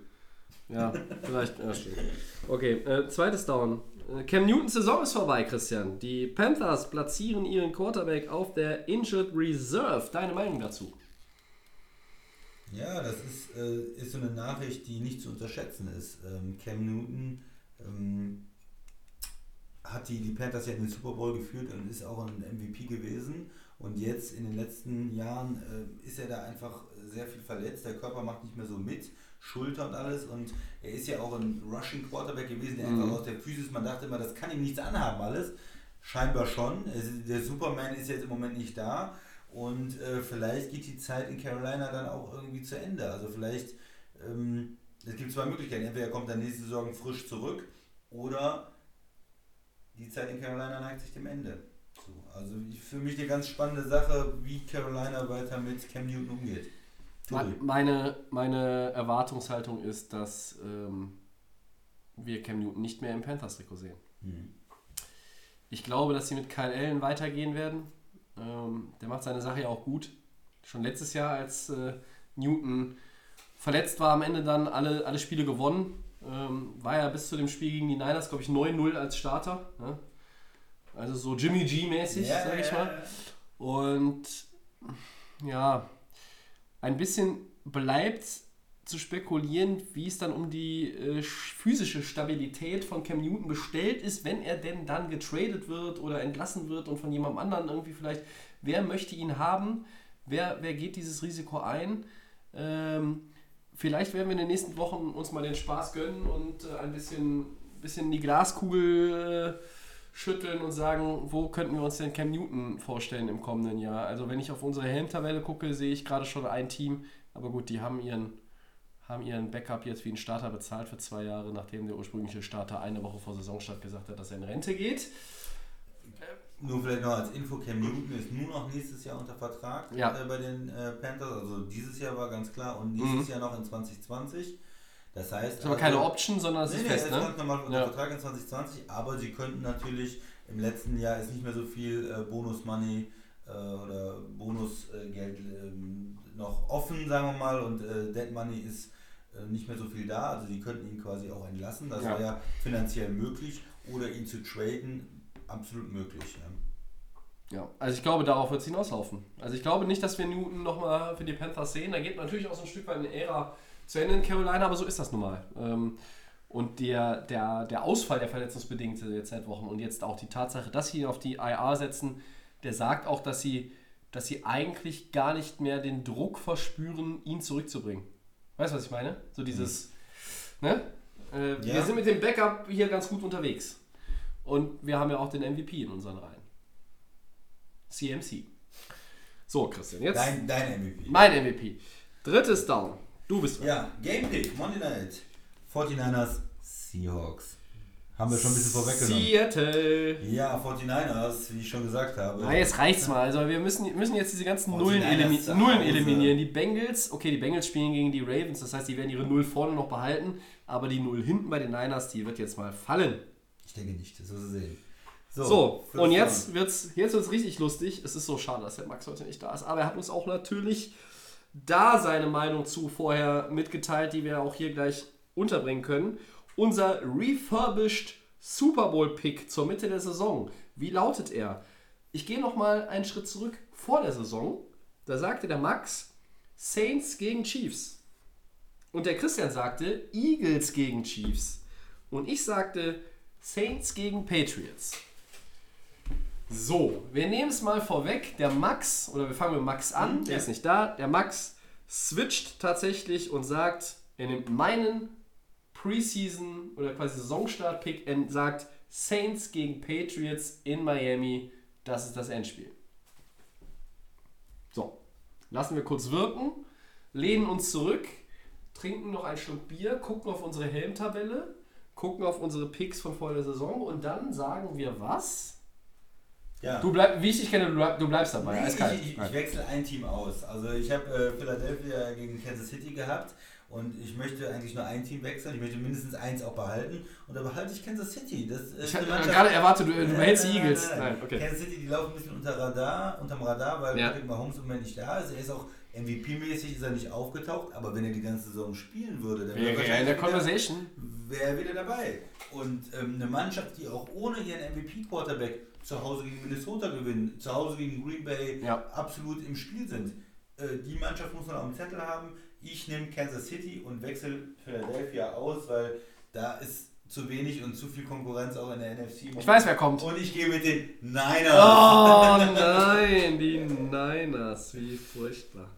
Ja, vielleicht. Ja. (laughs) Okay, äh, zweites Down. Äh, Cam Newtons Saison ist vorbei, Christian. Die Panthers platzieren ihren Quarterback auf der Injured Reserve. Deine Meinung dazu? Ja, das ist, äh, ist so eine Nachricht, die nicht zu unterschätzen ist. Ähm, Cam Newton ähm, hat die, die Panthers ja in den Super Bowl geführt und ist auch ein MVP gewesen. Und jetzt in den letzten Jahren äh, ist er da einfach sehr viel verletzt. Der Körper macht nicht mehr so mit, Schulter und alles. Und er ist ja auch ein Rushing Quarterback gewesen, der einfach aus der Physis, man dachte immer, das kann ihm nichts anhaben alles. Scheinbar schon. Der Superman ist jetzt im Moment nicht da. Und äh, vielleicht geht die Zeit in Carolina dann auch irgendwie zu Ende. Also vielleicht, ähm, es gibt zwei Möglichkeiten. Entweder kommt er nächste Saison frisch zurück oder Zeit in Carolina neigt sich dem Ende. So, also für mich eine ganz spannende Sache, wie Carolina weiter mit Cam Newton umgeht. Tobi. Meine, meine Erwartungshaltung ist, dass ähm, wir Cam Newton nicht mehr im Panthers-Trikot sehen. Mhm. Ich glaube, dass sie mit Kyle Allen weitergehen werden. Ähm, der macht seine Sache ja auch gut. Schon letztes Jahr, als äh, Newton verletzt war, am Ende dann alle, alle Spiele gewonnen. Ähm, war ja bis zu dem Spiel gegen die Niners, glaube ich, 9-0 als Starter. Ne? Also so Jimmy G-mäßig, Ja, sage ich mal. Und ja, ein bisschen bleibt zu spekulieren, wie es dann um die äh, physische Stabilität von Cam Newton bestellt ist, wenn er denn dann getradet wird oder entlassen wird und von jemandem anderen irgendwie vielleicht, wer möchte ihn haben, wer, wer geht dieses Risiko ein. Ähm, vielleicht werden wir in den nächsten Wochen uns mal den Spaß gönnen und äh, ein bisschen, bisschen die Glaskugel äh, schütteln und sagen, wo könnten wir uns denn Cam Newton vorstellen im kommenden Jahr. Also wenn ich auf unsere Helmtabelle gucke, sehe ich gerade schon ein Team, aber gut, die haben ihren, haben ihren Backup jetzt wie ein Starter bezahlt für zwei Jahre, nachdem der ursprüngliche Starter eine Woche vor Saisonstart gesagt hat, dass er in Rente geht. Nur vielleicht noch als Info, Cam Newton ist nur noch nächstes Jahr unter Vertrag Ja. äh, bei den äh, Panthers. Also dieses Jahr war ganz klar und nächstes Jahr noch in 2020. Das heißt. Das ist aber also- keine Option, sondern das Nee, ist nee, fest, ist ganz ne? normal unter Ja. Vertrag in 2020, aber sie könnten natürlich, im letzten Jahr ist nicht mehr so viel äh, Bonus-Money äh, oder Bonusgeld ähm, noch offen, sagen wir mal, und äh, Dead Money ist äh, nicht mehr so viel da, also sie könnten ihn quasi auch entlassen, das Ja. wäre ja finanziell möglich, oder ihn zu traden, absolut möglich. Ja. Ja, also ich glaube, darauf wird es hinauslaufen. Also ich glaube nicht, dass wir Newton nochmal für die Panthers sehen. Da geht natürlich auch so ein Stück weit eine Ära zu Ende in Carolina, aber so ist das nun mal. Ähm, Und der, der, der Ausfall, der verletzungsbedingte jetzt seit Wochen und jetzt auch die Tatsache, dass sie ihn auf die IR setzen, der sagt auch, dass sie, dass sie eigentlich gar nicht mehr den Druck verspüren, ihn zurückzubringen. Weißt du, was ich meine? So dieses, ne? Äh, Wir Ja. sind mit dem Backup hier ganz gut unterwegs. Und wir haben ja auch den MVP in unseren Reihen. CMC. So, Christian, jetzt Dein, dein MVP. mein MVP. Drittes Down. Du bist dran. Ja, Game Pick, Monday Night. 49ers, Seahawks. Haben wir schon ein bisschen vorweggenommen. Seattle. Ja, 49ers, wie ich schon gesagt habe. Na, jetzt reicht's mal. Also wir müssen, müssen jetzt diese ganzen 49ers Nullen, elimi Nullen eliminieren. Die Bengals, okay, die Bengals spielen gegen die Ravens, das heißt, die werden ihre Null vorne noch behalten, aber die Null hinten bei den Niners, die wird jetzt mal fallen. Denke nicht, das wirst du sehen. So, First und jetzt Down. wird's, jetzt wird's richtig lustig. Es ist so schade, dass der Max heute nicht da ist, aber er hat uns auch natürlich da seine Meinung zu vorher mitgeteilt, die wir auch hier gleich unterbringen können. Unser refurbished Super Bowl Pick zur Mitte der Saison. Wie lautet er? Ich gehe noch mal einen Schritt zurück vor der Saison. Da sagte der Max Saints gegen Chiefs. Und der Christian sagte Eagles gegen Chiefs. Und ich sagte Saints gegen Patriots. So, wir nehmen es mal vorweg. Der Max, oder wir fangen mit Max an, der ja. ist nicht da. Der Max switcht tatsächlich und sagt, er nimmt meinen Preseason oder quasi Saisonstart-Pick und sagt Saints gegen Patriots in Miami. Das ist das Endspiel. So, lassen wir kurz wirken, lehnen uns zurück, trinken noch einen Schluck Bier, gucken auf unsere Helmtabelle, gucken auf unsere Picks von vor der Saison und dann sagen wir was? Ja. Du bleib, wie ich dich kenne, du, bleib, du bleibst dabei. Nee, ich, ich, ich wechsle ein Team aus. Also ich habe äh, Philadelphia gegen Kansas City gehabt und ich möchte eigentlich nur ein Team wechseln. Ich möchte mindestens eins auch behalten und da behalte ich Kansas City. Das, äh, Ich hatte gerade erwartet, du, du behältst die nein, Eagles. nein, nein. Nein, okay. Kansas City, die laufen ein bisschen unter Radar, unterm Radar, weil Ja. Patrick Mahomes im Moment nicht da ist. Er ist auch MVP-mäßig ist er nicht aufgetaucht, aber wenn er die ganze Saison spielen würde, dann Wäre ja in der Conversation. wäre er wieder dabei. Und ähm, eine Mannschaft, die auch ohne ihren MVP-Quarterback zu Hause gegen Minnesota gewinnen, zu Hause gegen Green Bay Ja. absolut im Spiel sind. Äh, die Mannschaft muss man auf dem Zettel haben. Ich nehme Kansas City und wechsle Philadelphia aus, weil da ist zu wenig und zu viel Konkurrenz auch in der NFC. Ich weiß, wer kommt. Und ich gehe mit den Niners. Oh (laughs) nein, die Niners. Wie furchtbar.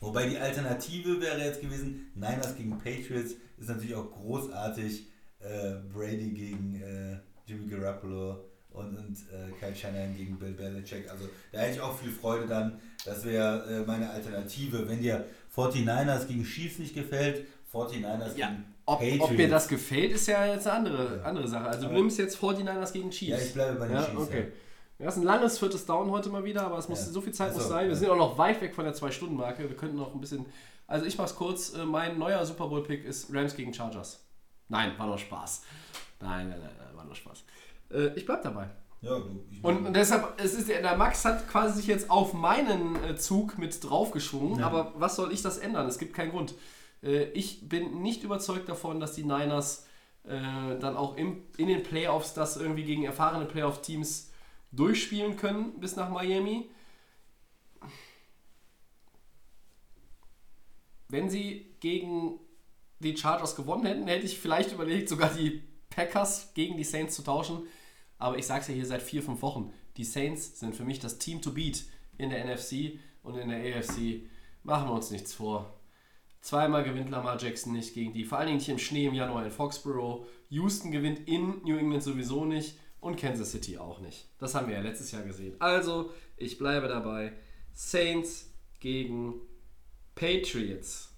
Wobei die Alternative wäre jetzt gewesen, Niners gegen Patriots ist natürlich auch großartig. Äh, Brady gegen äh, Jimmy Garoppolo und, und äh, Kyle Shanahan gegen Bill Belichick. Also da hätte ich auch viel Freude dann. Das wäre äh, meine Alternative. Wenn dir 49ers gegen Chiefs nicht gefällt, 49ers Ja, gegen ob, Patriots. ob mir das gefällt, ist ja jetzt eine andere, Ja. andere Sache. Also du nimmst jetzt 49ers gegen Chiefs. Ja, ich bleibe bei den ja, Chiefs, Okay. Das ist ein langes viertes Down heute mal wieder, aber es muss Ja. so viel Zeit Ach muss sein. Wir ja. sind auch noch weit weg von der 2-Stunden-Marke. Wir könnten noch ein bisschen. Also ich mach's kurz. Äh, Mein neuer Super Bowl-Pick ist Rams gegen Chargers. Nein, war nur Spaß. Nein, nein, nein, nein war nur Spaß. Äh, Ich bleib dabei. Ja, du, Und, deshalb, es ist der, Max hat quasi sich jetzt auf meinen äh, Zug mit draufgeschwungen, Ja. aber was soll ich das ändern? Es gibt keinen Grund. Ich bin nicht überzeugt davon, dass die Niners dann auch im, in den Playoffs das irgendwie gegen erfahrene Playoff-Teams durchspielen können bis nach Miami. wenn sie gegen die Chargers gewonnen hätten, hätte ich vielleicht überlegt, sogar die Packers gegen die Saints zu tauschen. Aber ich sage es ja hier seit vier, fünf Wochen. Die Saints sind für mich das Team to beat in der NFC und in der AFC. Machen wir uns nichts vor. Zweimal gewinnt Lamar Jackson nicht gegen die, vor allen Dingen nicht im Schnee im Januar in Foxborough. Houston gewinnt in New England sowieso nicht und Kansas City auch nicht. Das haben wir ja letztes Jahr gesehen. Also, ich bleibe dabei. Saints gegen Patriots.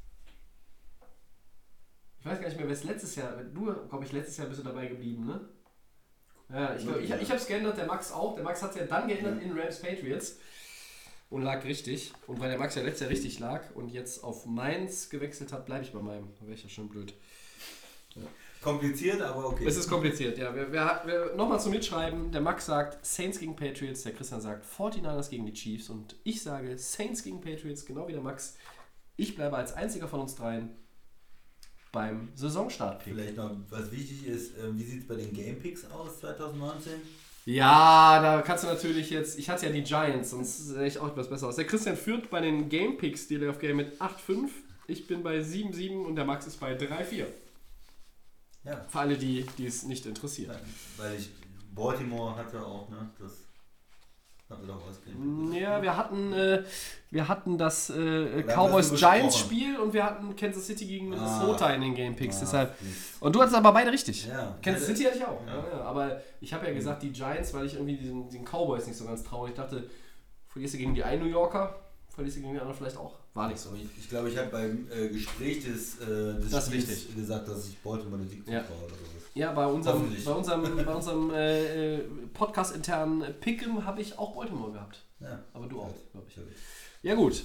Ich weiß gar nicht mehr, wer es letztes Jahr, du, glaube ich, letztes Jahr bist du dabei geblieben, ne? Ja, ich, glaub, ich, ich habe es geändert, der Max auch. Der Max hat es ja dann geändert in Rams Patriots und lag richtig. Und weil der Max ja letztes Jahr richtig lag und jetzt auf Mainz gewechselt hat, bleibe ich bei meinem. Da wäre ich ja schon blöd. Kompliziert, aber okay. Es ist kompliziert, ja. Wir, wir, wir, Nochmal zum Mitschreiben. Der Max sagt Saints gegen Patriots, der Christian sagt 49ers gegen die Chiefs und ich sage Saints gegen Patriots, genau wie der Max. Ich bleibe als einziger von uns dreien beim Saisonstart. Vielleicht noch, was wichtig ist, äh, wie sieht es bei den Game Picks aus 2019? Ja, da kannst du natürlich jetzt. Ich hatte ja die Giants, sonst sehe ich auch etwas besser aus. Der Christian führt bei den Game Picks Delay of Game mit 8-5. Ich bin bei 7-7 und der Max ist bei 3-4. Ja. Für alle, die, die es nicht interessiert. Weil ich Baltimore hatte auch, ne? Das haben wir doch ausgegeben. Ja, wir hatten, äh, wir hatten das äh, haben Cowboys das Giants besprochen. Spiel und wir hatten Kansas City gegen Minnesota Ah. in den Game Picks. Ah, deshalb. Und du hattest aber beide richtig. Ja. Kansas City hatte ich auch. Ja. Ja. Aber ich habe ja gesagt, die Giants, weil ich irgendwie diesen, den Cowboys nicht so ganz traue. Ich dachte, verlierst du gegen die einen New Yorker, verlierst du gegen die anderen vielleicht auch. War nicht so. Ich, ich glaube, ich habe beim äh, Gespräch des, äh, des Das wichtig. gesagt, dass ich Baltimore den Sieg Ja. oder sowas. Ja, bei unserem, bei unserem, (laughs) bei unserem äh, äh, Podcast-internen Pick'em habe ich auch Baltimore gehabt. Ja. Aber du auch, glaube ich. Ja gut.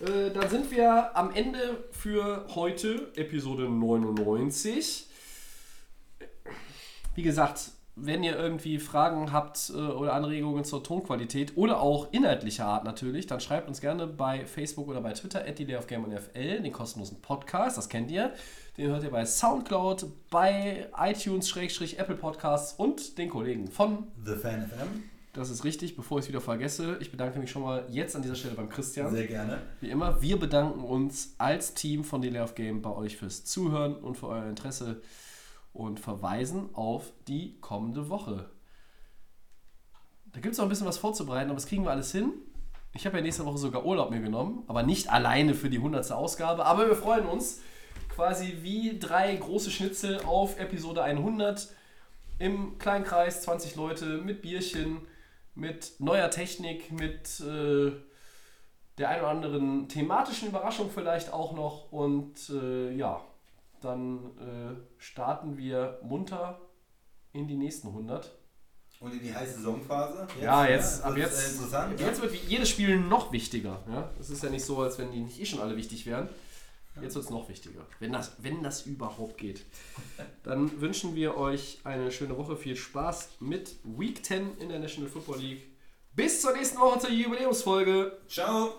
Äh, dann sind wir am Ende für heute, Episode 99. Wie gesagt, wenn ihr irgendwie Fragen habt äh, oder Anregungen zur Tonqualität oder auch inhaltlicher Art natürlich, dann schreibt uns gerne bei Facebook oder bei Twitter at NFL, den kostenlosen Podcast, das kennt ihr. Den hört ihr bei Soundcloud, bei iTunes, Apple Podcasts und den Kollegen von The Fan FM. das ist richtig, bevor ich es wieder vergesse. Ich bedanke mich schon mal jetzt an dieser Stelle beim Christian. Sehr gerne. Wie immer, wir bedanken uns als Team von Delay of Game bei euch fürs Zuhören und für euer Interesse und verweisen auf die kommende Woche. Da gibt es noch ein bisschen was vorzubereiten, aber das kriegen wir alles hin. Ich habe ja nächste Woche sogar Urlaub mir genommen, aber nicht alleine für die 100. Ausgabe. Aber wir freuen uns quasi wie drei große Schnitzel auf Episode 100 im kleinen Kreis, 20 Leute mit Bierchen, mit neuer Technik, mit äh, der ein oder anderen thematischen Überraschung vielleicht auch noch. Und äh, ja, dann äh, starten wir munter in die nächsten 100. Und in die heiße Saisonphase. Jetzt, ja, jetzt, das ab ist, jetzt, äh, interessant. jetzt wird wie- jedes Spiel noch wichtiger. Ja? Es ist ja nicht so, als wenn die nicht eh schon alle wichtig wären. Jetzt wird es noch wichtiger, wenn das, wenn das überhaupt geht. Dann wünschen wir euch eine schöne Woche, viel Spaß mit Week 10 in der National Football League. Bis zur nächsten Woche zur Jubiläumsfolge. Ciao.